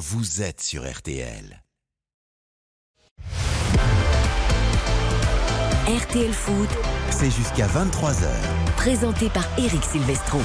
vous êtes sur RTL. RTL Foot, C'est jusqu'à 23h. présenté par Eric Silvestro.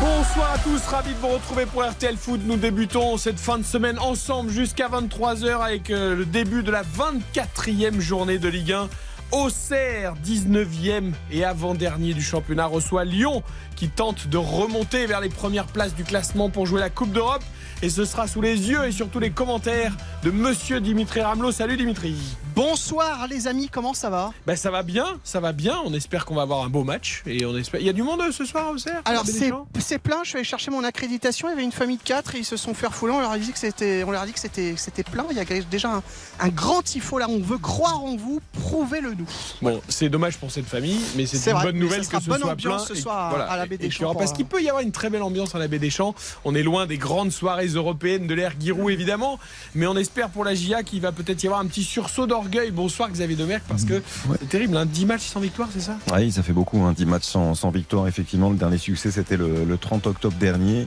Bonsoir à tous, ravi de vous retrouver pour RTL Foot. Nous débutons cette fin de semaine ensemble jusqu'à 23h avec euh, le début de la 24e journée de Ligue 1. Auxerre, 19e et avant-dernier du championnat, reçoit Lyon qui tente de remonter vers les premières places du classement pour jouer la Coupe d'Europe. Et ce sera sous les yeux et surtout les commentaires de monsieur Dimitri Ramelot. Salut Dimitri. Bonsoir les amis, comment ça va Ben ça va bien, ça va bien. On espère qu'on va avoir un beau match. Et on espère. Il y a du monde euh, ce soir à Auxerre Alors c'est plein, je suis allé chercher mon accréditation, il y avait une famille de quatre et ils se sont fait refouler, on leur a dit que c'était on leur a dit que c'était c'était plein, il y a déjà un, un grand tifo là, on veut croire en vous, prouvez-le nous. Bon, c'est dommage pour cette famille, mais c'est une vrai, bonne nouvelle que ce bonne soit plein. ce et- soir à- à la Baie des Champs Parce qu'il peut y avoir une très belle ambiance à la Baie des Champs. On est loin des grandes soirées européennes de l'ère Giroud évidemment, mais on espère pour la GIA qu'il va peut-être y avoir un petit sursaut d'orgueil. Bonsoir Xavier Domergue, parce que c'est terrible, hein, 10 matchs sans victoire, c'est ça? Oui, ça fait beaucoup, hein, 10 matchs sans, sans victoire. Effectivement, le dernier succès, c'était le, le 30 octobre dernier.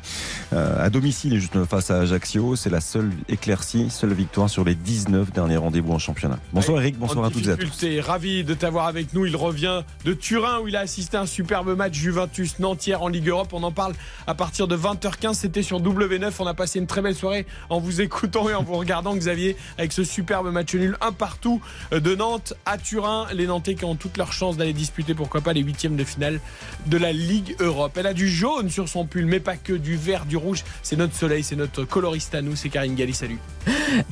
Euh, à domicile, et juste face à Ajaccio, c'est la seule éclaircie, seule victoire sur les 19 derniers rendez-vous en championnat. Bonsoir Eric, bonsoir à toutes et à tous. Ravi de t'avoir avec nous. Il revient de Turin où il a assisté à un superbe match Juventus Nantière en Ligue Europe. On en parle à partir de 20h15. C'était sur W9. On a passé une très belle soirée en vous écoutant et en vous regardant, Xavier, avec ce superbe match nul un partout de Nantes à Turin. Les Nantais qui ont toutes leurs chances d'aller disputer, pourquoi pas, les huitièmes de finale de la Ligue Europe. Elle a du jaune sur son pull, mais pas que du vert, du rouge. C'est notre soleil, c'est notre coloriste à nous. C'est Karine Galli. Salut.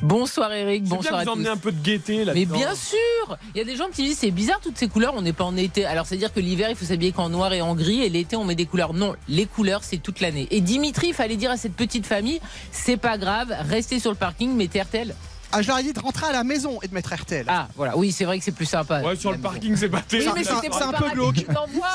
Bonsoir Eric, bien bonsoir de à vous emmener un peu de gaieté là Mais bien sûr Il y a des gens qui disent c'est bizarre toutes ces couleurs, on n'est pas en été. Alors c'est dire que l'hiver il faut s'habiller qu'en noir et en gris et l'été on met des couleurs. Non, les couleurs c'est toute l'année. Et Dimitri, il fallait dire à cette petite famille, c'est pas grave, restez sur le parking, mettez RTL. Ah, je leur ai dit de rentrer à la maison et de mettre RTL. Ah voilà, oui c'est vrai que c'est plus sympa. Ouais, sur le parking, c'est pas Oui, terrible. mais c'est un- peu glauque.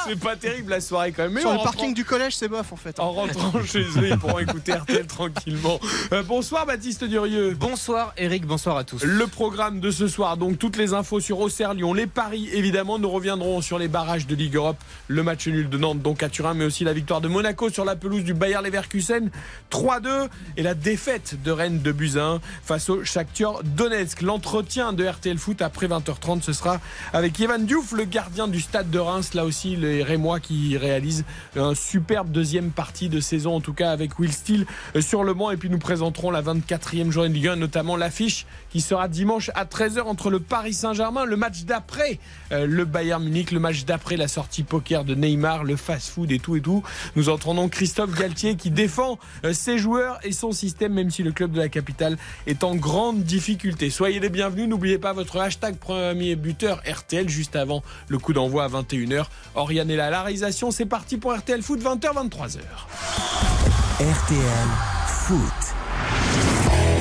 C'est pas terrible la soirée quand même. Mais Sur le rentrant- parking du collège, c'est bof en fait. En rentrant chez eux, ils pourront écouter RTL tranquillement. Euh, bonsoir Baptiste Durieux. Bonsoir Eric, bonsoir à tous. Le programme de ce soir, donc toutes les infos sur Auxerre, Lyon, les paris évidemment. Nous reviendrons sur les barrages de Ligue Europe, le match nul de Nantes donc à Turin, mais aussi la victoire de Monaco sur la pelouse du Bayer Leverkusen 3-2 et la défaite de Rennes de Buzyn face au Shakhtar Donetsk. L'entretien de RTL Foot après 20h30, ce sera avec Evan Diouf, le gardien du stade de Reims. Là aussi, les Rémois qui réalisent un superbe deuxième partie de saison, en tout cas avec Will Steele euh, sur le banc. Et puis nous présenterons la 24e journée de Ligue 1, notamment l'affiche qui sera dimanche à 13h entre le Paris Saint-Germain, le match d'après euh, le Bayern Munich, le match d'après la sortie poker de Neymar, le fast-food et tout et tout. Nous entendons Christophe Galtier qui défend euh, ses joueurs et son système, même si le club de la capitale est en grande difficulté. Soyez les bienvenus. N'oubliez pas votre hashtag premier buteur RTL juste avant le coup d'envoi à 21h. Oriane est là à la réalisation. C'est parti pour RTL Foot 20h 23h. RTL Foot.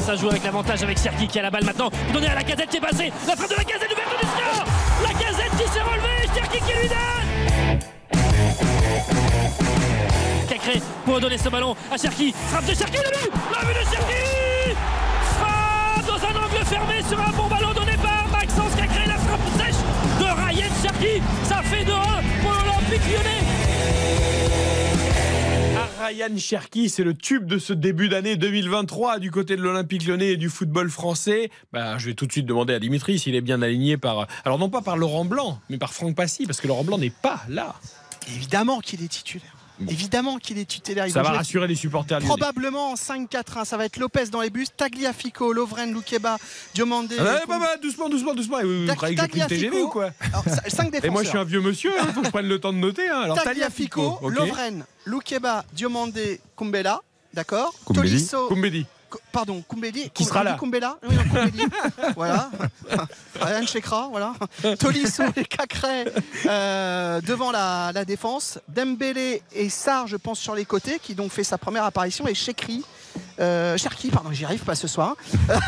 Ça joue avec l'avantage avec Serki qui a la balle maintenant. Donné à la casette qui est passée. La frappe de la casette ouverte du score La casette qui s'est relevée. Serki qui lui donne Cacré pour donner ce ballon à Cherki. Frappe de Cherki, le but La vue de Cherki fermé sur un bon ballon donné par Maxence Cacré. La frappe sèche de Ryan Cherki. Ça fait 2-1 pour l'Olympique lyonnais. À Ryan Cherki, c'est le tube de ce début d'année 2023 du côté de l'Olympique lyonnais et du football français. Bah, je vais tout de suite demander à Dimitri s'il est bien aligné par. Alors, non pas par Laurent Blanc, mais par Franck Passy, parce que Laurent Blanc n'est pas là. Évidemment qu'il est titulaire. Évidemment qu'il est titulaire. Ils Ça va jouer rassurer les supporters. Probablement en 5-4-1. Ça va être Lopez dans les bus, Tagliafico, Lovren, Loukeba, Diomandé. Ah, bah, bah, doucement, doucement, doucement. Vous, croyez que j'ai pris le TGV Tagliafico. ou quoi 5 défenseurs. Et moi, je suis un vieux monsieur, il faut que je prenne le temps de noter. hein. Alors, Tagliafico. Lovren, Loukeba, Diomandé, Kumbela. D'accord. Tolisso. Koumbedi. Pardon, Koumbedi. Qui sera là Koumbela Oui, non, Koumbedi. voilà. Ryan Chekra, voilà. Tolisso et Cacré euh, devant la, la défense. Dembélé et Sarr, je pense, sur les côtés, qui donc fait sa première apparition. Et Chekri. Euh, Cherki, pardon, j'y arrive pas ce soir.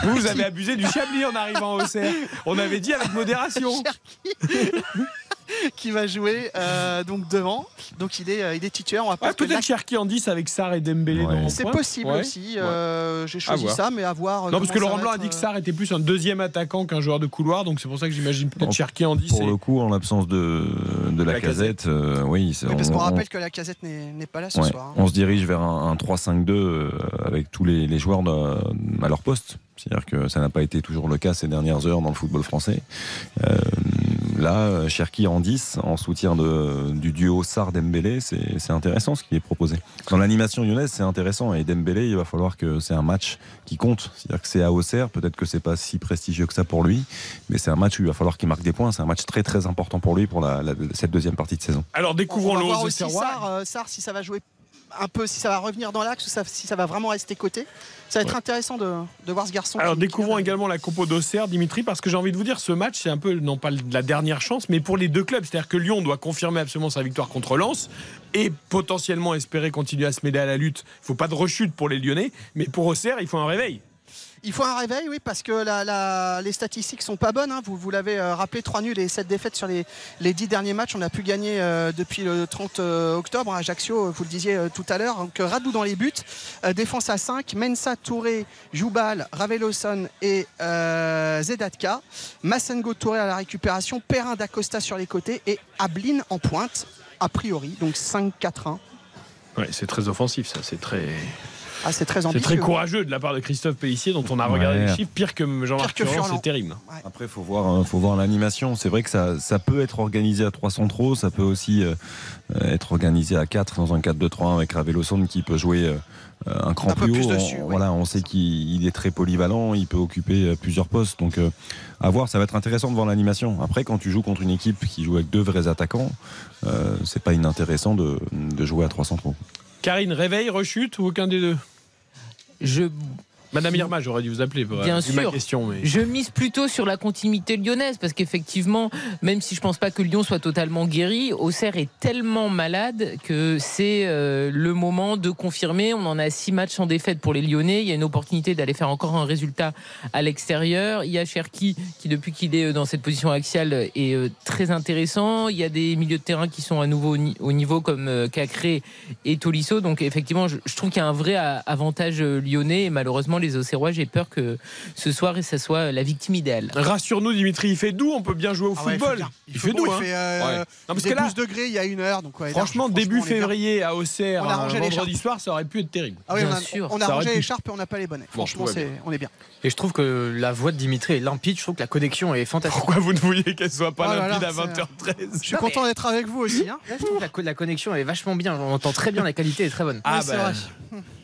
Vous, vous avez abusé du chablis en arrivant au CR. On avait dit avec modération. Cherki. qui va jouer euh, donc devant. Donc il est, euh, il est titulaire. On va pas Ah, Peut-être Cherki en 10 avec Sarr et Dembélé Ouais. dans le C'est possible Ouais. aussi. euh, J'ai choisi ça, mais à voir. Non, parce que Laurent Blanc a dit que Sarr était plus un deuxième attaquant qu'un joueur de couloir, donc c'est pour ça que j'imagine peut-être Cherki en 10. Pour et- le coup, en l'absence de, de la, La casette, euh, oui. c'est- Oui, parce on- qu'on on- rappelle que la casette n'est pas là ce ouais, soir. hein. on se dirige vers un, un 3-5-2 euh, avec tous les, les joueurs de- à leur poste. C'est-à-dire que ça n'a pas été toujours le cas ces dernières heures dans le football français. Euh, là, Cherki en 10, en soutien de, du duo Sar-Dembélé, c'est c'est intéressant ce qui est proposé. Dans l'animation lyonnaise, c'est intéressant. Et Dembélé, il va falloir que c'est un match qui compte. C'est-à-dire que c'est à Auxerre, peut-être que c'est pas si prestigieux que ça pour lui, mais c'est un match où il va falloir qu'il marque des points. C'est un match très très important pour lui pour la- la- cette deuxième partie de saison. Alors On découvrons va le voir 11 aussi Auxerrois. Sarr, euh, Sarr, si ça va jouer un peu, si ça va revenir dans l'axe ou ça- si ça va vraiment rester côté. Ça va être intéressant de, de voir ce garçon. Alors qui- découvrons qui- également la compo d'Auxerre, Dimitri, parce que j'ai envie de vous dire, ce match, c'est un peu, non pas la dernière chance, mais pour les deux clubs. C'est-à-dire que Lyon doit confirmer absolument sa victoire contre Lens et potentiellement espérer continuer à se mêler à la lutte. Il ne faut pas de rechute pour les Lyonnais, mais pour Auxerre, il faut un réveil. Il faut un réveil, oui, parce que les statistiques sont pas bonnes. hein. Vous, l'avez euh, rappelé, 3 nuls et 7 défaites sur les, les 10 derniers matchs. On a pu gagner euh, depuis le 30 euh, octobre. à Ajaccio, vous le disiez tout à l'heure. Donc Radou dans les buts. Défense à 5. Mensa, Touré, Joubal, Raveloson et Zedatka. Massengo, Touré à la récupération. Perrin d'Acosta sur les côtés. Et Ablin en pointe, a priori. Donc 5-4-1. Ouais, c'est très offensif, ça. C'est très, Ah, c'est très c'est ambitieux. très courageux de la part de Christophe Pellissier, dont on a regardé Ouais. les chiffres. Pire que Jean-Marc Pire que Furlan, c'est terrible. Après, faut voir, euh, faut voir l'animation. C'est vrai que ça, ça peut être organisé à 3 centraux, ça peut aussi euh, euh, être organisé à 4 dans un 4-2-3-1 avec Raveloson qui peut jouer euh, un cran Un peu plus plus haut. dessus, On- oui. Voilà, on sait qu'il il est très polyvalent, il peut occuper plusieurs postes. Donc, euh, à voir, ça va être intéressant de voir l'animation. Après, quand tu joues contre une équipe qui joue avec deux vrais attaquants, euh, c'est pas inintéressant de, de jouer à 3 centraux. Karine, réveil, rechute ou aucun des deux? Je Madame Irma, j'aurais dû vous appeler pour Bien euh, ma sûr. question. Mais... Je mise plutôt sur la continuité lyonnaise parce qu'effectivement, même si je pense pas que Lyon soit totalement guéri, Auxerre est tellement malade que c'est euh, le moment de confirmer. On en a six matchs sans défaite pour les Lyonnais. Il y a une opportunité d'aller faire encore un résultat à l'extérieur. Il y a Cherki qui, depuis qu'il est dans cette position axiale, est euh, très intéressant. Il y a des milieux de terrain qui sont à nouveau au, ni- au niveau comme euh, Cacré et Tolisso. Donc effectivement, je, je trouve qu'il y a un vrai avantage euh, lyonnais et malheureusement les Auxerrois, j'ai peur que ce soir, ça soit la victime idéale. Rassure-nous, Dimitri, il fait doux, on peut bien jouer au Ah ouais, il football. il, fait, beau, doux, il hein. fait, euh, Ouais. Non, parce des que là, 12 degrés il y a une heure. Donc, ouais, franchement, large. début février à Auxerre, On a un rangé les vendredi soir, ça aurait pu être terrible. Ah oui, Bien on a, sûr. on a rangé et on n'a pas les bonnets. Bon, Franchement, on est bien. Et je trouve que la voix de Dimitri est limpide. Je trouve que la connexion est fantastique. Pourquoi vous ne vouliez qu'elle soit pas Oh là, limpide à c'est- 20h13 Je suis Non, content d'être avec vous aussi. hein. Là, je trouve que la, co- la connexion est vachement bien. On entend très bien. La qualité est très bonne. Ah bah,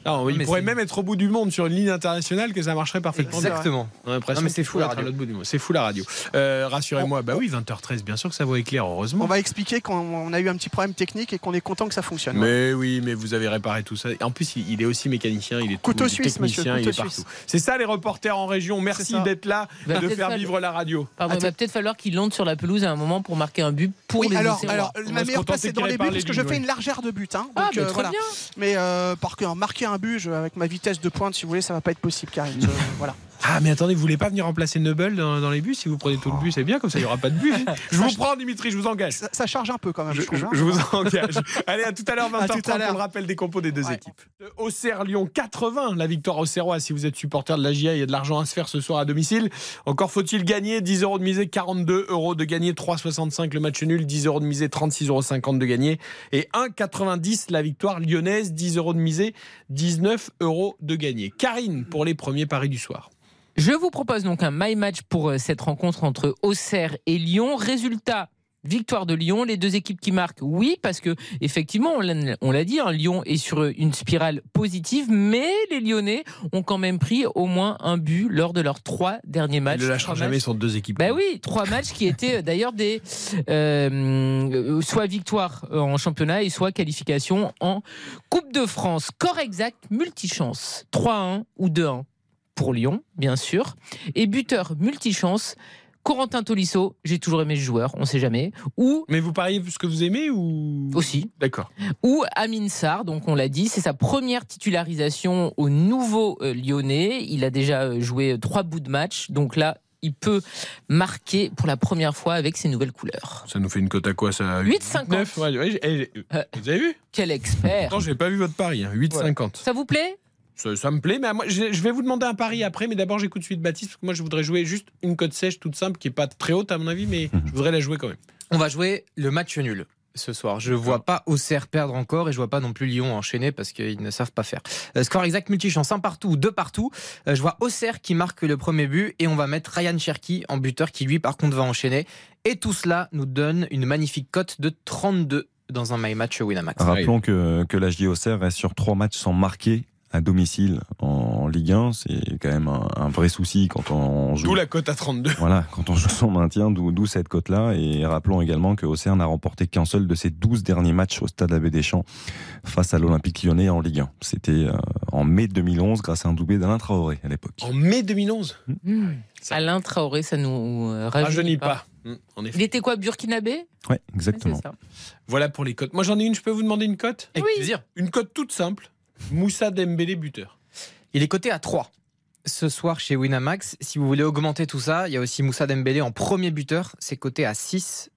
non, il pourrait même être au bout du monde sur une ligne internationale que ça marcherait parfaitement. Exact. Exactement. On a l'impression Non, mais c'est fou, la radio. l'autre bout du monde. C'est fou la radio. Euh, Rassurez-moi, bah oui, 20h13, bien sûr que ça vaut éclair, heureusement. On va expliquer qu'on on a eu un petit problème technique et qu'on est content que ça fonctionne. Mais oui, mais vous avez réparé tout ça. En plus, il il est aussi mécanicien, il est tout- Couteau il est suisse, monsieur, technicien, il couteau est partout. suisse. C'est ça les reporters en région. Merci d'être là, Va de faire falloir- vivre la radio. Pardon, il va peut-être falloir qu'il monte sur la pelouse à un moment pour marquer un but pour Oui, les alors, va ma meilleure place contenter c'est dans les buts parce que je fais une largeur de but. Hein, Ah, donc, mais euh, très voilà. bien. Mais euh, par marquer un but je- avec ma vitesse de pointe, si vous voulez, ça va pas être possible, Karine. Je- voilà. Ah, mais attendez, vous voulez pas venir remplacer Noble dans, dans les bus Si vous prenez tout le bus, c'est bien, comme ça il n'y aura pas de bus. Je vous prends, Dimitri, je vous engage. Ça, ça charge un peu quand même. Je, Je, trouve, je- hein. je vous engage. Allez, à tout à l'heure, À tout 20h30 à l'heure. pour le rappel des compos des deux Ouais. équipes. Auxerre Lyon 80, la victoire au Serrois. Si vous êtes supporter de la GIA, il y a de l'argent à se faire ce soir à domicile. Encore faut-il gagner 10 euros de misée, 42 euros de gagner, 3,65 le match nul, 10 euros de misée, 36,50 euros de gagner. Et 1,90 la victoire lyonnaise, 10 euros de misée, 19 euros de gagner. Karine pour les premiers paris du soir. Je vous propose donc un my match pour euh, cette rencontre entre Auxerre et Lyon. Résultat. Victoire de Lyon, les deux équipes qui marquent, oui, parce que effectivement, on l'a- dit, hein, Lyon est sur une spirale positive, mais les Lyonnais ont quand même pris au moins un but lors de leurs trois derniers matchs. ne lâchera Trois jamais matchs- son deux équipes. Bah oui, trois matchs qui étaient euh, d'ailleurs des euh, euh, soit victoire euh, en championnat et soit qualification en Coupe de France. Corps exact, multichance. 3-1 ou 2-1 pour Lyon, bien sûr. Et buteur multichance, Corentin Tolisso, j'ai toujours aimé ce joueur, on sait jamais. Ou Mais vous pariez ce que vous aimez ou? Aussi, D'accord. ou Amin Sarr, donc on l'a dit, c'est sa première titularisation au nouveau euh, Lyonnais. Il a déjà euh, joué trois bouts de match, donc là, il peut marquer pour la première fois avec ses nouvelles couleurs. Ça nous fait une cote à quoi ça? 8,50. 9 ouais, ouais, eh, Euh. Vous avez vu? Quel expert Non, j'ai pas vu votre pari. hein, 8,50. Ça vous plaît? Ça, ça me plaît, mais moi, je je vais vous demander un pari après, mais d'abord j'écoute celui de Baptiste, parce que moi je voudrais jouer juste une cote sèche toute simple, qui est pas très haute à mon avis, mais je voudrais la jouer quand même. On va jouer le match nul ce soir. Je vois pas Auxerre perdre encore et je vois pas non plus Lyon enchaîner parce qu'ils ne savent pas faire. Euh, score exact multichance, un partout ou deux partout. Euh, je vois Auxerre qui marque le premier but et on va mettre Ryan Cherky en buteur qui lui par contre va enchaîner. Et tout cela nous donne une magnifique cote de 32 dans un my match Winamax. Rappelons que, que la Auxerre reste sur trois matchs sans marquer à domicile en Ligue 1. C'est quand même un, un vrai souci quand on joue. D'où la cote à 32. Voilà, quand on joue son maintien, d'où cette cote-là. Et rappelons également que Auxerre n'a remporté qu'un seul de ses 12 derniers matchs au stade Abbé Deschamps face à l'Olympique lyonnais en Ligue 1. C'était euh, en mai 2011 grâce à un doublé d'Alain Traoré à l'époque. En mai 2011 Ça- Alain Traoré, ça nous Rajeunit pas. pas. Hum, En Il était quoi, burkinabé? Ouais, exactement. Voilà pour les cotes. Moi j'en ai une, je peux vous demander une cote? Avec Oui. plaisir. Une cote toute simple. Moussa Dembélé buteur. Il est coté à 3 ce soir chez Winamax. Si vous voulez augmenter tout ça, il y a aussi Moussa Dembélé en premier buteur. C'est coté à 6.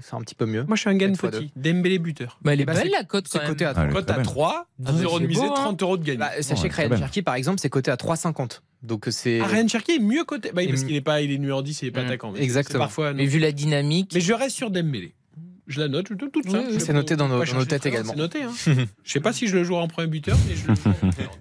C'est un petit peu mieux. Moi je suis un gars de petit. Dembélé buteur. Bah, elle est Bah, belle c'est- la cote C'est coté à 3. Ah, est Cote à belle. 3, 10 Ah, mais euros de misée, beau, hein. 30 euros de gagné. Bah, sachez Ouais, que Ryan. Cherky, par exemple, c'est coté à 3,50. Donc c'est. Ah, Ryan Cherky est mieux coté. Bah, parce qu'il est pas, il est numéro 10, il est pas Mm, attaquant. mais exactement. Parfois, non. Mais vu la dynamique, Mais je reste sur Dembélé. Je la note, toute, toute Oui, simple. oui. Je C'est noté dans nos- dans têtes loin, également. C'est noté. Hein. je sais pas si je le jouerai en premier buteur, mais je le jouerai en buteur, en tout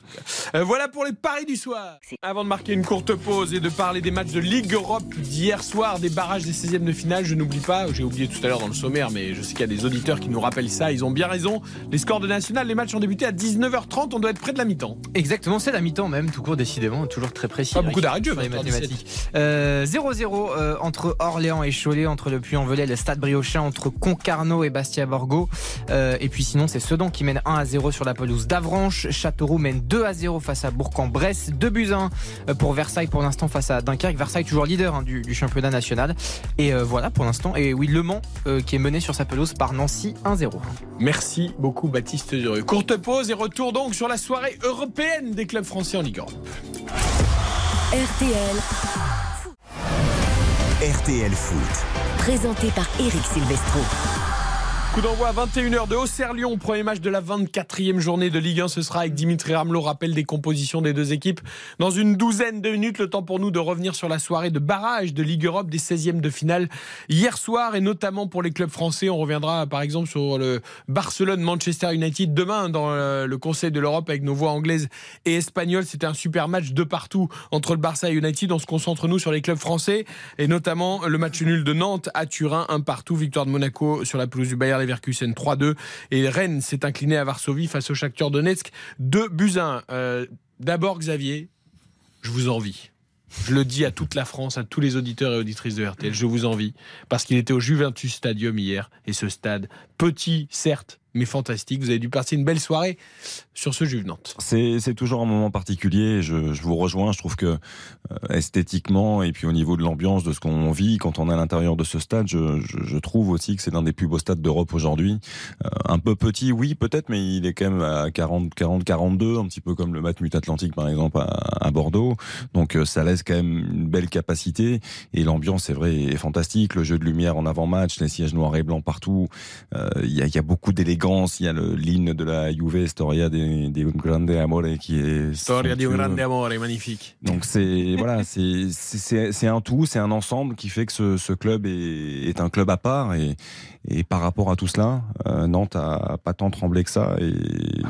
cas. Euh, voilà pour les paris du soir. Avant de marquer une courte pause et de parler des matchs de Ligue Europe d'hier soir, des barrages des 16e de finale, je n'oublie pas, j'ai oublié tout à l'heure dans le sommaire, mais je sais qu'il y a des auditeurs qui nous rappellent ça, ils ont bien raison. Les scores de national, les matchs ont débuté à 19h30, on doit être près de la mi-temps. Exactement, c'est la mi-temps même, tout court décidément, toujours très précis. Pas beaucoup d'arrêts de jeu, les mathématiques. Euh, 0-0 euh, entre Orléans et Cholet, entre le Puy-en-Velay et le Stade Briochin, entre Concarneau et Bastia-Borgo. Euh, et puis sinon, c'est Sedan qui mène 1-0 sur la pelouse d'Avranches. Châteauroux mène 2-0 face à Bourg-en-Bresse. 2 buts 1 pour Versailles pour l'instant face à Dunkerque. Versailles toujours leader hein, du, du championnat national. Et euh, voilà pour l'instant. Et oui, Le Mans euh, qui est mené sur sa pelouse par Nancy 1-0. Merci beaucoup Baptiste Heureux. Courte pause et retour donc sur la soirée européenne des clubs français en Ligue Europe. RTL, RTL Foot. Présenté par Eric Silvestro. Coup d'envoi à 21h de Auxerre-Lyon, premier match de la 24e journée de Ligue 1. Ce sera avec Dimitri Ramelot, rappel des compositions des deux équipes. Dans une douzaine de minutes, le temps pour nous de revenir sur la soirée de barrage de Ligue Europe des 16e de finale hier soir et notamment pour les clubs français. On reviendra par exemple sur le Barcelone-Manchester United demain dans euh, le Conseil de l'Europe avec nos voix anglaises et espagnoles. C'était un super match de partout entre le Barça et United. On se concentre nous sur les clubs français et notamment le match nul de Nantes à Turin, un partout, victoire de Monaco sur la pelouse du Bayer Leverkusen 3-2 et Rennes s'est incliné à Varsovie face au Shakhtar Donetsk 2 buts à 1. Euh, D'abord Xavier, je vous envie. Je le dis à toute la France, à tous les auditeurs et auditrices de RTL, je vous envie parce qu'il était au Juventus Stadium hier et ce stade petit certes mais fantastique. Vous avez dû passer une belle soirée sur ce Juve Nantes. C'est toujours un moment particulier. Je, vous rejoins. Je trouve que euh, esthétiquement et puis au niveau de l'ambiance de ce qu'on vit quand on est à l'intérieur de ce stade, je, trouve aussi que c'est l'un des plus beaux stades d'Europe aujourd'hui. Euh, un peu petit, oui, peut-être, mais il est quand même à 40, 40, 42, un petit peu comme le Matmut Atlantique par exemple à, à Bordeaux. Donc euh, ça laisse quand même une belle capacité et l'ambiance, c'est vrai, est fantastique. Le jeu de lumière en avant-match, les sièges noirs et blancs partout. Euh, Il y, a, il y a beaucoup d'élégance. Il y a le l'hymne de la Juve, Storia di, di un grande amore, qui est Storia di un grande amore, magnifique. Donc c'est voilà, c'est un tout, c'est un ensemble qui fait que ce, ce club est, est un club à part et et par rapport à tout cela, euh, Nantes a pas tant tremblé que ça et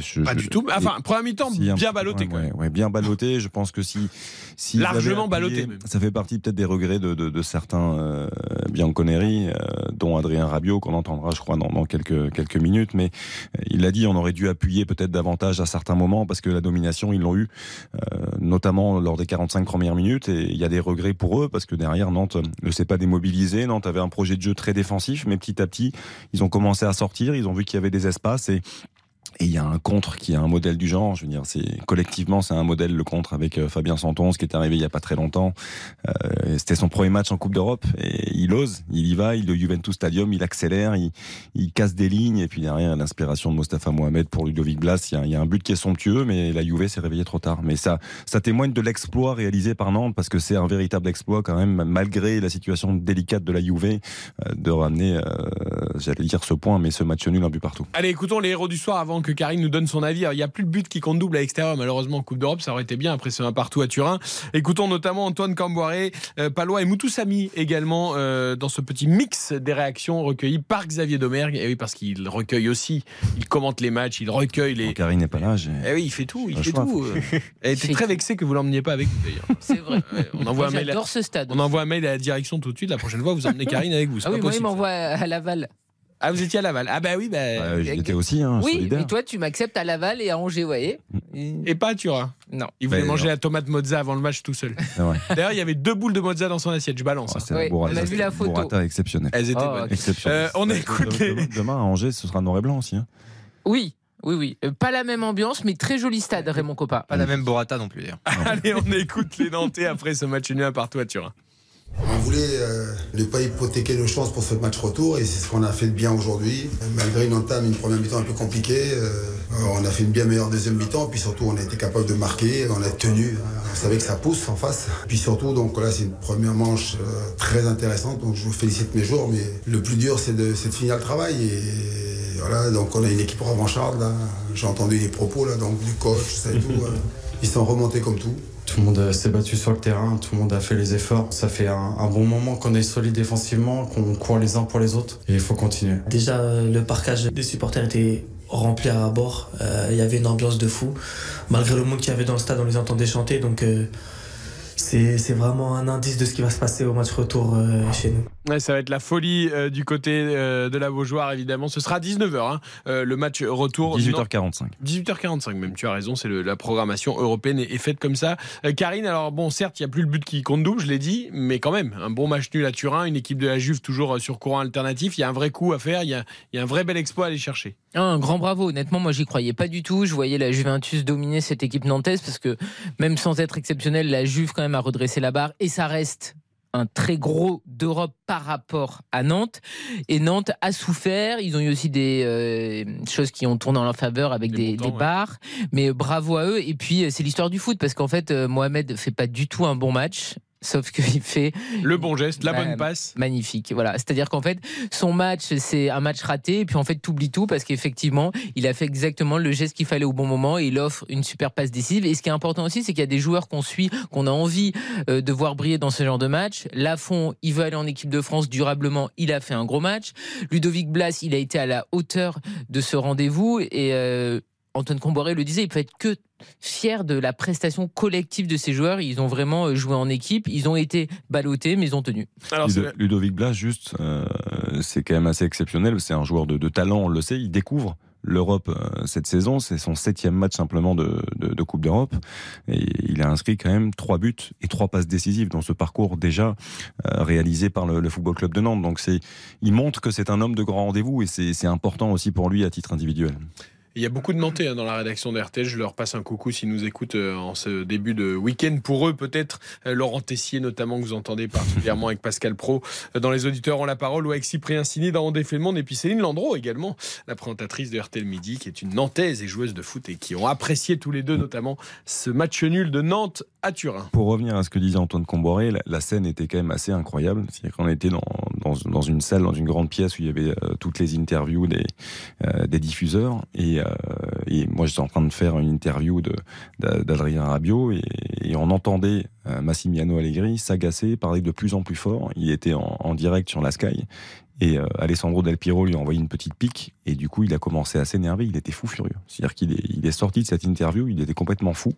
je, Pas je- du tout. Enfin, première mi-temps, si, bien ballotté ouais, ouais, ouais, bien ballotté. Je pense que si, si Largement ballotté, ça fait partie peut-être des regrets de, de, de certains euh, Bianconeri, euh, dont Adrien Rabiot qu'on entendra, je crois, dans, dans quelques quelques minutes. Mais euh, il l'a dit, on aurait dû appuyer peut-être davantage à certains moments parce que la domination ils l'ont eu, euh, notamment lors des 45 premières minutes. Et il y a des regrets pour eux parce que derrière Nantes ne s'est pas démobilisé. Nantes avait un projet de jeu très défensif, mais petit à petit ils ont commencé à sortir. Ils ont vu qu'il y avait des espaces et Et il y a un contre qui est un modèle du genre. Je veux dire, collectivement, c'est un modèle le contre avec euh, Fabien Santon, qui est arrivé il y a pas très longtemps. Euh, C'était son premier match en Coupe d'Europe et il ose, il y va, il au Juventus Stadium, il accélère, il, casse des lignes et puis derrière l'inspiration de Mostafa Mohamed pour Ludovic Blas. Il y, a, un but qui est somptueux, mais la Juve s'est réveillée trop tard. Mais ça, témoigne de l'exploit réalisé par Nantes parce que c'est un véritable exploit quand même, malgré la situation délicate de la Juve, euh, de ramener, j'allais dire ce point, mais ce match nul un but partout. Allez, écoutons les héros du soir avant que Karine nous donne son avis. Alors, il n'y a plus de but qui compte double à l'extérieur, malheureusement, en Coupe d'Europe. Ça aurait été bien après ce 1 partout à Turin. Écoutons notamment Antoine Camboiré, euh, Palois et Moutou Samy également euh, dans ce petit mix des réactions recueillies par Xavier Domergue. Et oui, parce qu'il recueille aussi, il commente les matchs, il recueille les. Quand Karine n'est pas là. j'ai- Eh oui, il fait tout, il fait choix, tout. faut- Elle était très vexée que vous l'emmeniez pas avec vous d'ailleurs. C'est vrai. Ouais, on envoie un mail. à- J'adore ce stade. On envoie un mail à la direction tout de suite. La prochaine fois, vous emmenez Karine avec vous. Ah pas oui, moi, il possible. m'envoie à Laval. Ah, vous étiez à Laval. Ah, bah oui, bah. Ouais, J'y étais aussi, hein, Oui, solidaire. mais toi, tu m'acceptes à Laval et à Angers, vous voyez Et pas à Turin. Non. Il voulait manger non. la tomate mozza avant le match tout seul. D'ailleurs, il y avait deux boules de mozza dans son assiette. Je balance. Ah, hein. Oui, on a vu la photo. burrata exceptionnel. Elles étaient Oh, bonnes. ok. Exceptionnel. Euh, on écoute demain, les- demain, à Angers, ce sera noir et blanc aussi. hein. Oui, oui, oui. Euh, Pas la même ambiance, mais très joli stade, Raymond Coppa. Pas la même Borata non plus d'ailleurs. Allez, on écoute les Nantais après ce match nul un partout à Turin. On voulait euh, ne pas hypothéquer nos chances pour ce match retour et c'est ce qu'on a fait de bien aujourd'hui. Malgré une entame, une première mi-temps un peu compliquée, euh, on a fait une bien meilleure deuxième mi-temps puis surtout on a été capable de marquer, on a tenu, on savait que ça pousse en face. Puis surtout donc là c'est une première manche euh, très intéressante donc je vous félicite mes jours mais le plus dur c'est de, finir le travail et voilà donc on a une équipe revancharde. J'ai entendu les propos là donc du coach, ça tout. euh, ils sont remontés comme tout. Tout le monde euh, s'est battu sur le terrain, tout le monde a fait les efforts. Ça fait un, bon moment qu'on est solide défensivement, qu'on court les uns pour les autres et il faut continuer. Déjà, euh, le parcage des supporters était rempli à bord. Euh, Il y avait une ambiance de fou. Malgré le monde qu'il y avait dans le stade, on les entendait chanter. Donc, c'est vraiment un indice de ce qui va se passer au match retour chez nous. Ouais, ça va être la folie euh, du côté euh, de la Beaujoire, évidemment. Ce sera à 19h, hein, euh, le match retour. 18h45. 18h45 même, tu as raison, c'est la programmation européenne est, est faite comme ça. Euh, Karine, alors bon, certes, il n'y a plus le but qui compte double, je l'ai dit, mais quand même, un bon match nul à Turin, une équipe de la Juve toujours sur courant alternatif, il y a un vrai coup à faire, il y a, il y a un vrai bel exploit à aller chercher. Ah, Un grand bravo, honnêtement, moi j'y croyais pas du tout. Je voyais la Juventus dominer cette équipe nantaise parce que même sans être exceptionnelle, la Juve quand même a redressé la barre et ça reste un très gros d'Europe par rapport à Nantes. Et Nantes a souffert. Ils ont eu aussi des euh, choses qui ont tourné en leur faveur avec Des des, montants, des ouais. barres. Mais bravo à eux. Et puis, euh, c'est l'histoire du foot parce qu'en fait, euh, Mohamed fait pas du tout un bon match. Sauf qu'il fait Le bon geste, la Bah, bonne passe. magnifique. Voilà, c'est-à-dire qu'en fait, son match, c'est un match raté, et puis en fait, t'oublies tout parce qu'effectivement, il a fait exactement le geste qu'il fallait au bon moment, et il offre une super passe décisive. Et ce qui est important aussi, c'est qu'il y a des joueurs qu'on suit, qu'on a envie euh, de voir briller dans ce genre de match. Lafont, il veut aller en équipe de France durablement, il a fait un gros match. Ludovic Blas, il a été à la hauteur de ce rendez-vous, et euh, Antoine Comboré le disait, il peut être que fier de la prestation collective de ces joueurs. Ils ont vraiment euh, joué en équipe, ils ont été ballottés, mais ils ont tenu. Alors, Ludo- Ludovic Blas, juste, euh, c'est quand même assez exceptionnel. C'est un joueur de, de talent, on le sait. Il découvre l'Europe euh, cette saison. C'est son septième match simplement de, de- de Coupe d'Europe. Et il a inscrit quand même trois buts et trois passes décisives dans ce parcours déjà euh, réalisé par le, le Football Club de Nantes. Donc c'est, il montre que c'est un homme de grand rendez-vous et c'est c'est important aussi pour lui à titre individuel. Il y a beaucoup de Nantais hein, dans la rédaction d'RTL. Je leur passe un coucou s'ils nous écoutent euh, en ce début de week-end. Pour eux, peut-être euh, Laurent Tessier, notamment, que vous entendez particulièrement avec Pascal Pro. Euh, Dans les auditeurs ont la parole ou avec Cyprien Sini dans On défait le monde. Et puis Céline Landreau également, la présentatrice de RTL Midi, qui est une Nantaise et joueuse de foot et qui ont apprécié tous les deux, notamment, ce match nul de Nantes à Turin. Pour revenir à ce que disait Antoine Comboré, la, scène était quand même assez incroyable. C'est-à-dire qu'on était dans, une salle, dans une grande pièce où il y avait toutes les interviews des, des diffuseurs. Et, et moi, j'étais en train de faire une interview d'Adrien Rabiot et, on entendait euh, Massimiano Allegri s'agacer, parler de plus en plus fort. Il était en direct sur la Sky. Et euh, Alessandro Del Piero lui a envoyé une petite pique et du coup il a commencé à s'énerver, il était fou furieux. C'est-à-dire qu'il est, il est sorti de cette interview, il était complètement fou.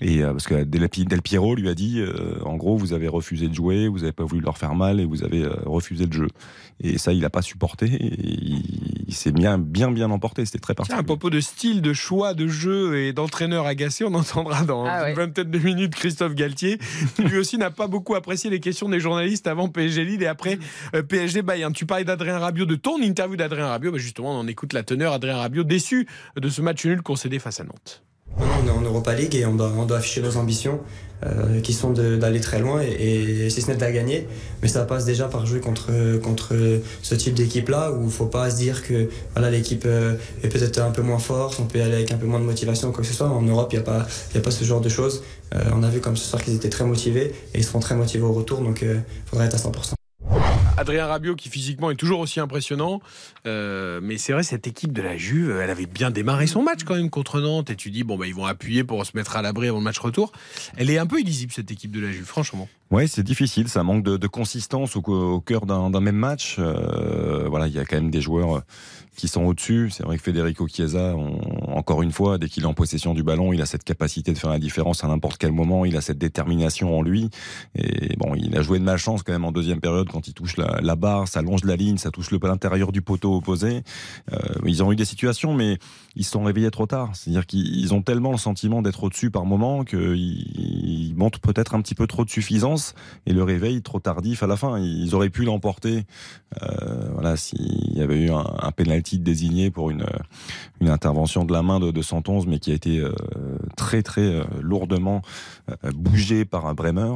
Et euh, parce que Del, Pi- Del Piero lui a dit, euh, en gros, vous avez refusé de jouer, vous n'avez pas voulu leur faire mal et vous avez euh, refusé le jeu. Et ça, il n'a pas supporté. Et il, il s'est bien, bien, bien emporté. C'était très Tiens, à particulier. propos de style, de choix, de jeu et d'entraîneur agacé, on entendra dans Ah ouais. une vingtaine de minutes Christophe Galtier, qui lui aussi n'a pas beaucoup apprécié les questions des journalistes avant PSG Lille et après euh, PSG Bayern. Tu parlais d'Adrien Rabiot, de ton interview d'Adrien Rabiot. Bah, justement, on écoute la teneur. Adrien Rabiot déçu de ce match nul concédé face à Nantes. On est en Europa League et on doit, afficher nos ambitions euh, qui sont d'aller très loin et, et si ce n'est de la gagner. Mais ça passe déjà par jouer contre, contre ce type d'équipe-là où il ne faut pas se dire que l'équipe euh, est peut-être un peu moins forte, on peut aller avec un peu moins de motivation quoi que ce soit. En Europe, il n'y a, pas, a pas ce genre de choses. Euh, on a vu comme ce soir qu'ils étaient très motivés et ils seront très motivés au retour, donc il faudra être à 100%. Adrien Rabiot qui physiquement est toujours aussi impressionnant. Euh, mais c'est vrai, cette équipe de la Juve, elle avait bien démarré son match quand même contre Nantes. Et tu dis, bon, bah, ils vont appuyer pour se mettre à l'abri avant le match retour. Elle est un peu illisible, cette équipe de la Juve, franchement. Ouais, c'est difficile, ça manque de, de consistance au, au cœur d'un même match. Euh, voilà, il y a quand même des joueurs qui sont au-dessus. C'est vrai que Federico Chiesa, encore une fois, dès qu'il est en possession du ballon, il a cette capacité de faire la différence à n'importe quel moment. Il a cette détermination en lui. Et bon, il a joué de malchance quand même en deuxième période quand il touche la, barre, ça longe la ligne, ça touche l'intérieur du poteau opposé. Euh, ils ont eu des situations, mais ils se sont réveillés trop tard. C'est-à-dire qu'ils ont tellement le sentiment d'être au-dessus par moment qu'ils ils montrent peut-être un petit peu trop de suffisance et le réveil trop tardif à la fin. Ils auraient pu l'emporter. Euh, voilà, s'il y avait eu un, un penalty désigné pour une, une intervention de la main de, de 111, mais qui a été euh, très très euh, lourdement euh, bougé par un Bremer.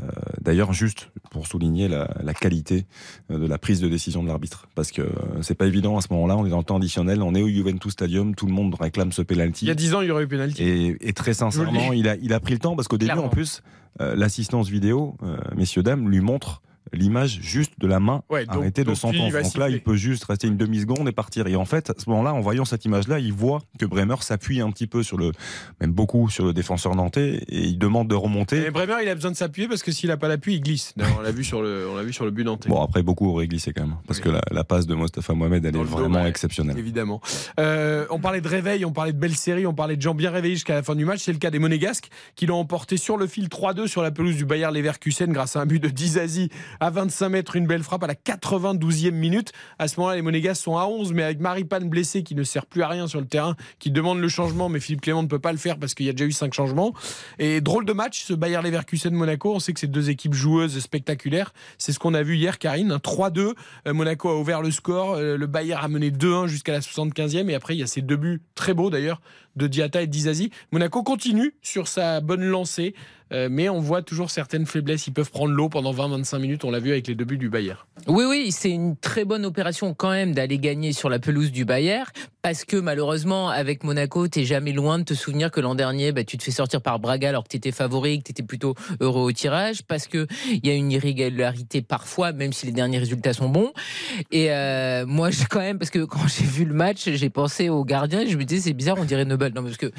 Euh, D'ailleurs, juste pour souligner la, la, qualité de la prise de décision de l'arbitre, parce que c'est pas évident à ce moment-là. On est dans le temps additionnel, on est au Juventus Stadium, tout le monde réclame ce penalty. Il y a 10 ans, il y aurait eu penalty. Et, et très sincèrement, il a, il a pris le temps parce qu'au début, en plus, euh, l'assistance vidéo, euh, messieurs dames, lui montre l'image juste de la main ouais, donc, arrêtée de 100 ans. Donc là, il peut juste rester une demi-seconde et partir. Et en fait, à ce moment-là, en voyant cette image-là, il voit que Bremer s'appuie un petit peu sur le, même beaucoup sur le défenseur nantais et il demande de remonter. Et Bremer, il a besoin de s'appuyer parce que s'il n'a pas l'appui, il glisse. on l'a vu sur le, on l'a vu sur le but nantais. Bon, après, beaucoup auraient glissé quand même. Parce oui. que la, la, passe de Mostafa Mohamed, elle Dans est vraiment dos, exceptionnelle. Évidemment. Euh, on parlait de réveil, on parlait de belle série, on parlait de gens bien réveillés jusqu'à la fin du match. C'est le cas des Monégasques qui l'ont emporté sur le fil 3-2 sur la pelouse du Bayer Leverkusen grâce à un but de Dizazi à 25 mètres une belle frappe à la 92e minute. À ce moment-là, les Monégasques sont à 11, mais avec Maripane blessé qui ne sert plus à rien sur le terrain, qui demande le changement, mais Philippe Clément ne peut pas le faire parce qu'il y a déjà eu 5 changements. Et drôle de match, ce Bayer Leverkusen Monaco. On sait que c'est deux équipes joueuses spectaculaires. C'est ce qu'on a vu hier, Karine. Un 3-2. Monaco a ouvert le score. Le Bayer a mené 2-1 jusqu'à la 75e. Et après, il y a ces deux buts très beaux d'ailleurs de Diata et d'Izazi. Monaco continue sur sa bonne lancée. Euh, mais on voit toujours certaines faiblesses. Ils peuvent prendre l'eau pendant 20-25 minutes. On l'a vu avec les deux buts du Bayern. Oui, oui, c'est une très bonne opération quand même d'aller gagner sur la pelouse du Bayern. Parce que malheureusement, avec Monaco, t'es jamais loin de te souvenir que l'an dernier, bah, tu te fais sortir par Braga alors que t'étais favori, que t'étais plutôt heureux au tirage. Parce que il y a une irrégularité parfois, même si les derniers résultats sont bons. Et euh, moi, quand même, parce que quand j'ai vu le match, j'ai pensé au gardien et je me disais, c'est bizarre, on dirait Non, parce que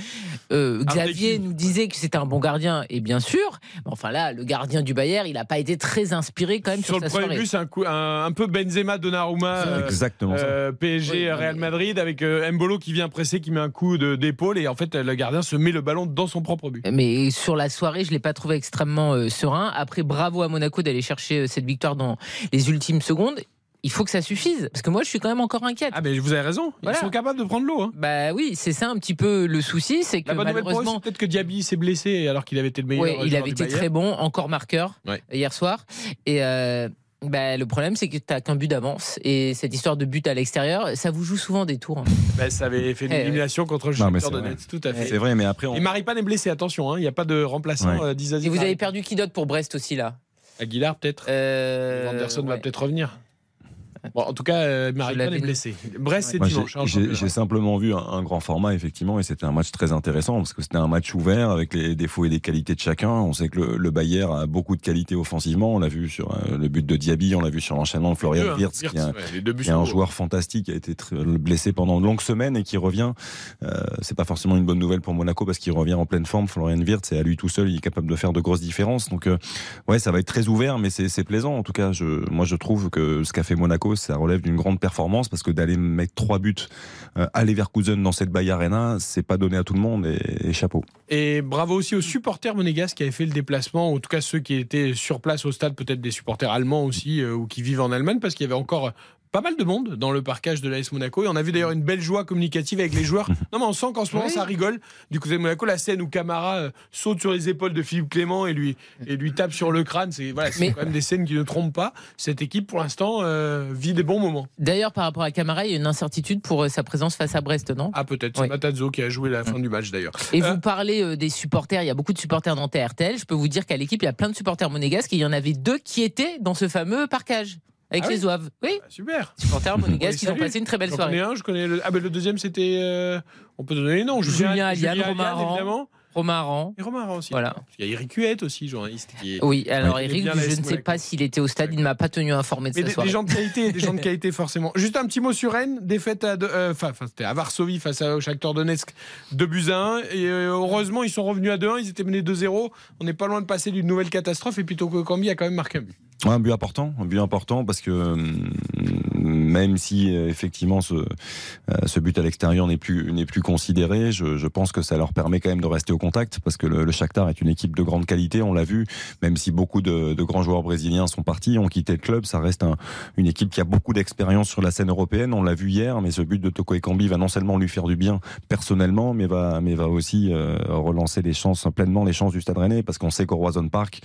euh, Xavier nous disait que c'était un bon gardien. Et bien sûr. Mais enfin là, le gardien du Bayern, il n'a pas été très inspiré quand même sur, sur le premier but. C'est un, coup, un, un, peu Benzema, Donnarumma, euh, exactement euh, PSG, oui, Real Madrid avec euh, Mbolo qui vient presser, qui met un coup d'épaule et en fait le gardien se met le ballon dans son propre but. Mais sur la soirée, je l'ai pas trouvé extrêmement euh, serein. Après, bravo à Monaco d'aller chercher euh, cette victoire dans les ultimes secondes il faut que ça suffise. Parce que moi, je suis quand même encore inquiète. Ah, mais vous avez raison. Ils voilà. sont capables de prendre l'eau. Hein. Bah oui, c'est ça un petit peu le souci. C'est que La bonne malheureusement. peut-être que Diaby s'est blessé alors qu'il avait été le meilleur. Oui, il avait été très bon, encore marqueur ouais. hier soir. Et. Euh, bah, le problème, c'est que tu n'as qu'un but d'avance. Et cette histoire de but à l'extérieur, ça vous joue souvent des tours. Hein. Bah, ça avait fait une élimination contre le Shakhtar Donetsk, tout à fait. C'est vrai, mais après. On... Et Maripane est blessé, attention, il hein, n'y a pas de remplaçant ouais. euh, Et vous avez perdu qui d'autre pour Brest aussi, là Aguilar, peut-être euh... Anderson ouais. va peut-être revenir. Bon, en tout cas, euh, est blessé. Brest, c'est dimanche. J'ai simplement vu un, un, grand format, effectivement, et c'était un match très intéressant parce que c'était un match ouvert avec les défauts et les qualités de chacun. On sait que le, le Bayern a beaucoup de qualités offensivement. On l'a vu sur euh, le but de Diaby, on l'a vu sur l'enchaînement de Florian deux, Wirtz, hein, qui est un, ouais, qui est un joueur fantastique, qui a été blessé pendant de longues semaines et qui revient. Euh, c'est pas forcément une bonne nouvelle pour Monaco parce qu'il revient en pleine forme. Florian Wirtz, et à lui tout seul, il est capable de faire de grosses différences. Donc, euh, ouais, ça va être très ouvert, mais c'est plaisant. En tout cas, je, moi, je trouve que ce qu'a fait Monaco, ça relève d'une grande performance parce que d'aller mettre trois buts euh, à Leverkusen dans cette Bayer Arena, c'est pas donné à tout le monde et, et, chapeau. Et bravo aussi aux supporters monégasques qui avaient fait le déplacement, en tout cas ceux qui étaient sur place au stade, peut-être des supporters allemands aussi euh, ou qui vivent en Allemagne parce qu'il y avait encore pas mal de monde dans le parcage de l'AS Monaco. Et on a vu d'ailleurs une belle joie communicative avec les joueurs. Non, mais on sent qu'en ce moment, Oui. ça rigole. Du côté de Monaco, la scène où Camara euh, saute sur les épaules de Philippe Clément et lui, et lui tape sur le crâne, c'est voilà, c'est Mais- quand même des scènes qui ne trompent pas. Cette équipe, pour l'instant, euh, vit des bons moments. D'ailleurs, par rapport à Camara, il y a une incertitude pour euh, sa présence face à Brest, non? Ah, peut-être. C'est Oui. Matazzo qui a joué la fin du match d'ailleurs. Et Euh, vous parlez euh, des supporters, il y a beaucoup de supporters dans RTL. Je peux vous dire qu'à l'équipe, il y a plein de supporters monégasques et il y en avait deux qui étaient dans ce fameux parcage avec Ah les oui zouaves. Oui, Super. supporters On les monégasques, ils ont passé une très belle connais soirée. un, je connais le. Ah, ben le deuxième, c'était. euh, On peut donner les noms. Julien Aliane, Romain Aliane, Aran. évidemment. Romain Aran. Et Romain Aran aussi. Voilà. Il y a Eric Huette aussi, journaliste. Qui est... Oui, alors Eric, je ne sais pas s'il était au stade, il ne m'a pas tenu informé de Mais sa des, soirée. des gens de qualité, des gens de qualité forcément. Juste un petit mot sur Rennes, défaite à, de- euh, enfin, c'était à Varsovie face au Shakhtar Donetsk, 2 buts à 1. Et euh, heureusement, ils sont revenus à 2-1, ils étaient menés 2-0. On n'est pas loin de passer d'une nouvelle catastrophe et plutôt que Cambi a quand même marqué un but. Un but important, un but important parce que hum, même si euh, effectivement ce, euh, ce but à l'extérieur n'est plus n'est plus considéré, je, je pense que ça leur permet quand même de rester au contact parce que le, le Shakhtar est une équipe de grande qualité, on l'a vu. Même si beaucoup de, de grands joueurs brésiliens sont partis, ont quitté le club, ça reste un- une équipe qui a beaucoup d'expérience sur la scène européenne. On l'a vu hier, mais ce but de Toko Ekambi va non seulement lui faire du bien personnellement, mais va mais va aussi euh, relancer les chances pleinement les chances du Stade Rennais parce qu'on sait qu'au Roison Park,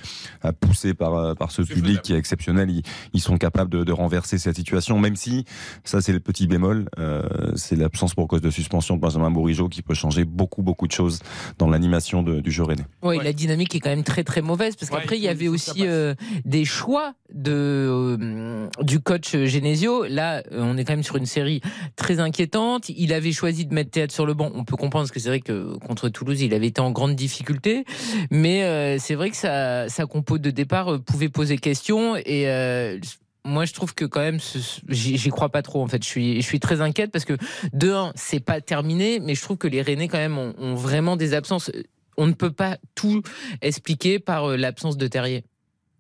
poussé par par ce public faisable. qui est exceptionnel, ils, ils sont capables de, de renverser cette situation, même si, ça c'est le petit bémol, euh, c'est l'absence pour cause de suspension de Benjamin Bourigeau qui peut changer beaucoup beaucoup de choses dans l'animation du jeu rennais. Oui, Ouais. la dynamique est quand même très très mauvaise parce qu'après il il y avait aussi euh, des choix de euh, du coach Genesio. Là, euh, on est quand même sur une série très inquiétante. Il avait choisi de mettre Théâtre sur le banc. On peut comprendre parce que c'est vrai que contre Toulouse, il avait été en grande difficulté, mais euh, c'est vrai que sa sa compo de départ euh, pouvait poser question et euh, moi, je trouve que quand même, j'y crois pas trop. En fait, je suis, je suis très inquiète parce que de un, c'est pas terminé, mais je trouve que les Rennais quand même ont, ont vraiment des absences. On ne peut pas tout expliquer par euh, l'absence de Terrier.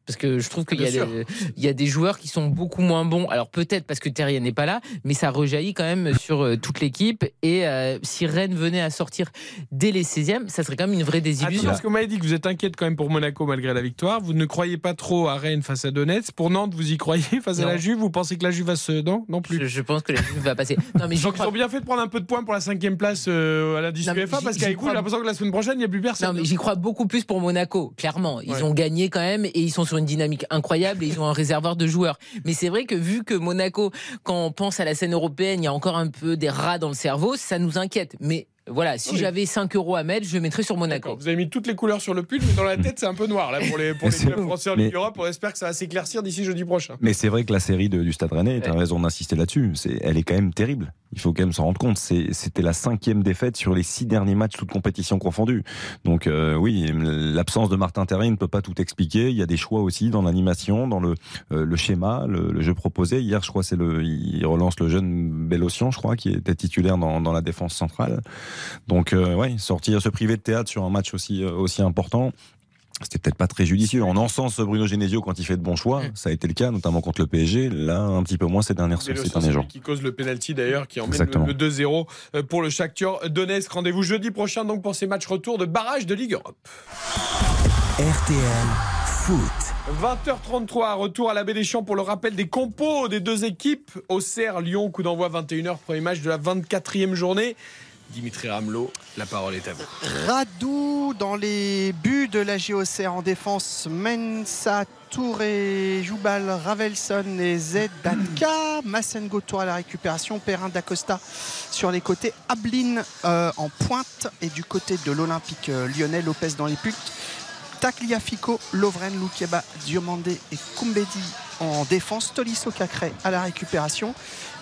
Parce que je trouve qu'il y, a des- il y a des joueurs qui sont beaucoup moins bons. Alors peut-être parce que Terrier n'est pas là, mais ça rejaillit quand même sur euh, toute l'équipe. Et euh, si Rennes venait à sortir dès les 16e, ça serait quand même une vraie désillusion. parce que vous m'avez dit que vous êtes inquiète quand même pour Monaco malgré la victoire. Vous ne croyez pas trop à Rennes face à Donetsk. Pour Nantes, vous y croyez face à la Juve? Vous pensez que la Juve va se. Non, non plus. Je, je pense que la Juve va passer. Non, mais Donc ils crois ont bien fait de prendre un peu de points pour la cinquième place euh, à l'indice UEFA parce qu'avec vous, crois- j'ai l'impression que la semaine prochaine, il n'y a plus personne. Non, mais j'y crois beaucoup plus pour Monaco, clairement. Ils Ouais. ont gagné quand même et ils sont sur une dynamique incroyable et ils ont un réservoir de joueurs. Mais c'est vrai que vu que Monaco, quand on pense à la scène européenne, il y a encore un peu des rats dans le cerveau, ça nous inquiète. Mais voilà, si Oui. j'avais 5 euros à mettre, je mettrais sur Monaco. Vous avez mis toutes les couleurs sur le pull, mais dans la tête, c'est un peu noir là pour les, pour les clubs français en Ligue Europe. On espère que ça va s'éclaircir d'ici jeudi prochain. Mais c'est vrai que la série de- du Stade Rennais, tu as Ouais. raison d'insister là-dessus, c'est, elle est quand même terrible. Il faut quand même s'en rendre compte. C'était la cinquième défaite sur les six derniers matchs, toutes compétitions confondues. Donc euh, oui, l'absence de Martin Terrier ne peut pas tout expliquer. Il y a des choix aussi dans l'animation, dans le, euh, le schéma, le, le jeu proposé. Hier, je crois, c'est le, il relance le jeune Bellocian, je crois, qui était titulaire dans, dans la défense centrale. Donc euh, ouais, sortir, se priver de théâtre sur un match aussi, euh, aussi important. C'était peut-être pas très judicieux. On encense Bruno Genesio quand il fait de bons choix. Mm. Ça a été le cas, notamment contre le PSG. Là, un petit peu moins ces dernières ces c'est jours. qui cause le penalty d'ailleurs, qui emmène Exactement. le, le 2-0 euh, pour le Shakhtar Donetsk. Rendez-vous jeudi prochain donc pour ces matchs retour de barrage de Ligue Europe. RTL Foot. 20h33, retour à la Baie des Champs pour le rappel des compos des deux équipes. Auxerre, Lyon, coup d'envoi 21h, premier match de la 24e journée. Dimitri Ramelot, la parole est à vous. Radou dans les buts de la JOCR en défense. Mensa, Touré, Joubal, Ravelson et Zedatka. Massengo Tour à la récupération. Perrin d'Acosta sur les côtés. Ablin euh, en pointe. Et du côté de l'Olympique euh, lyonnais, Lopez dans les putes. Takliafico, Lovren, Loukeba, Diomandé et Kumbedi en défense. Tolisso Cacré à la récupération.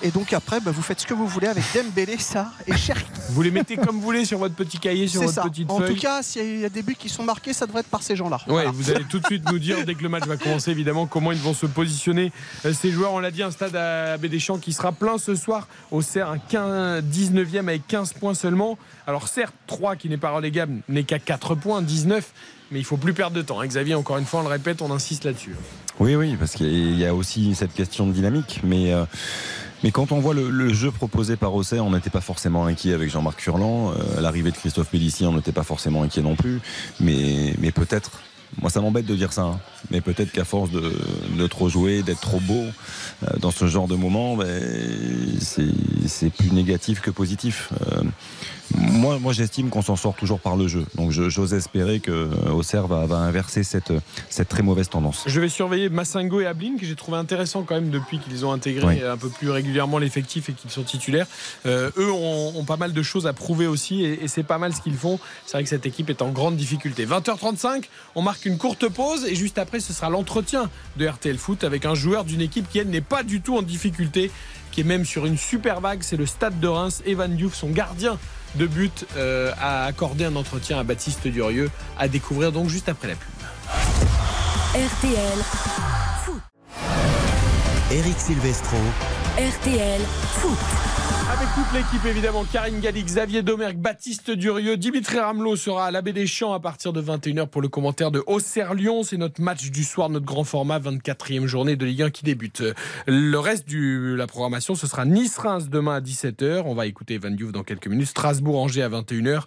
Et donc après, bah, vous faites ce que vous voulez avec Dembélé, ça et Cherki. Vous les mettez comme vous voulez sur votre petit cahier, sur votre ça. petite En feuille. tout cas, s'il y a des buts qui sont marqués, ça devrait être par ces gens-là. Ouais, Voilà. vous allez tout de suite nous dire dès que le match va commencer évidemment comment ils vont se positionner euh, ces joueurs. On l'a dit, un stade à Champs qui sera plein ce soir. Au Serre, un 15 19e avec 15 points seulement. Alors certes, 3 qui n'est pas relégable n'est qu'à 4 points, 19. Mais il faut plus perdre de temps. hein. Xavier, encore une fois, on le répète, on insiste là-dessus. Oui, oui, parce qu'il y a aussi cette question de dynamique. Mais, euh, mais quand on voit le, jeu proposé par Auxerre, on n'était pas forcément inquiet avec Jean-Marc Furlan. Euh, L'arrivée de Christophe Pellissier, on n'était pas forcément inquiet non plus. Mais, mais peut-être Moi, ça m'embête de dire ça, hein. mais peut-être qu'à force de, de, trop jouer, d'être trop beau euh, dans ce genre de moment, ben, c'est plus négatif que positif. Moi, moi j'estime qu'on s'en sort toujours par le jeu. Donc j'ose espérer que euh, Auxerre va, va, inverser cette, cette très mauvaise tendance. Je vais surveiller Massingo et Ablin, que j'ai trouvé intéressant quand même depuis qu'ils ont intégré oui. un peu plus régulièrement l'effectif et qu'ils sont titulaires. Euh, eux ont, ont, pas mal de choses à prouver aussi et, et c'est pas mal ce qu'ils font. C'est vrai que cette équipe est en grande difficulté. 20h35, on marque une courte pause et juste après ce sera l'entretien de RTL Foot avec un joueur d'une équipe qui elle n'est pas du tout en difficulté, qui est même sur une super vague. C'est le Stade de Reims, Evan Diouf, son gardien de but euh, a accordé un entretien à Baptiste Durieux à découvrir donc juste après la pub. RTL Foot. Eric Silvestro. RTL Foot. Avec toute l'équipe évidemment, Karine Galli, Xavier Domergue, Baptiste Durieux, Dimitri Ramelot sera à la Baie des Champs à partir de 21h pour le commentaire de Auxerre-Lyon. C'est notre match du soir, notre grand format, 24e journée de Ligue 1 qui débute. Le reste de la programmation, ce sera Nice-Reims demain à 17h. On va écouter Van Diouf dans quelques minutes. Strasbourg-Angers à 21h.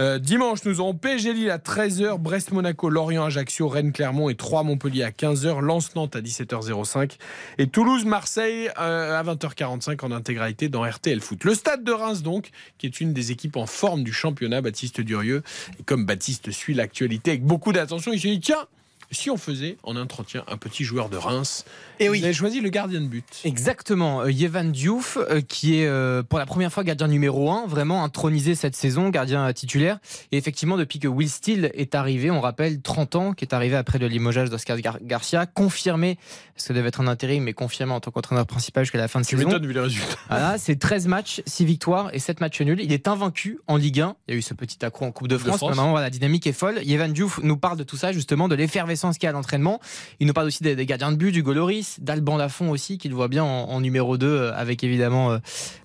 Euh, dimanche, nous aurons PSG Lille à 13h, Brest-Monaco, Lorient-Ajaccio, Rennes-Clermont et 3 Montpellier à 15h, Lens-Nantes à 17h05 et Toulouse-Marseille euh, à 20h45 en intégralité dans RTL Le stade de Reims, donc, qui est une des équipes en forme du championnat, Baptiste Durieux. Et comme Baptiste suit l'actualité avec beaucoup d'attention, il s'est dit tiens, si on faisait en entretien un petit joueur de Reims et oui. Vous avez choisi le gardien de but. Exactement. Euh, Yevan Diouf, euh, qui est euh, pour la première fois gardien numéro 1, vraiment intronisé cette saison, gardien titulaire. Et effectivement, depuis que Will Steele est arrivé, on rappelle 30 ans, qui est arrivé après le limogeage d'Oscar Gar Garcia, confirmé, parce que devait être un intérim, mais confirmé en tant qu'entraîneur principal jusqu'à la fin de tu saison. vu les résultats. Voilà, c'est 13 matchs, 6 victoires et 7 matchs nuls. Il est invaincu en Ligue 1. Il y a eu ce petit accro en Coupe de France. De France. Maintenant, voilà, la dynamique est folle. Yevan Diouf nous parle de tout ça, justement, de l'effervescence qu'il y a à l'entraînement. Il nous parle aussi des, des gardiens de but, du D'Alban Lafont aussi, qu'il voit bien en, en, numéro 2 avec évidemment euh,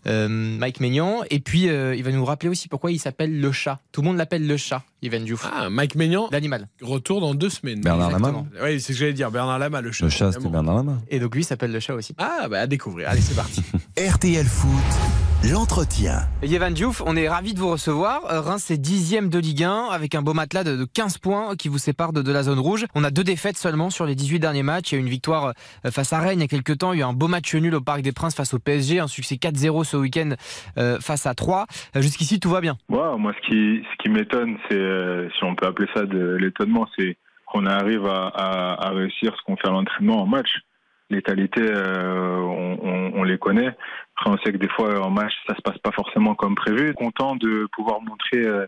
euh, Mike Maignan. Et puis, euh, il va nous rappeler aussi pourquoi il s'appelle le chat. Tout le monde l'appelle le chat, Ivan Diouf. Ah, Mike Maignan. L'animal. Retour dans deux semaines. Bernard Lama. Oui, c'est ce que j'allais dire. Bernard Lama, le chat. Le chat, c'était Bernard Lama. Et donc lui s'appelle le chat aussi. Ah, bah à découvrir. Allez, c'est parti. RTL Foot. L'entretien. Yevan Diouf, on est ravi de vous recevoir. Reims est dixième de Ligue 1 avec un beau matelas de 15 points qui vous sépare de, de, la zone rouge. On a deux défaites seulement sur les 18 derniers matchs. Il y a eu une victoire face à Rennes il y a quelques temps. Il y a eu un beau match nul au Parc des Princes face au PSG. Un succès 4-0 ce week-end euh, face à 3. Jusqu'ici, tout va bien. Moi, ce qui, ce qui m'étonne, c'est, euh, si on peut appeler ça de l'étonnement, c'est qu'on arrive à, à, à réussir ce qu'on fait à l'entraînement en match les qualités, euh, on, on, on, les connaît. Après, on sait que des fois, en match, ça se passe pas forcément comme prévu. Content de pouvoir montrer euh,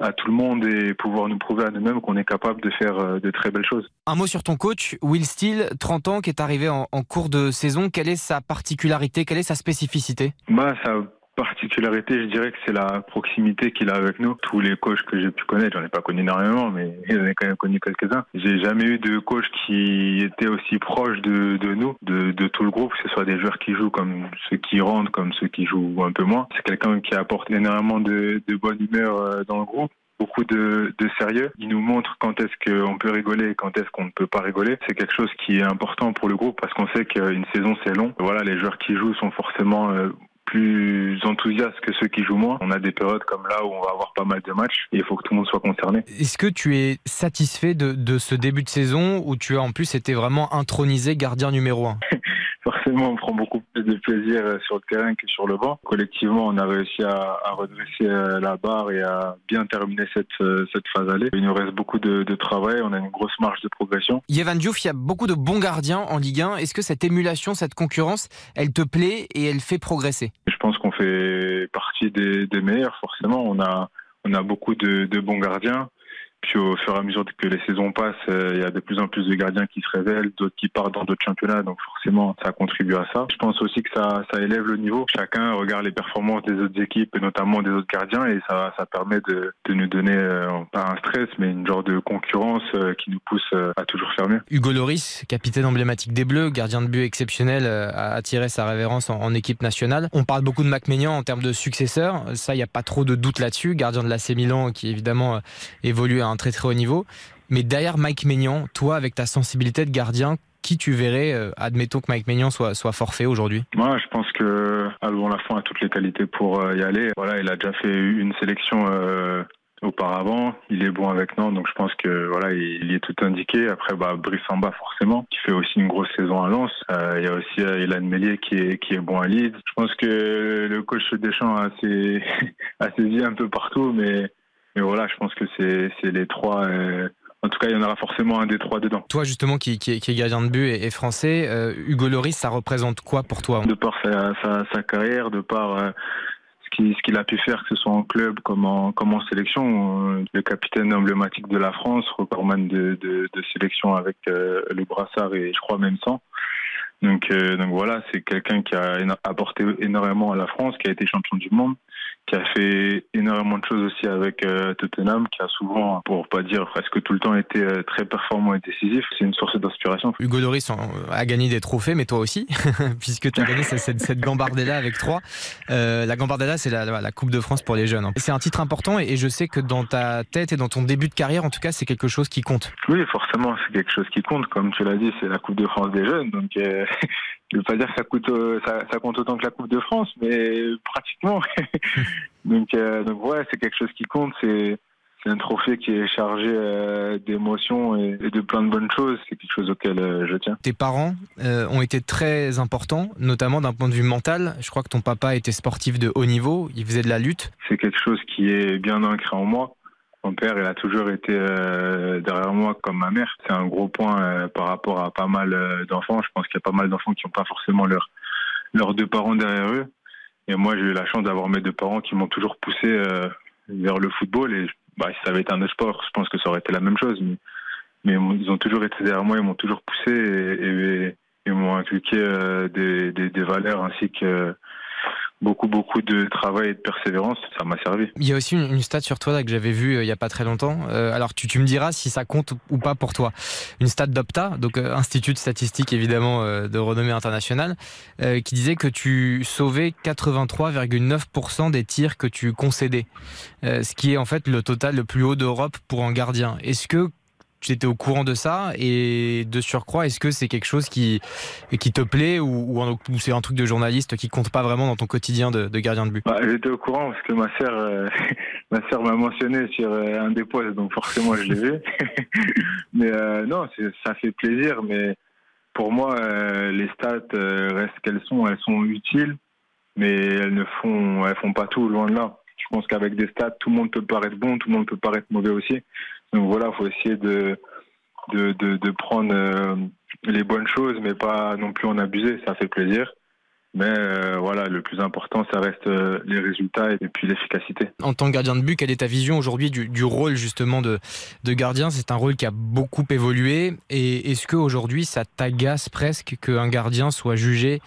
à tout le monde et pouvoir nous prouver à nous-mêmes qu'on est capable de faire euh, de très belles choses. Un mot sur ton coach, Will Steele, 30 ans, qui est arrivé en, en cours de saison. Quelle est sa particularité? Quelle est sa spécificité? Bah, ça particularité, je dirais que c'est la proximité qu'il a avec nous. Tous les coachs que j'ai pu connaître, j'en ai pas connu énormément, mais j'en ai quand même connu quelques-uns. J'ai jamais eu de coach qui était aussi proche de, de nous, de, de, tout le groupe, que ce soit des joueurs qui jouent comme ceux qui rentrent, comme ceux qui jouent un peu moins. C'est quelqu'un qui apporte énormément de, de bonne humeur euh, dans le groupe beaucoup de, de, sérieux. Il nous montre quand est-ce qu'on peut rigoler et quand est-ce qu'on ne peut pas rigoler. C'est quelque chose qui est important pour le groupe parce qu'on sait qu'une saison c'est long. Voilà, les joueurs qui jouent sont forcément euh, plus enthousiastes que ceux qui jouent moins. On a des périodes comme là où on va avoir pas mal de matchs et il faut que tout le monde soit concerné. Est-ce que tu es satisfait de, de ce début de saison où tu as en plus été vraiment intronisé gardien numéro 1 forcément, on prend beaucoup plus de plaisir sur le terrain que sur le banc. Collectivement, on a réussi à, à redresser la barre et à bien terminer cette, cette phase allée. Il nous reste beaucoup de, de, travail, on a une grosse marge de progression. Yevan Diouf, il y a beaucoup de bons gardiens en Ligue 1. Est-ce que cette émulation, cette concurrence, elle te plaît et elle fait progresser? Je pense qu'on fait partie des, meilleurs, forcément. On a, on a beaucoup de bons gardiens. Puis au fur et à mesure que les saisons passent, euh, il y a de plus en plus de gardiens qui se révèlent, d'autres qui partent dans d'autres championnats, donc forcément ça contribue à ça. Je pense aussi que ça, ça élève le niveau. Chacun regarde les performances des autres équipes notamment des autres gardiens et ça, ça permet de, de nous donner euh, pas un stress mais une genre de concurrence euh, qui nous pousse à toujours faire mieux. Hugo Loris, capitaine emblématique des Bleus, gardien de but exceptionnel, a attiré sa révérence en, équipe nationale. On parle beaucoup de Mac Maignan en termes de successeur, ça il n'y a pas trop de doute là-dessus. Gardien de l'AC Milan qui évidemment évolue un très très haut niveau. Mais derrière Mike Maignan, toi, avec ta sensibilité de gardien, qui tu verrais, euh, admettons que Mike Maignan soit, soit forfait aujourd'hui? Moi, je pense que Alban Lafont a toutes les qualités pour euh, y aller. Voilà, il a déjà fait une sélection euh, auparavant. Il est bon avec Nantes, donc je pense que voilà, il, est tout indiqué. Après, bah, Brice Samba forcément, qui fait aussi une grosse saison à Lens. Il y a aussi euh, Ilan Mélier qui est qui est bon à Leeds. Je pense que le coach Deschamps a, a saisi un peu partout, mais mais voilà, je pense que c'est les trois. Euh, en tout cas, il y en aura forcément un des trois dedans. Toi, justement, qui, qui, est gardien de but et, français, Hugo Loris, ça représente quoi pour toi De par sa, sa, sa carrière, de par ce qu'il a pu faire, que ce soit en club comme en, comme en sélection. Euh, le capitaine emblématique de la France, recordman de, de, de sélection avec euh, le brassard et je crois même sans. Donc, euh, donc voilà, c'est quelqu'un qui a apporté énormément à la France, qui a été champion du monde, qui a fait énormément de choses aussi avec euh, Tottenham, qui a souvent, pour pas dire presque tout le temps, été euh, très performant et décisif. C'est une source d'inspiration. Hugo Doris a gagné des trophées, mais toi aussi, puisque tu as gagné cette, cette, Gambardella avec trois. Euh, la Gambardella, c'est la, la, Coupe de France pour les jeunes. Hein. C'est un titre important et, je sais que dans ta tête et dans ton début de carrière, en tout cas, c'est quelque chose qui compte. Oui, forcément, c'est quelque chose qui compte. Comme tu l'as dit, c'est la Coupe de France des jeunes. Donc, je veux pas dire que ça coûte euh, ça, ça, compte autant que la Coupe de France, mais pratiquement. donc euh, donc ouais, c'est quelque chose qui compte. C'est un trophée qui est chargé euh, d'émotions et, de plein de bonnes choses. C'est quelque chose auquel je tiens. Tes parents ont été très importants, notamment d'un point de vue mental. Je crois que ton papa était sportif de haut niveau. Il faisait de la lutte. C'est quelque chose qui est bien ancré en moi. Mon père, il a toujours été euh, derrière moi comme ma mère. C'est un gros point euh, par rapport à pas mal euh, d'enfants. Je pense qu'il y a pas mal d'enfants qui n'ont pas forcément leurs deux parents derrière eux. Et moi, j'ai eu la chance d'avoir mes deux parents qui m'ont toujours poussé vers le football. Et bah, si ça avait été un autre sport, je pense que ça aurait été la même chose. Mais, ils ont toujours été derrière moi, ils m'ont toujours poussé et, et, m'ont inculqué des, valeurs ainsi que beaucoup beaucoup de travail et de persévérance, ça m'a servi. Il y a aussi une, stat sur toi que j'avais vue euh, il y a pas très longtemps. Euh, alors tu, tu, me diras si ça compte ou pas pour toi. Une stat d'Opta, donc euh, institut de statistique évidemment de renommée internationale, qui disait que tu sauvais 83,9% des tirs que tu concédais, ce qui est en fait le total le plus haut d'Europe pour un gardien. Est-ce que tu étais au courant de ça et de surcroît, est-ce que c'est quelque chose qui, qui te plaît ou, c'est un truc de journaliste qui compte pas vraiment dans ton quotidien de, gardien de but? Bah, J'étais au courant parce que ma sœur euh, ma mentionné sur euh, un des postes, donc forcément je l'ai vu. mais euh, non, ça fait plaisir, mais pour moi, les stats restent qu'elles sont, elles sont utiles, mais elles ne font, elles font pas tout, loin de là. Je pense qu'avec des stats, tout le monde peut paraître bon, tout le monde peut paraître mauvais aussi. Donc voilà, il faut essayer de, de, de, prendre euh, les bonnes choses, mais pas non plus en abuser. Ça fait plaisir. Mais euh, voilà, le plus important, ça reste euh, les résultats et puis l'efficacité. En tant que gardien de but, quelle est ta vision aujourd'hui du, du, rôle justement de, de gardien? C'est un rôle qui a beaucoup évolué. Et est-ce qu'aujourd'hui, ça t'agace presque qu'un gardien soit jugé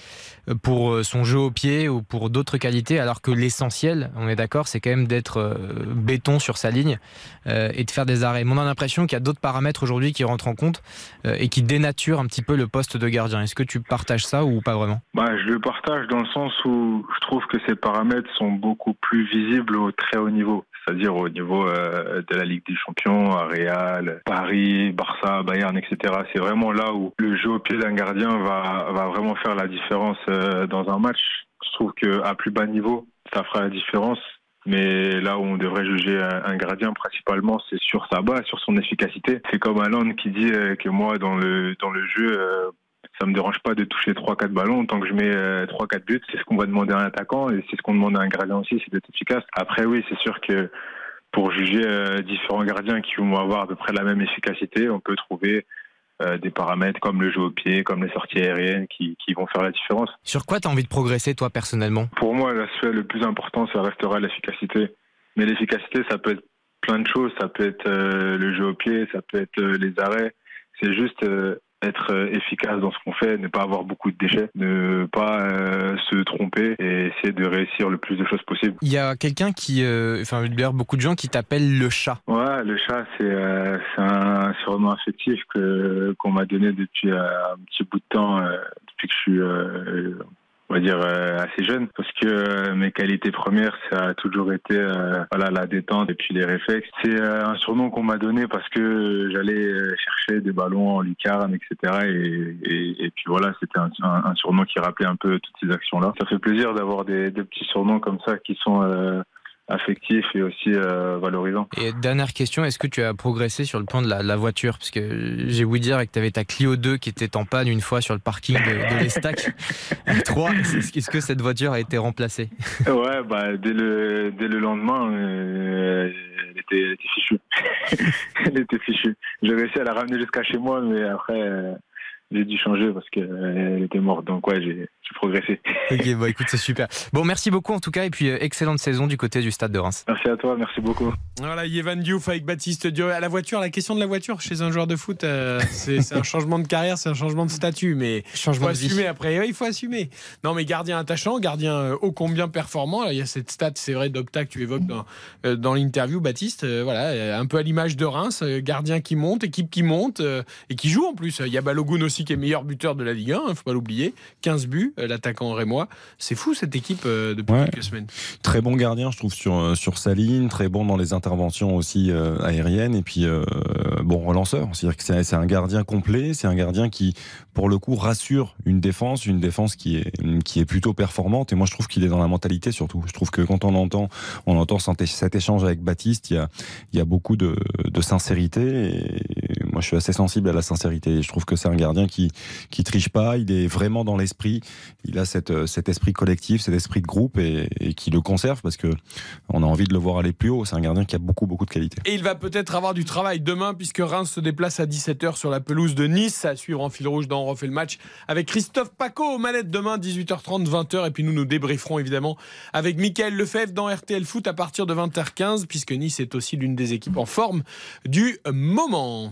pour euh, son jeu au pied ou pour d'autres qualités, alors que l'essentiel, on est d'accord, c'est quand même d'être béton sur sa ligne et de faire des arrêts? Mais on a l'impression qu'il y a d'autres paramètres aujourd'hui qui rentrent en compte et qui dénaturent un petit peu le poste de gardien. Est-ce que tu partages ça ou pas vraiment? Bah, Je le partage dans le sens où je trouve que ces paramètres sont beaucoup plus visibles au très haut niveau c'est-à-dire au niveau de la Ligue des Champions, à Real, Paris, Barça, Bayern, etc. C'est vraiment là où le jeu au pied d'un gardien va, vraiment faire la différence euh, dans un match. Je trouve qu'à plus bas niveau, ça fera la différence. Mais là où on devrait juger un gardien principalement, c'est sur sa base, sur son efficacité. C'est comme Alan qui dit euh, que moi, dans le, jeu, euh, ça me dérange pas de toucher 3-4 ballons tant que je mets 3-4 buts. C'est ce qu'on va demander à un attaquant et c'est ce qu'on demande à un gardien aussi, c'est d'être efficace. Après, oui, c'est sûr que pour juger différents gardiens qui vont avoir à peu près la même efficacité, on peut trouver euh, des paramètres comme le jeu au pied, comme les sorties aériennes qui, qui vont faire la différence. Sur quoi tu as envie de progresser toi personnellement? Pour moi, l'aspect le plus important, ça restera l'efficacité. Mais l'efficacité, ça peut être plein de choses. Ça peut être euh, le jeu au pied, ça peut être euh, les arrêts. C'est juste être euh, efficace dans ce qu'on fait, ne pas avoir beaucoup de déchets, ne pas euh, se tromper et essayer de réussir le plus de choses possible. Il y a quelqu'un qui, euh, enfin d'ailleurs beaucoup de gens qui t'appellent le chat. Ouais, le chat c'est un surnom affectif que qu'on m'a donné depuis un petit bout de temps, depuis que je suis on va dire euh, assez jeune parce que euh, mes qualités premières ça a toujours été euh, voilà la détente et puis les réflexes. C'est un surnom qu'on m'a donné parce que j'allais chercher des ballons en lucarne etc et, et, puis voilà c'était un, un, surnom qui rappelait un peu toutes ces actions là ça fait plaisir d'avoir des, des, petits surnoms comme ça qui sont affectif et aussi valorisant. Et dernière question, est-ce que tu as progressé sur le plan de la, voiture? Parce que j'ai ouï dire que tu avais ta Clio 2 qui était en panne une fois sur le parking de, de l'Estac 3. Est-ce que cette voiture a été remplacée? Ouais, bah, dès, le, dès le lendemain, elle, était, elle, était, fichue. elle était fichue. J'ai réussi à la ramener jusqu'à chez moi, mais après j'ai dû changer parce qu'elle était morte. Donc ouais, j'ai progressé. Ok, bon écoute, c'est super. Bon, merci beaucoup en tout cas, et puis euh, excellente saison du côté du stade de Reims. Merci à toi, merci beaucoup. Voilà, Yévan Diouf avec Baptiste Dieu. À la voiture, la question de la voiture chez un joueur de foot, euh, c'est un changement de carrière, c'est un changement de statut, mais changement il faut assumer après. il faut assumer. Non, mais gardien attachant, gardien euh, ô combien performant. il y a cette stat, c'est vrai, d'Opta que tu évoques dans, dans l'interview, Baptiste. voilà, un peu à l'image de Reims, gardien qui monte, équipe qui monte et qui joue en plus. Il y a Balogun aussi qui est meilleur buteur de la Ligue 1, il hein, faut pas l'oublier. 15 buts, euh, l'attaquant rémois. C'est fou cette équipe euh, depuis quelques semaines. Très bon gardien, je trouve, sur, euh, sur sa ligne, très bon dans les interventions aussi aériennes, et puis bon relanceur. C'est-à-dire que c'est un gardien complet, c'est un gardien qui, pour le coup, rassure une défense, une défense qui est, qui est plutôt performante. Et moi, je trouve qu'il est dans la mentalité surtout. Je trouve que quand on entend, on entend cet échange avec Baptiste, il y a, il y a beaucoup de, de sincérité. Et moi, je suis assez sensible à la sincérité. Je trouve que c'est un gardien qui, qui triche pas. Il est vraiment dans l'esprit. Il a cette, euh, cet esprit collectif, cet esprit de groupe et, qui le conserve parce que on a envie de le voir aller plus haut. C'est un gardien qui a beaucoup, beaucoup de qualité. Et il va peut-être avoir du travail demain puisque Reims se déplace à 17h sur la pelouse de Nice. À suivre en fil rouge dans On refait le match avec Christophe Paco aux manettes demain 18h30, 20h. Et puis nous nous débrieferons évidemment avec Michael Lefebvre dans RTL Foot à partir de 20h15 puisque Nice est aussi l'une des équipes en forme du moment.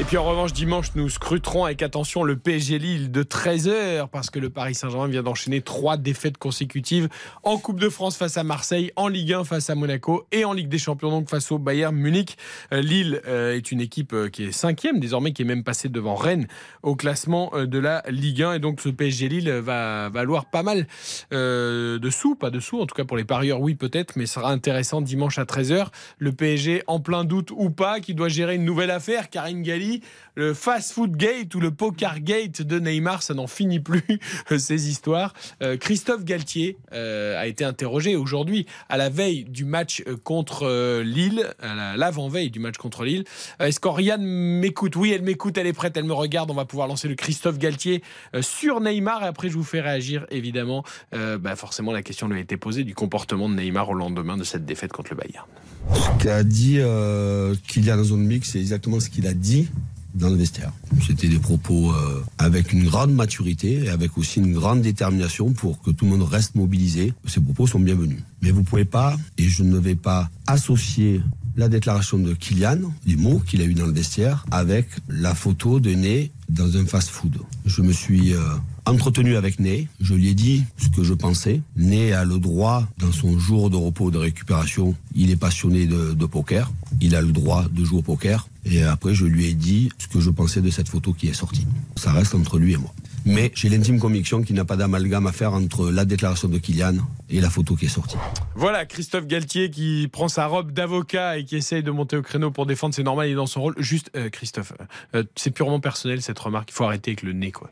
Et puis en revanche, dimanche, nous scruterons avec attention le PSG Lille de 13h parce que le Paris Saint-Germain vient d'enchaîner trois défaites consécutives en Coupe de France face à Marseille, en Ligue 1 face à Monaco et en Ligue des Champions donc face au Bayern Munich. Euh, Lille euh, est une équipe euh, qui est cinquième désormais, qui est même passée devant Rennes au classement de la Ligue 1 et donc ce PSG Lille va valoir pas mal de sous, pas de sous en tout cas pour les parieurs, oui peut-être, mais sera intéressant dimanche à 13h. Le PSG en plein doute ou pas, qui doit gérer une nouvelle affaire, Karine Galli Italie le fast-food gate ou le poker gate de Neymar, ça n'en finit plus, ces histoires. Euh, Christophe Galtier euh, a été interrogé aujourd'hui, à la veille du match euh, contre Lille, à l'avant-veille du match contre Lille. Est-ce qu'Oriane m'écoute? Oui, elle m'écoute, elle est prête, elle me regarde. On va pouvoir lancer le Christophe Galtier sur Neymar et après je vous fais réagir, évidemment. Bah, forcément, la question lui a été posée du comportement de Neymar au lendemain de cette défaite contre le Bayern. Ce qu'a dit euh, Kylian Mix, c'est exactement ce qu'il a dit dans le vestiaire. C'était des propos euh, avec une grande maturité et avec aussi une grande détermination pour que tout le monde reste mobilisé. Ces propos sont bienvenus. Mais vous pouvez pas, et je ne vais pas associer la déclaration de Kylian, les mots qu'il a eu dans le vestiaire, avec la photo de Ney dans un fast-food. Je me suis euh, entretenu avec Ney, je lui ai dit ce que je pensais. Ney a le droit, dans son jour de repos de récupération, il est passionné de, de poker, il a le droit de jouer au poker. Et après, je lui ai dit ce que je pensais de cette photo qui est sortie. Ça reste entre lui et moi. Mais j'ai l'intime conviction qu'il n'a pas d'amalgame à faire entre la déclaration de Kylian et la photo qui est sortie. Voilà, Christophe Galtier qui prend sa robe d'avocat et qui essaye de monter au créneau pour défendre. C'est normal, il est dans son rôle. Juste, euh, Christophe, euh, c'est purement personnel cette remarque. Il faut arrêter avec le nez, quoi.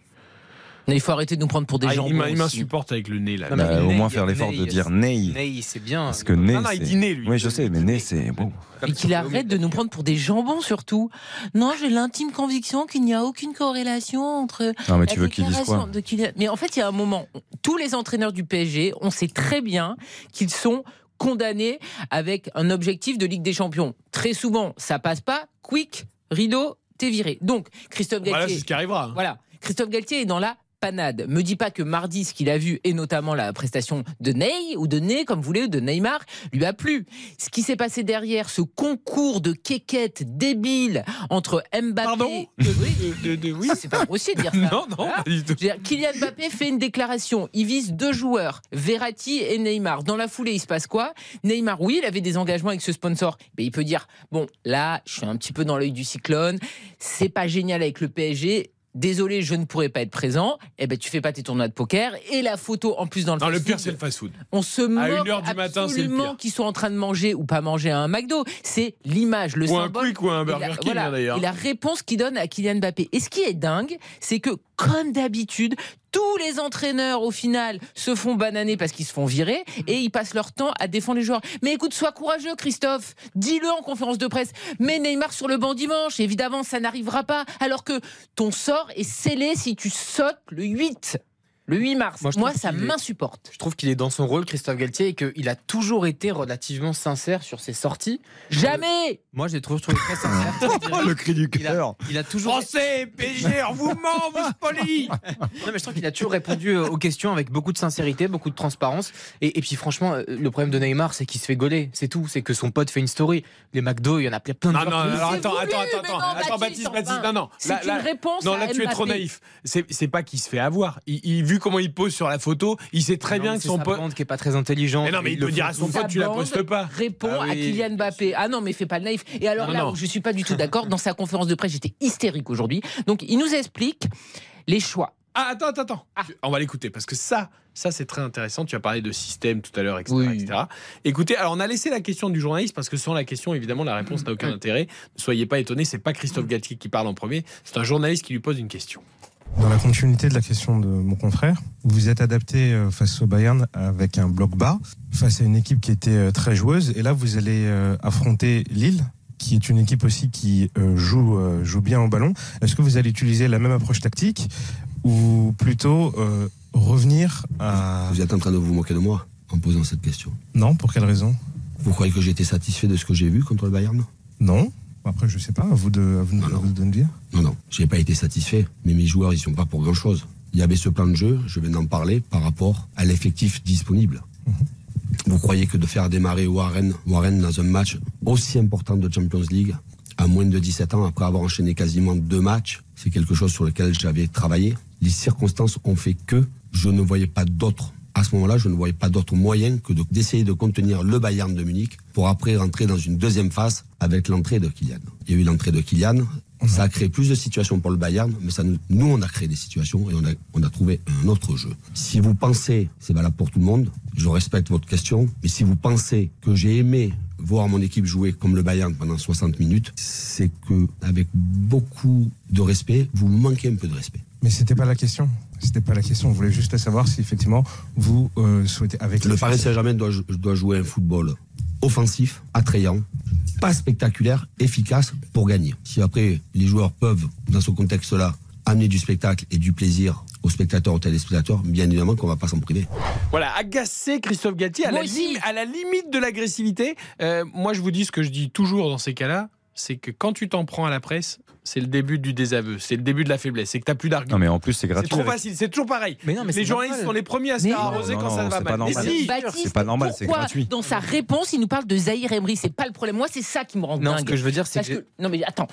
Il faut arrêter de nous prendre pour des gens. Il m'insupporte avec le nez là. Bah, au moins faire l'effort de dire nez. Ney, c'est bien. Parce que nez. Non, non, il dit nez lui. Oui, je sais, mais nez c'est bon. Et qu'il arrête de nous prendre pour des jambons surtout. Non, j'ai l'intime conviction qu'il n'y a aucune corrélation entre. Non, mais tu veux qu'il dise quoi Mais en fait, il y a un moment. Tous les entraîneurs du PSG, on sait très bien qu'ils sont condamnés avec un objectif de Ligue des Champions. Très souvent, ça passe pas. Quick, rideau, t'es viré. Donc, Christophe Galtier. Voilà, c'est ce qui arrivera. Voilà. Christophe Galtier est dans la panade. Me dis pas que mardi, ce qu'il a vu, et notamment la prestation de Ney, ou de Ney, comme vous voulez, de Neymar, lui a plu. Ce qui s'est passé derrière, ce concours de quéquettes débiles entre Mbappé... Pardon Oui, c'est pas possible de dire ça. Non, non, Kylian Mbappé fait une déclaration. Il vise deux joueurs, Verratti et Neymar. Dans la foulée, il se passe quoi? Neymar, oui, il avait des engagements avec ce sponsor. Mais il peut dire, bon, là, je suis un petit peu dans l'œil du cyclone. C'est pas génial avec le PSG désolé, je ne pourrai pas être présent, eh ben tu fais pas tes tournois de poker et la photo en plus dans le Non, le pire c'est le fast-food. On se moque à 1h du matin, c'est le pire. qu'ils sont en train de manger ou pas manger à un McDo, c'est l'image, le ou symbole. un quick ou un Burger King hein, d'ailleurs. Et la réponse qu'il donne à Kylian Mbappé. Et ce qui est dingue, c'est que comme d'habitude, Tous les entraîneurs, au final, se font bananer parce qu'ils se font virer et ils passent leur temps à défendre les joueurs. Mais écoute, sois courageux, Christophe. Dis-le en conférence de presse. Mets Neymar sur le banc dimanche. Évidemment, ça n'arrivera pas. Alors que ton sort est scellé si tu sautes le 8. Le 8 mars. Moi, Moi, ça m'insupporte. Je trouve qu'il est dans son rôle, Christophe Galtier, et qu'il a toujours été relativement sincère sur ses sorties. Jamais Moi, je l'ai trouvé, très sincère. Le cri du Il a, cœur. il a toujours. Français, PSG, on vous ment, vous spolie Non, mais je trouve qu'il a toujours répondu euh, aux questions avec beaucoup de sincérité, beaucoup de transparence. Et, et puis, franchement, euh, le problème de Neymar, c'est qu'il se fait gauler. C'est tout. C'est que son pote fait une story. Les McDo, il y en a plein plein de Non, non, alors attends, voulu, attends, attends, non, attends, Baptiste, Baptiste, non, non. c'est Là- une réponse Non, là, tu es trop naïf. C'est pas qu'il se fait avoir. Il, il- vu comment il pose sur la photo, il sait très Non, bien que son pote. qui est pas très intelligente. Mais non, mais il le peut dire à fait son pote, tu la postes pas. Répond Ah à. Kylian Mbappé. Ah non, mais fais pas le naïf. Et alors Non, là non. où je suis pas du tout d'accord, dans sa conférence de presse, j'étais hystérique aujourd'hui. Donc il nous explique les choix. Ah, attends, attends, attends. Ah. On va l'écouter parce que ça, ça c'est très intéressant. Tu as parlé de système tout à l'heure, etc., Oui. etc. Écoutez, alors on a laissé la question du journaliste parce que sans la question, évidemment, la réponse n'a aucun intérêt. Ne soyez pas étonnés, c'est pas Christophe Galtier qui parle en premier, c'est un journaliste qui lui pose une question. Dans la continuité de la question de mon confrère, vous vous êtes adapté euh, face au Bayern avec un bloc bas, face à une équipe qui était euh, très joueuse. Et là, vous allez euh, affronter Lille, qui est une équipe aussi qui joue, joue bien au ballon. Est-ce que vous allez utiliser la même approche tactique ou plutôt euh, revenir à... Vous êtes en train de vous moquer de moi en posant cette question. Non, pour quelle raison? Vous croyez que j'étais satisfait de ce que j'ai vu contre le Bayern? Non. Après, je sais pas, à vous de, à vous, Non, non. vous de me dire. Non, non, j'ai pas été satisfait, mais mes joueurs, ils sont pas pour grand-chose. Il y avait ce plan de jeu, je viens d'en parler, par rapport à l'effectif disponible. Vous croyez que de faire démarrer Warren, Warren dans un match aussi important de Champions League, à moins de 17 ans, après avoir enchaîné quasiment deux matchs, c'est quelque chose sur lequel j'avais travaillé. Les circonstances ont fait que je ne voyais pas d'autres. À ce moment-là, je ne voyais pas d'autre moyen que de- d'essayer de contenir le Bayern de Munich pour après rentrer dans une deuxième phase avec l'entrée de Kylian. Il y a eu l'entrée de Kylian, ça a créé plus de situations pour le Bayern, mais ça nous, nous, on a créé des situations et on a, on a trouvé un autre jeu. Si vous pensez, c'est valable pour tout le monde, je respecte votre question, mais si vous pensez que j'ai aimé voir mon équipe jouer comme le Bayern pendant 60 minutes, c'est que, avec beaucoup de respect, vous manquez un peu de respect. Mais c'était pas la question. C'était pas la question. On voulait juste savoir si effectivement vous euh, souhaitez avec Le les Paris Français- Saint-Germain doit, doit jouer un football offensif, attrayant, pas spectaculaire, efficace pour gagner. Si après les joueurs peuvent, dans ce contexte-là, amener du spectacle et du plaisir aux spectateurs, aux téléspectateurs, bien évidemment qu'on va pas s'en priver. Voilà, agacé Christophe Galtier à, Moi la, aussi. lim- à la limite de l'agressivité. Euh, moi, je vous dis ce que je dis toujours dans ces cas-là, c'est que quand tu t'en prends à la presse, c'est le début du désaveu, c'est le début de la faiblesse, c'est que t'as plus d'arguments. Non, mais en plus, c'est C'est gratuit. trop avec- facile, c'est toujours pareil. Mais non, mais les c'est journalistes normal. sont les premiers à se faire non, arroser non, quand ça non, va c'est mal. Mais si, C'est pas normal, c'est gratuit. Dans sa réponse, il nous parle de Zahir Emery? C'est pas le problème. Moi, c'est ça qui me rend Non, ce dingue. que je veux dire, c'est que- non, mais attends.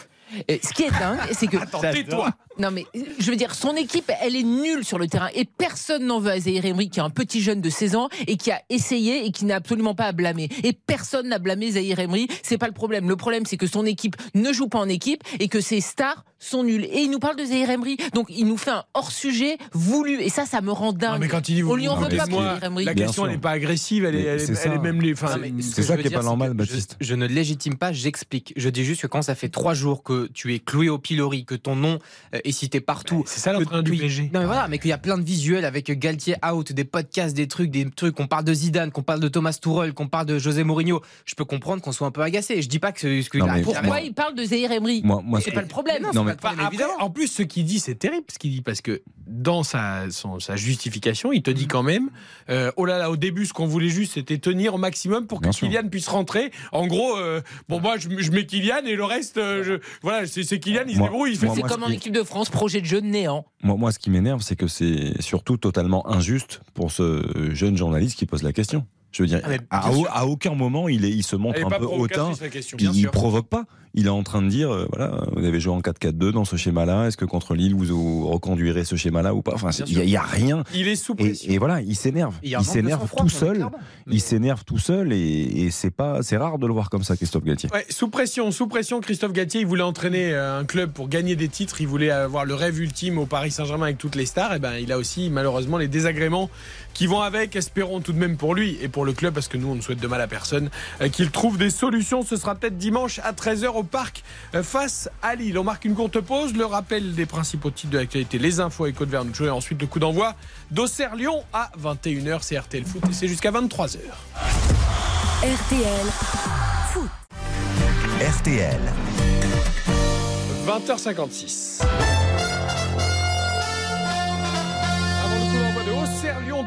Euh, Ce qui est dingue, c'est que. Attends, tais-toi. Non, mais je veux dire, son équipe, elle est nulle sur le terrain. Et personne n'en veut à Zahir Emery, qui est un petit jeune de 16 ans et qui a essayé et qui n'a absolument pas à blâmer. Et personne n'a blâmé Zahir Emery. C'est pas le problème. Le problème, c'est que son équipe ne joue pas en équipe et que ses stars sont nulles. Et il nous parle de Zahir Emery. Donc, il nous fait un hors-sujet voulu. Et ça, ça me rend dingue. Non, mais quand il dit On lui en veut pas pour moi, Zahir Emery. la question elle n'est pas agressive, elle est, Mais elle est- c'est elle est ça. même les. enfin, Non, mais ce c'est ça qui est dire, pas normal, Baptiste. Je, je ne légitime pas, j'explique. Je dis juste que quand ça fait trois jours que tu es cloué au pilori, que ton nom euh, est cité partout. C'est ça l'entraîneur du. PSG. Non mais voilà, mais qu'il y a plein de visuels avec Galtier out, des podcasts, des trucs, des trucs. qu'on parle de Zidane, qu'on parle de Thomas Tuchel, qu'on parle de José Mourinho. Je peux comprendre qu'on soit un peu agacé. Je dis pas que que Non, mais- Pourquoi raison. il parle de Zahir Emery Moi, moi, C'est pas le problème. Non, mais- Enfin, après, en plus, ce qu'il dit, c'est terrible ce qu'il dit, parce que dans sa, son- sa justification, il te Mm. dit quand même euh, oh là là, au début, ce qu'on voulait juste, c'était tenir au maximum pour que Bien sûr. Kylian puisse rentrer. En gros, euh, bon, moi, je, je mets Kylian et le reste, euh, je- voilà, c'est Kylian, il se débrouille. Il fait moi, C'est comme en qui- équipe de France, projet de jeu de néant. Moi, moi, ce qui m'énerve, c'est que c'est surtout totalement injuste pour ce jeune journaliste qui pose la question. Je veux dire, Ah, à, aucun moment, il, est, il se montre un peu hautain. Il, il provoque pas. Il est en train de dire, euh, voilà, vous avez joué en 4-4-2 dans ce schéma-là. Est-ce que contre Lille, vous, vous reconduirez ce schéma-là ou pas? Enfin, il n'y a, rien. Il est sous pression. et voilà, il s'énerve. Il s'énerve tout seul. Il s'énerve tout seul et, et c'est pas, c'est rare de le voir comme ça, Christophe Galtier. Ouais, sous pression, sous pression, Christophe Galtier, il voulait entraîner euh, un club pour gagner des titres, il voulait avoir le rêve ultime au Paris Saint-Germain avec toutes les stars, et ben il a aussi malheureusement les désagréments qui vont avec, espérons tout de même pour lui et pour le club parce que nous on ne souhaite de mal à personne euh, qu'il trouve des solutions. Ce sera peut-être dimanche à 13h au parc euh, face à Lille. On marque une courte pause, le rappel des principaux titres de l'actualité, les infos et Côte Vernuccio et ensuite le coup d'envoi d'Auxerre Lyon à 21h. C'est RTL Foot et c'est jusqu'à 23h. RTL Foot. RTL. 20h56.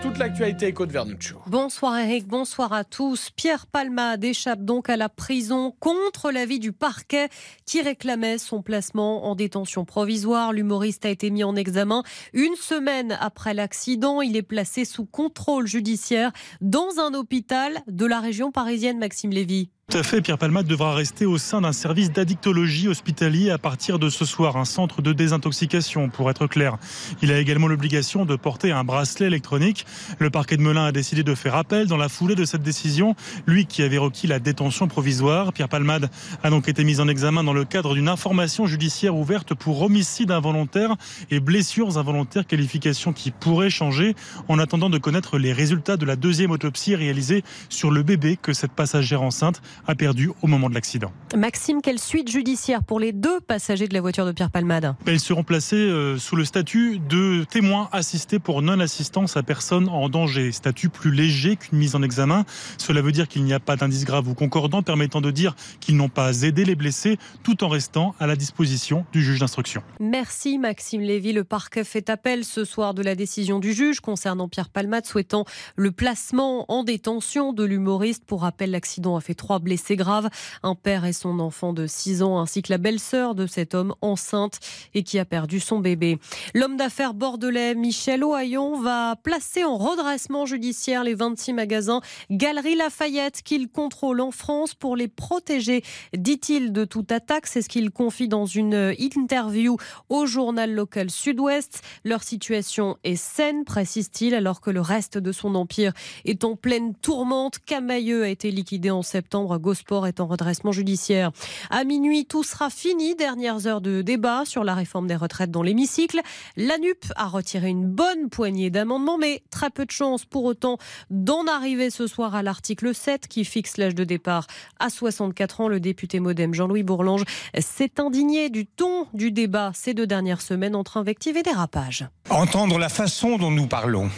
Toute l'actualité et Côte Vernuccio. Bonsoir Eric, bonsoir à tous. Pierre Palmade échappe donc à la prison contre l'avis du parquet qui réclamait son placement en détention provisoire. L'humoriste a été mis en examen une semaine après l'accident. Il est placé sous contrôle judiciaire dans un hôpital de la région parisienne, Maxime Lévy. Tout à fait, Pierre Palmade devra rester au sein d'un service d'addictologie hospitalier à partir de ce soir, un centre de désintoxication pour être clair. Il a également l'obligation de porter un bracelet électronique. Le parquet de Melun a décidé de faire appel dans la foulée de cette décision. Lui qui avait requis la détention provisoire, Pierre Palmade a donc été mis en examen dans le cadre d'une information judiciaire ouverte pour homicide involontaire et blessures involontaires, qualification qui pourrait changer en attendant de connaître les résultats de la deuxième autopsie réalisée sur le bébé que cette passagère enceinte a perdu au moment de l'accident. Maxime, quelle suite judiciaire pour les deux passagers de la voiture de Pierre Palmade? Ils seront placés euh, sous le statut de témoins assistés pour non-assistance à personne en danger. Statut plus léger qu'une mise en examen. Cela veut dire qu'il n'y a pas d'indice grave ou concordant permettant de dire qu'ils n'ont pas aidé les blessés tout en restant à la disposition du juge d'instruction. Merci Maxime Lévy. Le parquet fait appel ce soir de la décision du juge concernant Pierre Palmade souhaitant le placement en détention de l'humoriste. Pour rappel, l'accident a fait trois blessés graves, un père et son enfant de 6 ans ainsi que la belle-sœur de cet homme enceinte et qui a perdu son bébé. L'homme d'affaires bordelais Michel Ohaillon va placer en redressement judiciaire les 26 magasins Galerie Lafayette qu'il contrôle en France pour les protéger, dit-il, de toute attaque. C'est ce qu'il confie dans une interview au journal local Sud-Ouest. Leur situation est saine, précise-t-il, alors que le reste de son empire est en pleine tourmente. Camailleux a été liquidé en septembre. Gosport est en redressement judiciaire. À minuit, tout sera fini. Dernières heures de débat sur la réforme des retraites dans l'hémicycle. La NUP a retiré une bonne poignée d'amendements, mais très peu de chance pour autant d'en arriver ce soir à l'article 7 qui fixe l'âge de départ à 64 ans. Le député modem Jean-Louis Bourlange s'est indigné du ton du débat ces deux dernières semaines entre invectives et dérapages. Entendre la façon dont nous parlons,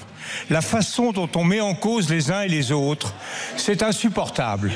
la façon dont on met en cause les uns et les autres, c'est insupportable.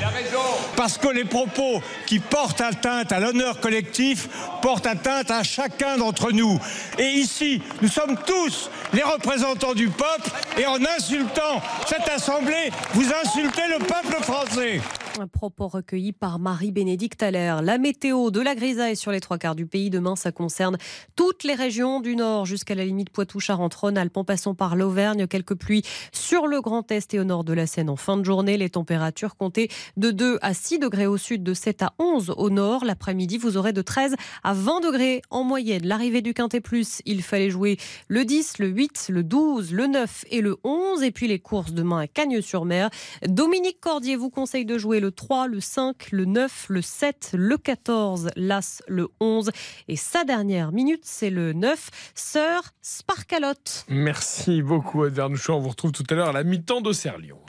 Parce que les propos qui portent atteinte à l'honneur collectif portent atteinte à chacun d'entre nous. Et ici, nous sommes tous les représentants du peuple et en insultant cette Assemblée, vous insultez le peuple français. Un propos recueilli par Marie-Bénédicte Allaire. La météo de la grisaille sur les trois quarts du pays. Demain, ça concerne toutes les régions du nord jusqu'à la limite Poitou-Charentes-Rhône-Alpes en passant par l'Auvergne. Quelques pluies sur le Grand Est et au nord de la Seine en fin de journée. Les températures comptées de 2 à 6 degrés au sud, de 7 à 11 au nord. L'après-midi, vous aurez de 13 à 20 degrés en moyenne. L'arrivée du Quintet Plus, il fallait jouer le 10, le 8, le 12, le 9 et le 11. Et puis les courses demain à Cagnes-sur-Mer. Dominique Cordier vous conseille de jouer le 3, le 5, le 9, le 7, le 14, l'As, le 11. Et sa dernière minute, c'est le 9, Sœur Sparkalotte. Merci beaucoup, Ed Vernouchon. On vous retrouve tout à l'heure à la mi-temps d'Auxerre Lyon.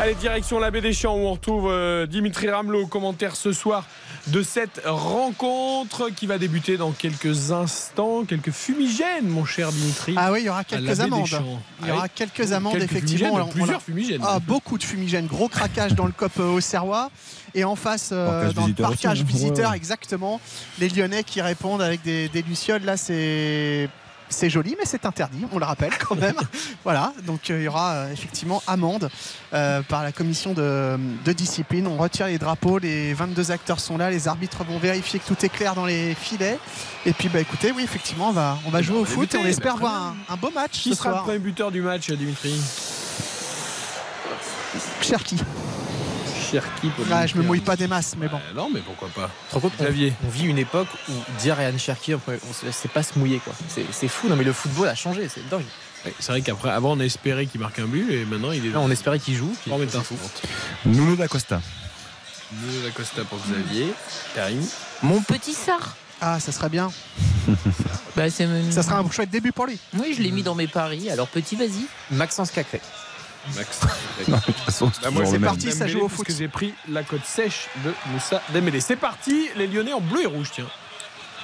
Allez, direction la baie des Champs où on retrouve euh, Dimitri Ramelot, commentaire ce soir de cette rencontre qui va débuter dans quelques instants. Quelques fumigènes, mon cher Dimitri. Ah oui, il y aura quelques baie des alodes. Champs. Il y aura Ah oui. quelques amendes, Quelques effectivement. fumigènes, On- plusieurs on a- fumigènes. Ah, beaucoup de fumigènes. Gros craquage dans le COP euh, au Serrois. Et en face, euh, dans le parcage hein. visiteur, Ouais. exactement. Les Lyonnais qui répondent avec des, des lucioles. Là, c'est. C'est joli, mais c'est interdit, on le rappelle quand même. voilà, donc euh, il y aura euh, effectivement amende euh, par la commission de, de discipline. On retire les drapeaux, les 22 acteurs sont là, les arbitres vont vérifier que tout est clair dans les filets. Et puis, bah écoutez, oui, effectivement, on va, on va Eh jouer ben, au foot et on espère bah, voir un, un beau match Qui ce sera le premier buteur du match, Dimitri? Cherki. Cherki. Ouais, je me mouille pas des masses, mais bon. Euh, non, mais pourquoi pas compte, on- Xavier. On vit une époque où dire Ryan Cherki, on ne sait pas se mouiller. quoi. C'est fou, non mais le football a changé, c'est dingue. C'est vrai qu'après, avant, on espérait qu'il marque un but et maintenant, il est Là, on espérait qu'il joue. en c'est mettre un fou. Nuno d'Acosta. Nuno Costa pour Xavier. Karim. Mon petit Sar. Ah, ça serait bien. Bah, Ça serait un chouette début pour lui. Oui, je l'ai mis dans mes paris. Alors, petit, vas-y. Maxence Cacré. Max. Non, mais de toute façon, c'est Bah, moi, toujours c'est le même. parti, ça joue au parce foot. que j'ai pris la côte sèche de Moussa Dembélé. C'est parti, les Lyonnais en bleu et rouge, tiens.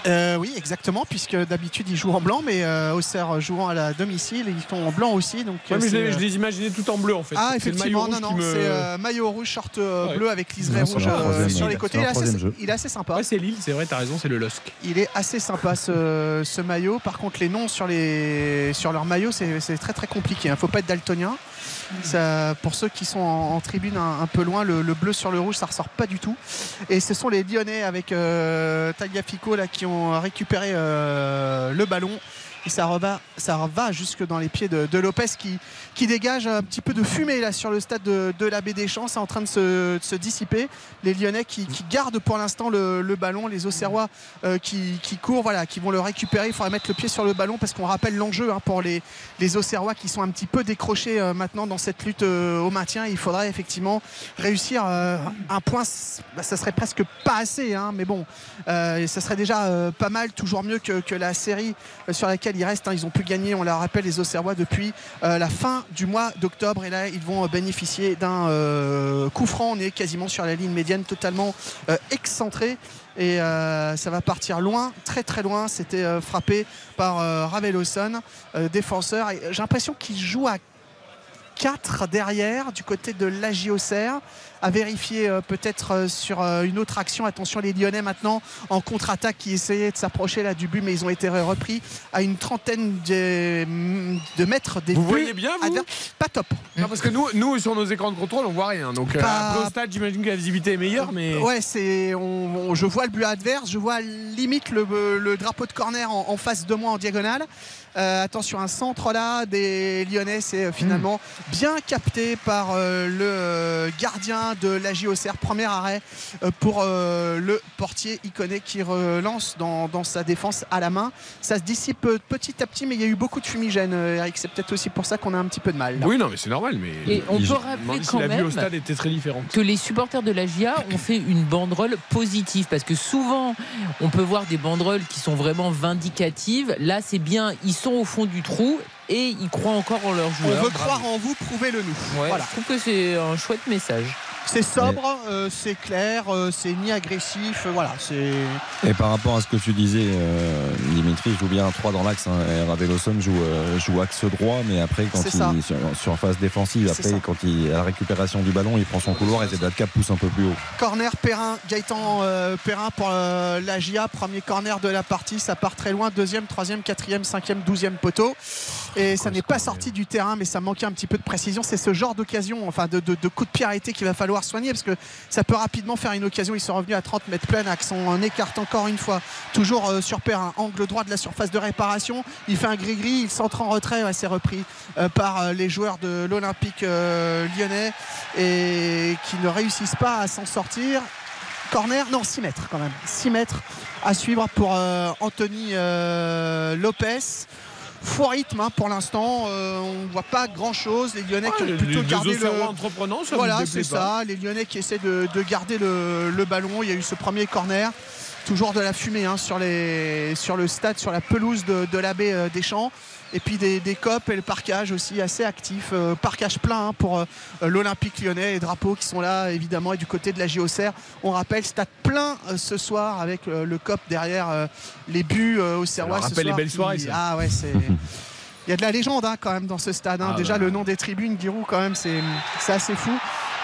Euh, oui, exactement, puisque d'habitude ils jouent en blanc, mais euh, Auxerre jouant à la domicile, ils sont en blanc aussi. Donc, Ouais, mais je, c'est, les, euh, je les imaginais tout en bleu en fait. Ah, C'est le maillot effectivement, non, non, me- c'est euh, maillot rouge, short euh, Ouais. bleu avec liseré rouge euh, sur les côtés. Il est, assez, troisième jeu. il est assez sympa. Ouais, c'est Lille, c'est vrai, t'as raison, c'est le LOSC. Il est assez sympa ce, ce maillot. Par contre, les noms sur, les, sur leur maillot, c'est c'est très très compliqué. Il faut pas être daltonien. Ça, pour ceux qui sont en, en tribune un, un peu loin, le, le bleu sur le rouge, ça ressort pas du tout. Et ce sont les Lyonnais avec euh, Tagliafico là, qui ont récupéré euh, le ballon. Et ça va, ça jusque dans les pieds de, Lopez qui, qui dégage un petit peu de fumée là sur le stade de, de la Baie des Champs. C'est en train de se, dissiper. Les Lyonnais qui, qui gardent pour l'instant le, le ballon. Les Auxerrois euh, qui, qui courent, voilà, qui vont le récupérer. Il faudra mettre le pied sur le ballon parce qu'on rappelle l'enjeu hein, pour les, les Auxerrois qui sont un petit peu décrochés euh, maintenant dans cette lutte euh, au maintien. Il faudrait effectivement réussir un point. bah, ça serait presque pas assez, hein, mais bon, ça serait déjà pas mal, toujours mieux que, que la série sur laquelle ils restent. hein. Ils ont pu gagner, on le rappelle, les Auxerrois depuis euh, la fin du mois d'octobre. Et là, ils vont euh, bénéficier d'un euh, coup franc. On est quasiment sur la ligne médiane, totalement euh, excentré. Et ça va partir loin, très très loin. C'était frappé par euh, Raveloson, euh, défenseur. J'ai l'impression qu'il joue à 4 derrière du côté de Auxerre à vérifier euh, peut-être euh, sur euh, une autre action attention les Lyonnais maintenant en contre-attaque qui essayaient de s'approcher là du but mais ils ont été repris à une trentaine de, de mètres des Vous voyez bien, vous pas top Non, parce que nous, nous, sur nos écrans de contrôle, on voit rien. Donc, Pas- après, au stade, j'imagine que la visibilité est meilleure, mais. Ouais, c'est. on- on- je vois le but adverse, je vois limite le, le drapeau de corner en, en face de moi en diagonale. Euh, attention, un centre là des Lyonnais, c'est finalement bien capté par euh, le euh, de la JOCR. Premier arrêt euh, pour euh, le portier Iconé qui relance dans, dans sa défense à la main. Ça se dissipe euh, petit à petit, mais il y a eu beaucoup de fumigène, Eric. C'est peut-être aussi pour ça qu'on a un petit peu de mal. là. Oui, non, mais c'est normal. Mais Et on peut rappeler quand la vue même au stade était très différente. que les supporters de la GIA ont fait une banderole positive parce que souvent on peut voir des banderoles qui sont vraiment vindicatives. Là, c'est bien, ils sont au fond du trou et ils croient encore en leurs On joueurs. veut Bravo. croire en vous, prouvez-le nous. Ouais, Voilà. Je trouve que c'est un chouette message. C'est sobre, euh, c'est clair, euh, c'est ni agressif, euh, voilà, c'est. Et par rapport à ce que tu disais, euh, Dimitri joue bien 3 dans l'axe. Hein, joue, euh, joue axe droit, mais après, quand il sur, sur phase défensive, après, ça. quand il à la récupération du ballon, il prend son couloir et Zedaka pousse un peu plus haut. Corner Perrin, Gaëtan euh, Perrin pour euh, la GIA, premier corner de la partie, ça part très loin, deuxième, troisième, quatrième, cinquième, douzième poteau. Et ça n'est pas sorti du terrain, mais ça manquait un petit peu de précision. C'est ce genre d'occasion, enfin de, de, de coup de pied arrêté qu'il va falloir soigner parce que ça peut rapidement faire une occasion. Ils sont revenus à 30 mètres plein, axe en écarte encore une fois. Toujours euh, sur Perrin, angle droit de la surface de réparation. Il fait un gris-gris, il s'entre en retrait, ouais, c'est repris euh, par euh, les joueurs de l'Olympique lyonnais et qui ne réussissent pas à s'en sortir. Corner, non, 6 mètres quand même. 6 mètres à suivre pour euh, Anthony euh, Lopez. Faux rythme hein, pour l'instant, euh, on ne voit pas grand chose. Les Lyonnais qui ont plutôt les gardé le. Auxerrois entreprenants, ça voilà, c'est ça. Les Lyonnais qui essaient de, de garder le, le ballon. Il y a eu ce premier corner. Toujours de la fumée hein, sur, les, sur le stade, sur la pelouse de, de la baie euh, des Champs. Et puis des, des copes et le parquage aussi assez actif. Euh, parquage plein hein, pour euh, l'Olympique lyonnais. Les drapeaux qui sont là évidemment. Et du côté de la JOCR, on rappelle, stade plein euh, ce soir avec euh, le cop derrière les buts au Serrois. ce rappelle les belles qui- soirées, ça. Ah ouais, c'est. Il y a de la légende hein, quand même dans ce stade. hein. Ah Déjà bah. le nom des tribunes, Giroud quand même, c'est assez fou.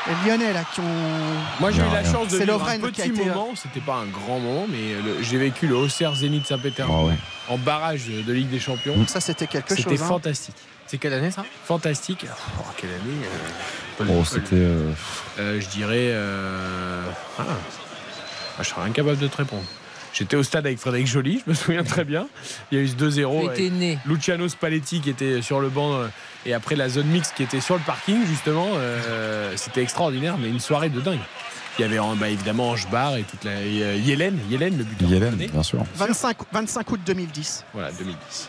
Les Lyonnais là qui ont. Moi, j'ai eu la chance de C'est vivre un petit été, euh, moment. C'était pas un grand moment, mais le- j'ai vécu le Auxerre Zénith Saint-Pétersbourg Ah ouais. en barrage de, Ligue des Champions. Ça c'était quelque C'était chose. hein. fantastique. C'est quelle année ça? Fantastique. Oh, quelle année euh, Oh, c'était. euh, Euh, Je dirais. euh, Ah. Ah, je serais incapable de te répondre. J'étais au stade avec Frédéric Joly, je me souviens très bien. Il y a eu ce 2-0. Tu avec étais né. Luciano Spalletti qui était sur le banc euh, et après la zone mixte qui était sur le parking justement. euh, C'était extraordinaire, mais une soirée de dingue. Il y avait bah, évidemment Ange Barre et toute la et, euh, Yélène, Yélène le buteur. Yellen, lyonnais. bien sûr. 25, 25 août 2010. Voilà 2010.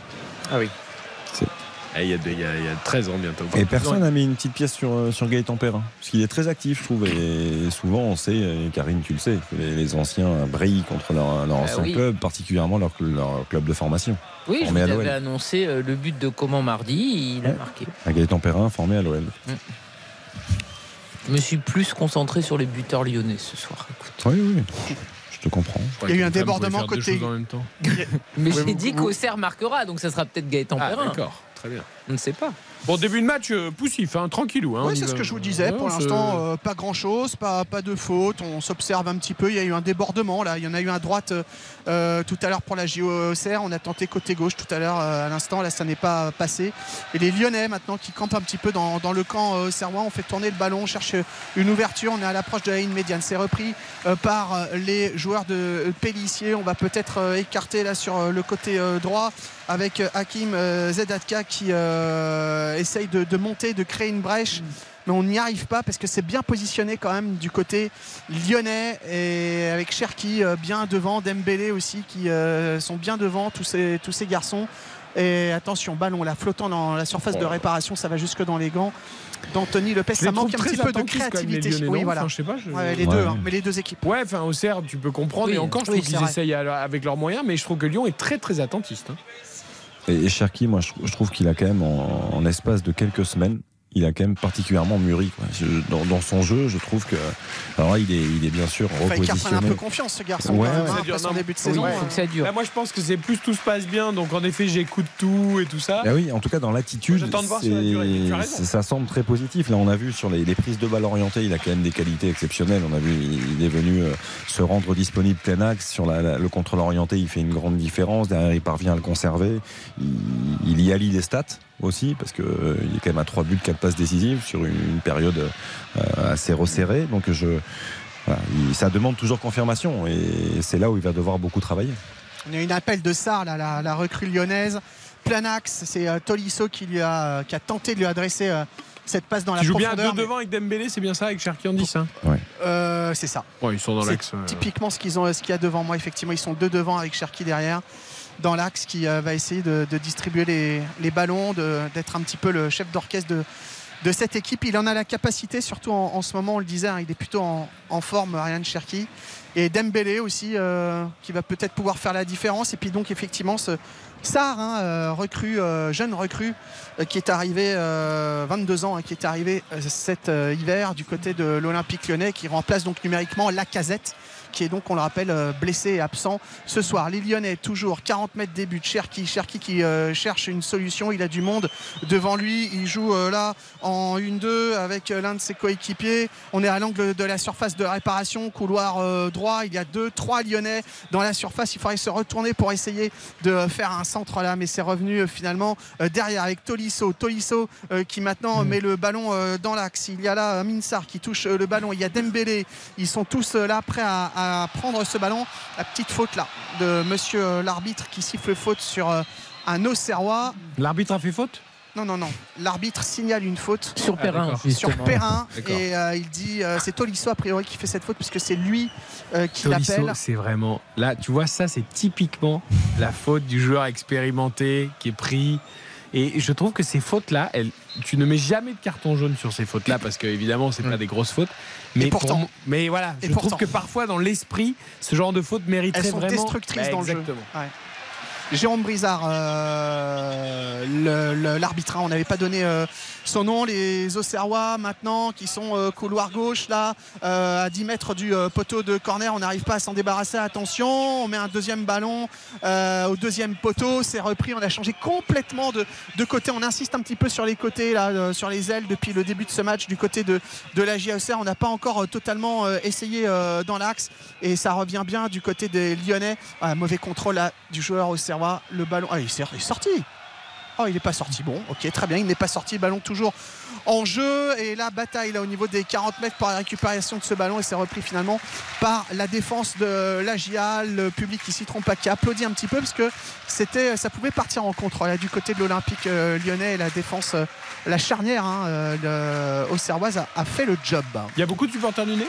Ah oui. Eh, Il y, a, des- il y a- il y a 13 ans bientôt. Et personne n'a mis une petite pièce sur, euh, sur Gaëtan Perrin. Parce qu'il est très actif, je trouve. Et souvent, on sait, et Karine, tu le sais, que les, les anciens brillent contre leur, leur Ah ancien oui. club, particulièrement leur, leur club de formation. Oui, je vous à avais annoncé euh, le but de comment mardi, il a marqué. Un Gaëtan Perrin formé à l'OL. Je me suis plus concentré sur les buteurs lyonnais ce soir. Oui, oui. Je te comprends. Il y a eu un débordement côté. en même temps. Mais j'ai dit qu'Auxerre marquera, donc ça sera peut-être Gaëtan Ah, Perrin. d'accord, très bien. On ne sait pas. Bon, début de match euh, poussif, hein, tranquillou. Hein, Oui, c'est ce que je vous disais. Pour l'instant, euh, pas grand chose, pas, pas de faute. On s'observe un petit peu. Il y a eu un débordement là. Il y en a eu un à droite euh, tout à l'heure pour la JOCR. On a tenté côté gauche tout à l'heure euh, à l'instant. Là, ça n'est pas passé. Et les Lyonnais maintenant qui campent un petit peu dans, dans le camp euh, serrois. On fait tourner le ballon, on cherche une ouverture. On est à l'approche de la ligne médiane. C'est repris euh, par les joueurs de Pellissier. On va peut-être euh, écarter là sur euh, le côté euh, droit avec Hakim euh, Zedatka qui euh, essaye de, de monter, de créer une brèche. Mais on n'y arrive pas parce que c'est bien positionné quand même du côté lyonnais et avec Cherki euh, bien devant, Dembélé aussi qui euh, sont bien devant, tous ces, tous ces garçons. Et attention, ballon là flottant dans la surface de réparation, ça va jusque dans les gants d'Anthony Lopez. Ça les manque un petit peu de les créativité. Lyonnais, oui, voilà. Enfin, je sais pas, je- Ouais, les Ouais. deux, hein, mais les deux équipes. Ouais, enfin, au CERF, tu peux comprendre. Oui, et encore, je oui, trouve qu'ils essayent avec leurs moyens, mais je trouve que Lyon est très, très attentiste. hein. Et, Cherki, moi, je, trouve qu'il a quand même, en, en espace de quelques semaines, il a quand même particulièrement mûri. quoi. Je- dans, dans son jeu, je trouve que. Alors là, il est, il est bien sûr Enfin, il reprenne un repositionné. peu confiance ce garçon Ouais, ouais. hein, Ça dure, après son non. début de Oui, saison. il faut que ça dure. Là, moi, je pense que c'est plus tout se passe bien, donc en effet, j'écoute tout et tout ça. Ah oui, en tout cas dans l'attitude, la ça semble très positif. Là, on a vu sur les, les prises de balles orientées, il a quand même des qualités exceptionnelles. On a vu, il est venu euh, se rendre disponible plein axe sur la- la- le contrôle orienté. Il fait une grande différence. Derrière, il parvient à le conserver. Il, il y allie des stats aussi parce que euh, il est quand même à 3 buts, 4 passes décisives sur une, une période euh, assez resserrée. Donc je voilà, il- ça demande toujours confirmation et c'est là où il va devoir beaucoup travailler. On a une appel de Sarr, là, la, la recrue lyonnaise. Plein axe, c'est euh, Tolisso qui, lui a, euh, qui a tenté de lui adresser euh, cette passe dans la joue bien à deux devant avec Dembélé, c'est bien ça, avec Cherki en 10. Hein. Ouais. Euh, c'est ça. Ouais, ils sont dans C'est l'axe. euh, Typiquement ce qu'ils ont, ce qu'il y a devant moi, effectivement, ils sont deux devant avec Cherki derrière, dans l'axe qui euh, va essayer de, distribuer les, ballons, d'être un petit peu le chef d'orchestre de, cette équipe. Il en a la capacité, surtout en, ce moment, on le disait, hein, il est plutôt en, forme, Ryan Cherki. Et Dembélé aussi, euh, qui va peut-être pouvoir faire la différence. Et puis donc effectivement, ce Sarr, hein, euh, recrue, jeune recrue, qui est arrivé, euh, 22 ans, hein, qui est arrivé cet hiver du côté de l'Olympique lyonnais, qui remplace donc numériquement Lacazette qui est donc, on le rappelle, euh, blessé et absent ce soir. Les Lyonnais, toujours 40 mètres des buts. Cherki, Cherki qui euh, cherche une solution. Il a du monde devant lui. Il joue euh, là en 1-2 avec l'un de ses coéquipiers. On est à l'angle de la surface de réparation, couloir euh, droit. Il y a deux, trois Lyonnais dans la surface. Il faudrait se retourner pour essayer de faire un centre là, mais c'est revenu finalement derrière avec Tolisso. Tolisso qui maintenant met le ballon dans l'axe. Il y a là Minsar qui touche le ballon. Il y a Dembélé. Ils sont tous là prêts à, à prendre ce ballon. La petite faute là de monsieur euh, l'arbitre qui siffle faute sur euh, un Auxerrois. L'arbitre a fait faute? Non, non, non. L'arbitre signale une faute. Sur Ah, Perrin, d'accord. Sur justement. Perrin. Et euh, il dit euh, c'est Tolisso a priori qui fait cette faute puisque c'est lui euh, qui Tolisso, l'appelle. c'est vraiment. Là, tu vois, ça, c'est typiquement la faute du joueur expérimenté qui est pris. Et je trouve que ces fautes-là, elles- tu ne mets jamais de carton jaune sur ces fautes-là parce que évidemment, c'est pas des grosses fautes. Mais pourtant. pour mo- mais voilà, Et je pourtant. trouve que parfois dans l'esprit, ce genre de faute mériterait Elles sont vraiment. destructrices Bah, dans le jeu. Ouais. Jérôme Brizard, euh, l'arbitre, hein, on n'avait pas donné euh, son nom. Les Auxerrois maintenant qui sont euh, couloir gauche là, euh, à 10 mètres du euh, poteau de corner, on n'arrive pas à s'en débarrasser. Attention, on met un deuxième ballon au deuxième poteau, c'est repris. On a changé complètement de, de côté. On insiste un petit peu sur les côtés là, sur les ailes depuis le début de ce match du côté de, de la JAOCR. On n'a pas encore totalement essayé dans l'axe et ça revient bien du côté des Lyonnais. Mauvais contrôle du joueur auxerrois. Le ballon, ah, il est sorti. Oh, il n'est pas sorti. Bon, ok, très bien. Il n'est pas sorti. Ballon toujours en jeu. Et la bataille là au niveau des 40 mètres pour la récupération de ce ballon. Et c'est repris finalement par la défense de la GIA. Le public qui s'y trompe pas, qui applaudit un petit peu parce que c'était, ça pouvait partir en contre là, du côté de l'Olympique euh, lyonnais. Et la défense, euh, la charnière hein, euh, le- auxerroise a, a fait le job. Il y a beaucoup de supporters lyonnais?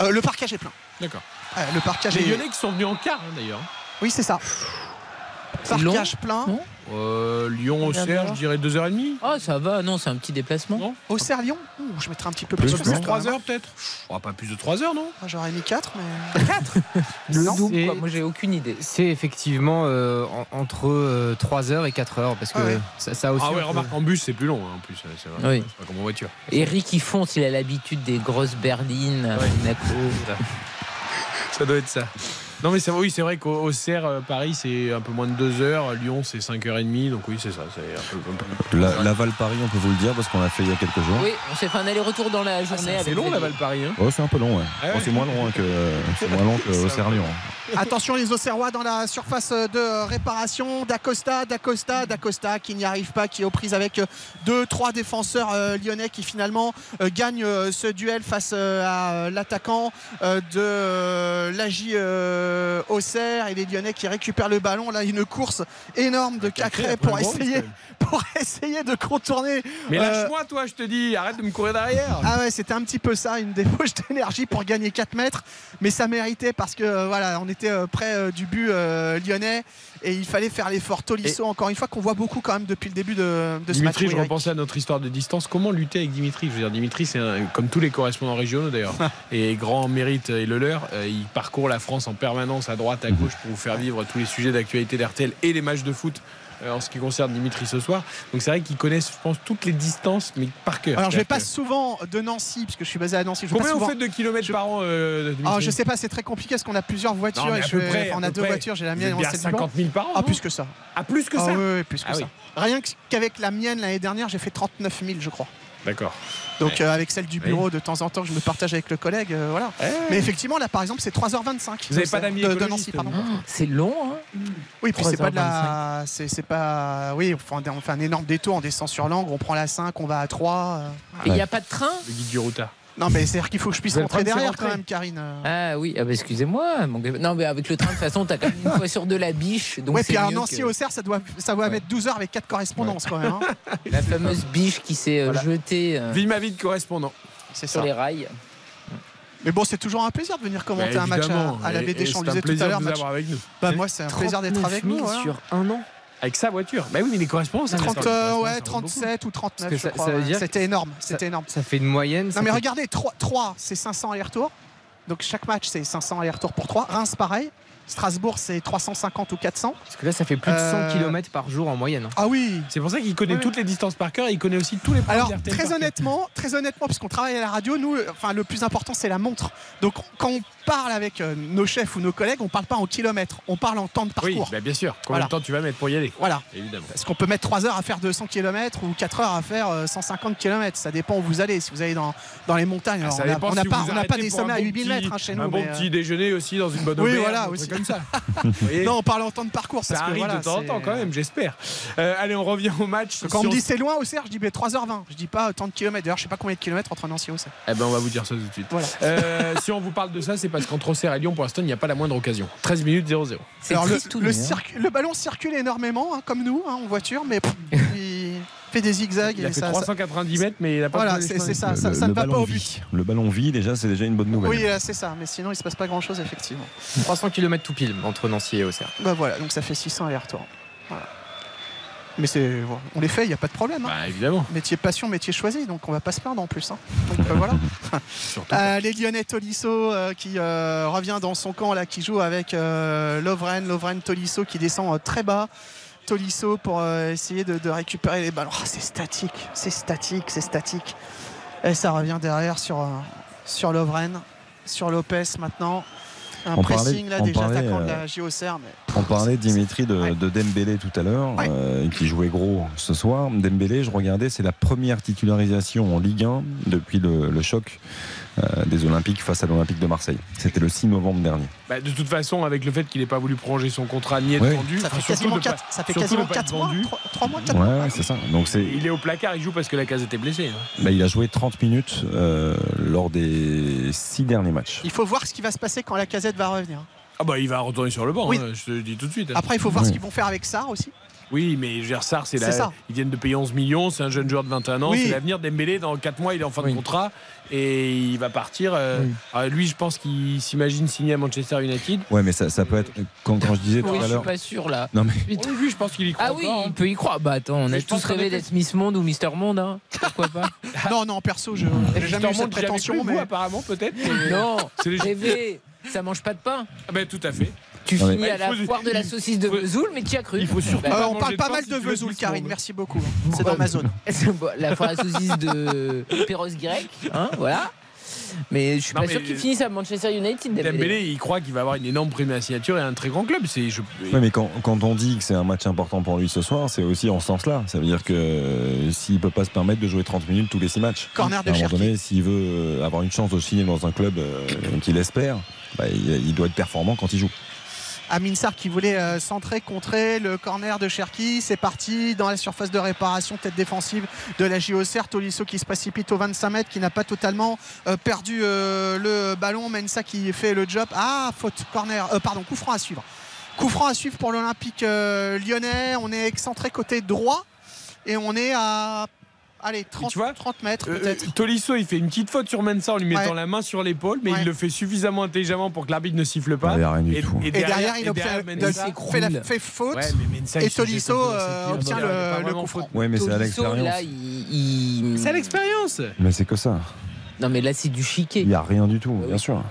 Euh, le parquage est plein. D'accord. Le parquage Les est. Lyonnais qui sont venus en quart hein, d'ailleurs. Oui, c'est ça. Parcage plein. Euh, Lyon, Auxerre, je dirais 2h30. Ah, ça va, non, c'est un petit déplacement. Auxerre, Lyon Ouh, Je mettrais un petit peu Plus, plus. plus que ça, quand 3 même. heures peut-être oh, Pas plus de 3 heures, non? Moi, J'aurais mis 4, mais. Le Non, double, c'est- quoi. Moi, j'ai aucune idée. C'est effectivement euh, en- entre 3h et 4h parce que Ah ouais. ça, ça aussi. Ah ouais, peut- remarque, en bus c'est plus long hein, en plus. C'est vrai. Oui. C'est pas comme en voiture. Eric, il fonce, il a l'habitude des grosses berlines, à Monaco. Ça doit être ça. Non mais c'est oui c'est vrai qu'au au Serre, euh, Paris c'est un peu moins de 2 heures, Lyon c'est 5h30 donc oui c'est ça c'est un peu, un peu- La, Laval Paris, on peut vous le dire parce qu'on l'a fait il y a quelques jours. Oui, on s'est fait un aller-retour dans la journée. c'est long. Laval Paris hein. Oh, c'est un peu long, ouais. Ah ouais. Oh, c'est moins long hein, que c'est moins long que Auxerre Lyon. Attention les Auxerrois dans la surface de réparation. D'Acosta, d'Acosta, d'Acosta qui n'y arrive pas, qui est aux prises avec deux, trois défenseurs euh, lyonnais qui finalement euh, gagnent ce duel face à l'attaquant de l'AJ euh, Auxerre et les Lyonnais qui récupèrent le ballon. Là, une course énorme de Cacré pour essayer, pour essayer de contourner. Mais euh, lâche-moi toi je te dis arrête de me courir derrière. ah ouais, c'était un petit peu ça, une débauche d'énergie pour gagner 4 mètres. Mais ça méritait parce que euh, voilà, on était euh, près du but euh, lyonnais et il fallait faire l'effort. Tolisso, encore une fois, qu'on voit beaucoup quand même depuis le début de, de ce match. Dimitri, je Eric. repensais à notre histoire de distance. Comment lutter avec Dimitri? Je veux dire, Dimitri, c'est comme tous les correspondants régionaux d'ailleurs, et grand mérite et le leur. euh, il parcourt la France en permanence à droite, à gauche pour vous faire vivre tous les sujets d'actualité d'RTL et les matchs de foot. Euh, En ce qui concerne Dimitri ce soir. Donc c'est vrai qu'ils connaissent, je pense, toutes les distances, mais par cœur. Alors je vais pas souvent de Nancy, puisque je suis basé à Nancy. Je vais pas Combien vous souvent- faites de kilomètres par an euh, Dimitri Ah, je sais pas, c'est très compliqué parce qu'on a plusieurs voitures. Non, et je près, enfin, on a deux près. voitures, j'ai la mienne et bien on à sait du 50 000 par an, Ah, plus que ça. Ah, plus que Ah, ça oui, oui, plus que Ah ça. oui. Rien qu'avec la mienne l'année dernière, j'ai fait 39 000, je crois. D'accord. Donc Ouais. euh, avec celle du bureau, de temps en temps, je me partage avec le collègue. euh, voilà. Mais effectivement, là, par exemple, c'est 3h25. Vous avez pas d'amis de, Nancy, pardon. vous C'est long, hein Oui, puis c'est pas de la. C'est c'est pas. Oui, on fait, un, on fait un énorme détour, on descend sur l'angle, on prend la 5, on va à 3. euh. Et il n'y a pas de train? Le guide du routard. Non, mais c'est-à-dire qu'il faut que je puisse rentrer derrière quand même, Karine. euh. Ah oui, ah bah, excusez-moi. mon gars. Non, mais avec le train, de toute façon, t'as quand même une fois sur deux la biche. Donc ouais, c'est puis à Nancy que- au Cerf, ça doit, ça doit mettre 12 heures avec 4 correspondances quand même. hein. La fameuse biche qui s'est euh, jetée euh, Vive ma vie de correspondant. C'est sur ça. les rails. Mais bon, c'est toujours un plaisir de venir commenter Bah, un match à, à la Et- BD et Champs. On c'est le un disait tout à plaisir l'heure. match- avec nous. Bah, moi, c'est un plaisir d'être avec nous. voilà. sur un an. Avec sa voiture. Bah oui, mais les correspondants, ça 30, reste- euh, ça ouais, reste beaucoup. 37 ou 39, que je ça- crois. ça veut ouais. dire C'était énorme. C'était énorme. Ça fait une moyenne. ça Non, mais fait- regardez, 3, 3 c'est 500 allers-retours. Donc chaque match, c'est 500 allers-retours pour 3. Reims, pareil. Strasbourg, c'est 350 ou 400. Parce que là, ça fait plus de 100 Euh, km par jour en moyenne. Ah oui C'est pour ça qu'il connaît Ouais. toutes les distances par cœur et il connaît aussi tous les points Alors très honnêtement, très honnêtement, puisqu'on travaille à la radio, nous, euh, enfin le plus important c'est la montre. Donc quand on parle avec euh, nos chefs ou nos collègues, on parle pas en kilomètres, on parle en temps de Oui, parcours. bah bien sûr. Combien Voilà. de temps tu vas mettre pour y aller? Voilà. Évidemment. Parce qu'on peut mettre 3 heures à faire 200 km ou 4 heures à faire euh, 150 km. Ça dépend où vous allez. Si vous allez dans, dans les montagnes, alors, Ça on n'a si pas, vous on n'a pas arrêtez des un sommets à bon 8000 petit- mètres hein, chez nous. Un bon mais, euh, petit déjeuner aussi dans une bonne Oui, auberge, voilà, un aussi. Comme ça. Non, on parle en temps de parcours. ça parce que, arrive voilà, de temps en temps quand même, j'espère. Euh, allez, on revient au match. Quand on me dit c'est loin au Serre, je dis ben, 3h20. Je dis pas tant de kilomètres. D'ailleurs, je sais pas combien de kilomètres entre Nancy et Auxerre. Eh ben, on va vous dire ça tout de suite. Voilà. Euh, si on vous parle de ça, c'est parce qu'entre Auxerre et Lyon, pour l'instant, il n'y a pas la moindre occasion. 13 minutes 0-0. C'est Alors, le, tout le, hein. le ballon circule énormément, hein, comme nous, hein, en voiture, mais pff, il fait des zigzags. Il a et fait ça- ça- 390 mètres, mais il a pas Voilà, c'est ça. Le- Ça, le- ça le ne va pas ballon au vit. but. Le ballon vit, déjà, c'est déjà une bonne nouvelle. Oui, c'est ça. Mais sinon, il se passe pas grand chose, effectivement. 300 km tout pile entre Nancy et Auxerre. Bah voilà, donc ça fait 600 allers-retours. Voilà. Mais c'est, on les fait, il n'y a pas de problème. hein. Bah, évidemment. Métier passion, métier choisi, donc on va pas se plaindre en plus. hein. Donc euh, voilà. Surtout. Euh, les Lyonnais Tolisso euh, qui euh, revient dans son camp là, qui joue avec euh, Lovren, Lovren Tolisso qui descend euh, très bas. Tolisso pour euh, essayer de, de récupérer les ballons. Oh, c'est statique, c'est statique, c'est statique. Et ça revient derrière sur, euh, sur Lovren, sur Lopez maintenant. Un On pressing parlait- là on déjà parlait, attaquant de euh, la JOCR. Mais... On parlait Dimitri de, Ouais. de Dembélé tout à l'heure, Ouais. euh, qui jouait gros ce soir. Dembélé, je regardais, c'est la première titularisation en Ligue 1 depuis le, le choc euh, des Olympiques face à l'Olympique de Marseille. C'était le 6 novembre dernier. Bah, de toute façon, avec le fait qu'il n'ait pas voulu prolonger son contrat ni être Ouais. vendu, Ça fait enfin, quasiment de pas- 4, ça fait surtout quasiment de pas être 4 mois, vendu. 3, mois, 4 Ouais, mois. ouais, c'est ça. Donc c'est, Il est au placard, il joue parce que la case était blessée. hein. bah, il a joué 30 minutes euh, lors des 6 derniers matchs. Il faut voir ce qui va se passer quand la casette va revenir. Ah bah il va retourner sur le banc, Oui. hein, je te le dis tout de suite. hein. Après, il faut voir Oui. ce qu'ils vont faire avec ça aussi. Oui, mais Gersard, c'est la... ça. ils viennent de payer 11 millions, c'est un jeune joueur de 21 ans, Oui. c'est l'avenir d'Embélé. Dans 4 mois, il est en fin de contrat et il va partir. euh, alors lui, je pense qu'il s'imagine signer à Manchester United. Ouais, mais ça, ça peut être. Quand, quand je disais tout Oui, à je suis l'heure. pas sûr là. Non, mais Oui, lui, je pense qu'il y croit Ah oui, encore, hein. il peut y croire. Bah attends, on Mais a tous rêvé d'être Miss Monde ou Mister Monde, hein. Pourquoi pas Non, non, perso, je j'ai jamais eu cette prétention. cru, vous, Mais... apparemment, peut-être. mais- Non, C'est les- rêver, ça mange pas de pain. Ah ben, tout à fait. Tu finis à Il la faut- foire de la saucisse de faut- Vesoul, mais tu as cru. Il faut surtout Bah, pas Euh, on parle de pas mal si de veux Vesoul, Karine. Merci beaucoup. hein. C'est dans ma zone. La foire à saucisse de Perros Grec, hein, voilà. Mais je suis Non, pas sûr qu'il finisse à Manchester United. Dembélé. Dembélé, il croit qu'il va avoir une énorme prime à la signature et un très grand club. C'est, je... Ouais, mais quand, quand on dit que c'est un match important pour lui ce soir, c'est aussi en ce sens-là. Ça veut dire que euh, s'il peut pas se permettre de jouer 30 minutes tous les 6 matchs, Corner de à un moment donné, s'il veut euh, avoir une chance de signer dans un club euh, qu'il espère, bah, il, il doit être performant quand il joue. Amin Sarr qui voulait euh, centrer, contrer le corner de Cherki. C'est parti dans la surface de réparation, tête défensive de la JOCR. Tolisso qui se précipite au 25 mètres, qui n'a pas totalement euh, perdu euh, le ballon. Mensa qui fait le job. Ah, faute, corner, pardon, coup franc à suivre. Coup franc à suivre pour l'Olympique lyonnais. On est excentré côté droit et on est à allez, 30, tu vois, 30 mètres Euh, peut-être. euh, Tolisso, il fait une petite faute sur Mensa en lui mettant Ouais. la main sur l'épaule, mais Ouais. il le fait suffisamment intelligemment pour que l'arbitre ne siffle pas. Il y a rien du et, tout. et Et derrière, il obtient, Mensa- fait, la- fait faute. Ouais, mais Mensa, et Tolisso euh, obtient le, le coup franc. Ouais, mais c'est à l'expérience. là, il, il- C'est à l'expérience. Mais c'est que ça. Non, mais là, c'est du chiquet. Il n'y a rien du tout, Ah bien sûr.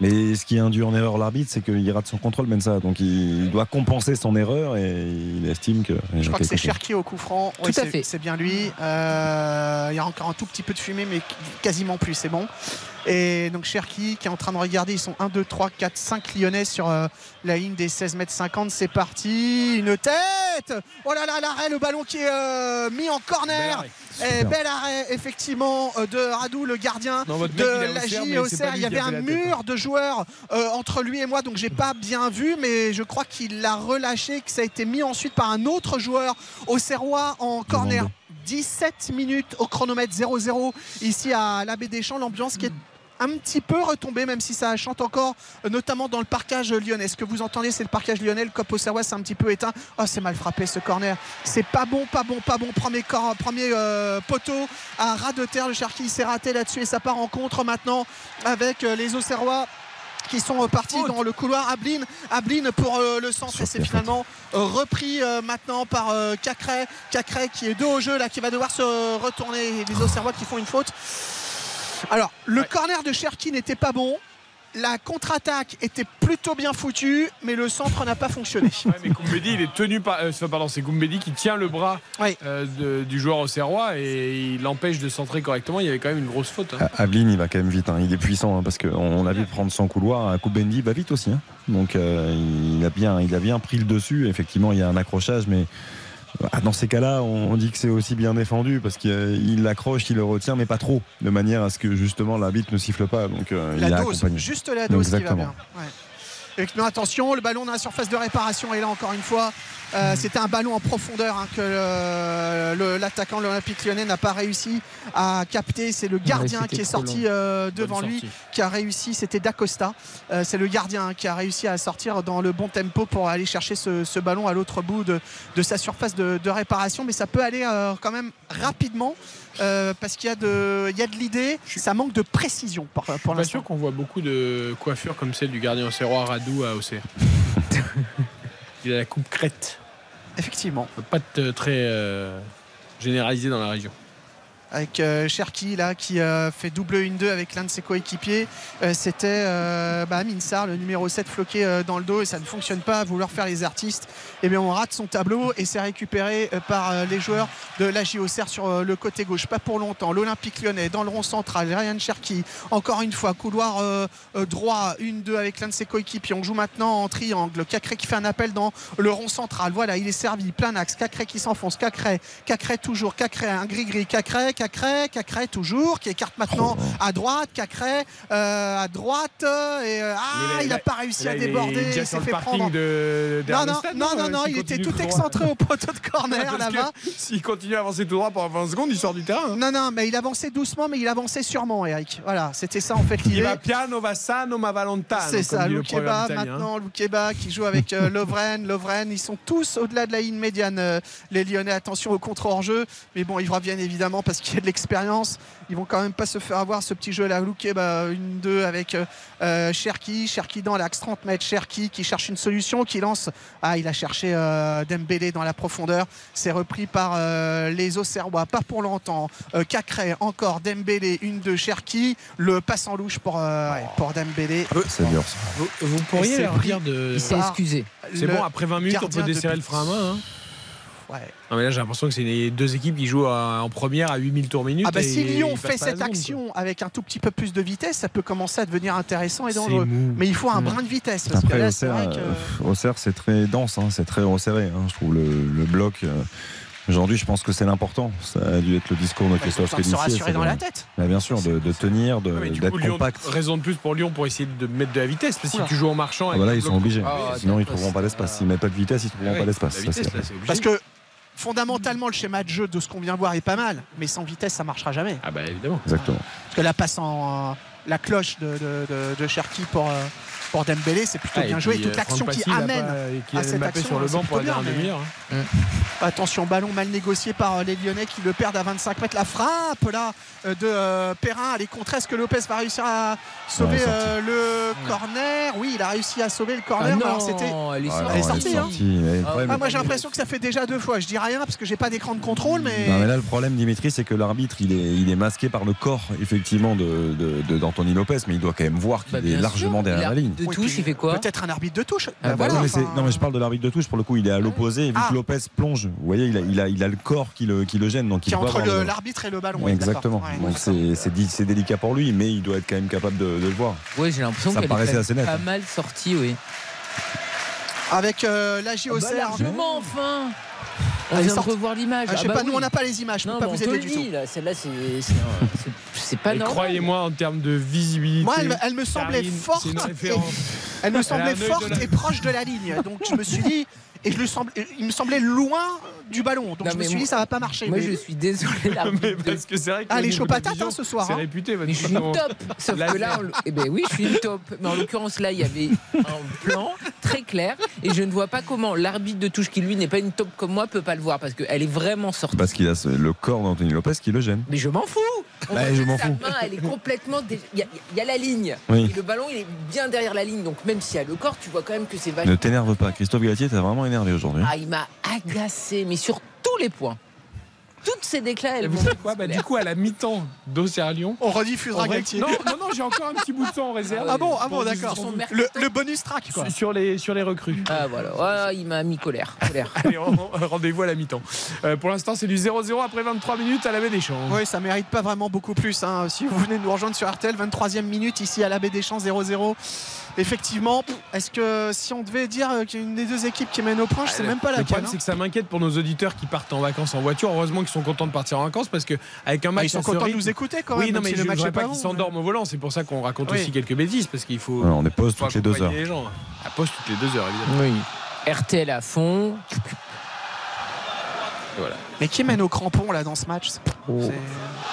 Mais ce qui induit en erreur l'arbitre, c'est qu'il rate son contrôle, Mensa. Donc il doit compenser son erreur et il estime que. Je crois que c'est Cherki au coup franc. Tout Oui, à c'est- fait. C'est bien lui. Euh, il y a encore un tout petit peu de fumée, mais quasiment plus, c'est bon. Et donc Cherki qui est en train de regarder, ils sont 1, 2, 3, 4, 5 lyonnais sur euh, la ligne des 16 mètres 50. C'est parti. Une tête Oh là là, l'arrêt, le ballon qui est euh, mis en corner. Et bel arrêt, effectivement, euh, de Radou, le gardien Non, de mec, la Auxerre, pas lui Il y avait un mur de joueurs euh, entre lui et moi, donc j'ai pas bien vu, mais je crois qu'il l'a relâché, que ça a été mis ensuite par un autre joueur au Serrois en corner. 17 minutes au chronomètre 0-0 ici à l'Abbé Deschamps. L'ambiance qui est un petit peu retombée, même si ça chante encore, euh, notamment dans le parcage lyonnais. Ce que vous entendez, c'est le parcage lyonnais. Le cop au Serrois, c'est un petit peu éteint. Oh, c'est mal frappé ce corner. C'est pas bon, pas bon, pas bon. Premier, premier euh, poteau à ras de terre. Le Cherki s'est raté là-dessus et ça part en contre maintenant avec euh, les Auxerrois qui sont euh, partis dans le couloir. Ablin, Ablin pour euh, le centre et c'est finalement euh, repris maintenant par Cacré. Cacré qui est deux au jeu là, qui va devoir se retourner. Les Auxerrois qui font une faute. Alors, le corner de Cherki n'était pas bon. La contre-attaque était plutôt bien foutue, mais le centre n'a pas fonctionné. Ouais, mais Goumbedi, il est tenu par. euh, pardon, c'est Goumbedi qui tient le bras euh, de- du joueur au Serrois et il l'empêche de centrer correctement. Il y avait quand même une grosse faute. hein. Ablin, il va quand même vite. hein. Il est puissant hein, parce qu'on on l'a vu prendre son couloir. Koubendi va vite aussi. hein. Donc euh, il, a bien, il a bien pris le dessus. Effectivement, il y a un accrochage, mais ah, dans ces cas-là, on, dit que c'est aussi bien défendu parce qu'il l'accroche, il le retient, mais pas trop, de manière à ce que justement l'arbitre ne siffle pas. Donc euh, il La a dose, juste la dose qui va Exactement. bien. Ouais. Non, attention, le ballon dans la surface de réparation et là encore une fois, euh, c'était un ballon en profondeur hein, que le- l'attaquant de l'Olympique lyonnais n'a pas réussi à capter. C'est le gardien qui est sorti euh, devant Bonne lui sortie. qui a réussi. C'était Dacosta. Euh, c'est le gardien hein, qui a réussi à sortir dans le bon tempo pour aller chercher ce, ce ballon à l'autre bout de, de sa surface de, de réparation. Mais ça peut aller euh, quand même rapidement. Euh, parce qu'il y a de, il y a de l'idée, ça manque de précision pour, Je suis pour pas l'instant. sûr qu'on voit beaucoup de coiffures comme celle du gardien au Serrois Radou à Auxerre. il a la coupe crête. Effectivement. Pas très euh, généralisé dans la région. Avec euh, Cherki là qui euh, fait double 1-2 avec l'un de ses coéquipiers. Euh, C'était euh, bah, Amin Sarr, le numéro 7 floqué dans le dos et ça ne fonctionne pas vouloir faire les artistes. Et bien on rate son tableau et c'est récupéré par les joueurs de la JOCR sur le côté gauche. Pas pour longtemps. L'Olympique lyonnais dans le rond central. Ryan Cherki, encore une fois, couloir droit 1-2 avec l'un de ses coéquipiers. On joue maintenant en triangle. Cacré qui fait un appel dans le rond central. Voilà, il est servi, plein axe. Cacré qui s'enfonce. Cacré, Cacré toujours. Cacré, un gris-gris. Cacré Cacré, Cacré toujours, qui écarte maintenant Oh. à droite, Cacré euh, à droite, euh, et euh, ah, il n'a pas réussi Là, à il déborder, il sur s'est fait prendre. de Non, non, d'Ernestad, non, non, euh, non, il était tout excentré au poteau de corner que là-bas. S'il continue à avancer tout droit pendant 20 secondes, il sort du terrain. hein. Non, non, mais il avançait doucement, mais il avançait sûrement, Eric. Voilà, c'était ça en fait Il l'idée. va piano, va sano, ma volontà. C'est ça, Loukeba maintenant, Loukeba qui joue avec euh, Lovren. Lovren, ils sont tous au-delà de la ligne médiane, les Lyonnais. Attention au contre-hors-jeu. Mais bon, ils reviennent évidemment parce qu'il y a de l'expérience. Ils vont quand même pas se faire avoir ce petit jeu là. Loukeba, une, deux avec euh, euh, Cherki. Cherki dans l'axe 30 mètres. Cherki qui cherche une solution, qui lance. Ah, il a cherché euh, Dembélé dans la profondeur. C'est repris par euh, les Auxerrois, pas pour longtemps. Euh, Cacré, encore Dembélé, une, deux, Cherki. Le passe en louche pour, euh, ouais, pour Dembélé. C'est dur. ça. Vous, vous pourriez c'est leur dire de. Il s'est par excusé. C'est bon, après 20 minutes, on peut de desserrer le frein à main. hein. Ouais. Non, mais là, j'ai l'impression que c'est les deux équipes qui jouent à- en première à 8000 tours minute. Ah bah et si Lyon fait cette seconde, action avec un tout petit peu plus de vitesse, ça peut commencer à devenir intéressant et dangereux. Mais il faut un brin de vitesse parce que Après, là c'est vrai que euh, Auxerre, c'est très dense, hein, c'est très resserré. hein. Je trouve le, le bloc. euh, Aujourd'hui, je pense que c'est l'important. Ça a dû être le discours de Bah, Christophe de se Pélissier, rassurer dans de- la tête. Bah, bien sûr, de, de tenir, d'être coup, Lyon, compact. raison de plus pour Lyon pour essayer de mettre de la vitesse. Parce que si tu joues en marchant. Ah bah là, ils sont obligés. Ah, Sinon, ils d'accord, trouveront pas d'espace. S'ils mettent pas de vitesse, ils trouveront Ouais, pas d'espace. la Ça, vitesse, c'est- là, c'est obligé. Parce que fondamentalement le schéma de jeu de ce qu'on vient de voir est pas mal, mais sans vitesse ça marchera jamais. Ah bah évidemment. Exactement. Parce que la passe en euh, la cloche de, de, de- de Cherki pour, euh, pour Dembélé, c'est plutôt Ah, bien joué. euh, Toute l'action Franck qui Passy, il a amène qui à cette action, sur le banc pour bien, demi-heure. hein. Attention, ballon mal négocié par euh, les Lyonnais qui le perdent à 25 mètres. La frappe là euh, de euh, Perrin, elle est contre. Est-ce que Lopez va réussir à sauver Ouais, euh, le corner? Oui, il a réussi à sauver le Ah corner. mais alors c'était. elle est sortie. non, Elle est sortie, hein. mais le Ah, problème- Ah, moi j'ai l'impression que ça fait déjà deux fois. Je dis rien parce que j'ai pas d'écran de contrôle, mais. Non, mais là, le problème, Dimitri, c'est que l'arbitre, il est, il est masqué par le corps, effectivement, de, de- de- d'Anthony Lopez, mais il doit quand même voir qu'il Bah, est largement sûr. derrière a- la ligne. De Oui, touche, puis, il fait quoi Peut-être un arbitre de touche. Ah, bah mais enfin, non, mais je parle de l'arbitre de touche. Pour le coup, il est à l'opposé. Vu Ah. que Lopez plonge, vous voyez, il a, il a, il a le corps qui le, qui le gêne. Donc qui il est entre le- l'arbitre et le ballon. Ouais, oui, exactement. Ouais, Donc c'est délicat pour lui, mais il doit être quand même capable de, de le voir. Ouais, j'ai l'impression Ça qu'elle paraissait est assez net, pas hein. mal sortie, oui. Avec euh, la Bah, JOCR. largement, enfin On Elle est vient de revoir l'image. Ah, je sais bah pas, oui. nous on n'a pas les images, je peux Non, pas vous on aider du tout. Celle-là, c'est pas Et normal. croyez-moi, en termes de visibilité. Moi, elle, me- elle me semblait Karine, forte. Elle me semblait forte et proche de la ligne. Donc je me suis dit, et je le semble, il me semblait loin du ballon. Donc Non, je me suis dit, ça va pas marcher. Moi, mais- je suis désolé, Mais parce que c'est vrai que. Ah, les chauds patates, hein, ce soir, C'est hein. réputé, votre Mais je suis top. Sauf Là, que là, on eh ben oui, je suis une top. Mais en l'occurrence, là, il y avait un plan très clair et je ne vois pas comment l'arbitre de touche qui lui n'est pas une top comme moi peut pas le voir parce qu'elle est vraiment sortie. Parce qu'il a ce- le corps d'Anthony Lopez qui le gêne. Mais je m'en fous. On Bah, je que m'en sa fous. main, elle est complètement. dé- Il y, a- il y a la ligne. Oui. Et le ballon, il est bien derrière la ligne. Donc même s'il y a le corps, tu vois quand même que c'est vachement. Ne t'énerve pas. Christophe Galtier t'a vraiment énervé aujourd'hui. Ah, il m'a agacé, mais sur tous les points. Toutes ces déclats, elles vous savez quoi bah, Du coup, à la mi-temps d'Auxerre Lyon. On rediffusera Galtier. Non, non, non, j'ai encore un petit bout de temps en réserve. Ah bon, ah bon, d'accord. Le, le bonus track, quoi. Sur- les, sur les recrues. Ah voilà, Ouais, il m'a mis colère. colère. Allez, ren- rendez-vous à la mi-temps. Euh, pour l'instant, c'est du 0-0 après 23 minutes à la baie des Champs. Oui, ça mérite pas vraiment beaucoup plus. hein. Si vous venez de nous rejoindre sur RTL, 23e minute ici à la baie des Champs 0-0. Effectivement, est-ce que si on devait dire euh, qu'il y a une des deux équipes qui mène au point, je sais même pas Le laquelle. problème, hein. c'est que ça m'inquiète pour nos auditeurs qui partent en vacances en voiture. Heureusement qu'ils sont contents de partir en vacances parce que avec un Ah, match ils sont contents de nous écouter quand Oui, même. non, même mais si je le match voudrais pas pas qu'ils s'endorment au volant. C'est pour ça qu'on raconte Oui. aussi quelques bêtises parce qu'il faut. On est pause toutes les deux heures. les gens. À pause toutes les deux heures, évidemment. Oui. RTL à fond. Voilà. Mais qui mène au crampon là dans ce match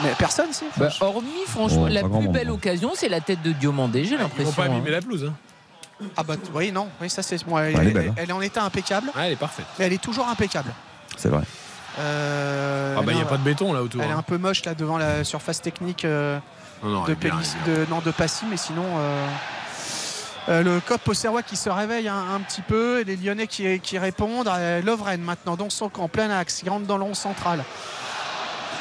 Mais personne, si. Bah, hormis, franchement, Oh, la pas plus belle occasion, c'est la tête de Diomandé, j'ai Ils vont l'impression. pas abîmer hein. la pelouse. hein. Ah bah oui, non, oui, ça c'est. bon, elle, est elle- belle, hein. elle est en état impeccable, Ouais, elle est parfaite. mais elle est toujours impeccable. C'est vrai. Euh, Ah bah il n'y a pas de béton là autour. Elle est hein. un peu moche là devant la surface technique euh, Non, non, elle de, est bien, Pélis- elle est bien. de, non, de Passy, mais sinon. euh, euh, le COP Auxerrois qui se réveille un, petit peu et les Lyonnais qui, qui répondent. Euh, Lovren maintenant dans son camp, plein axe, il rentre dans rond central.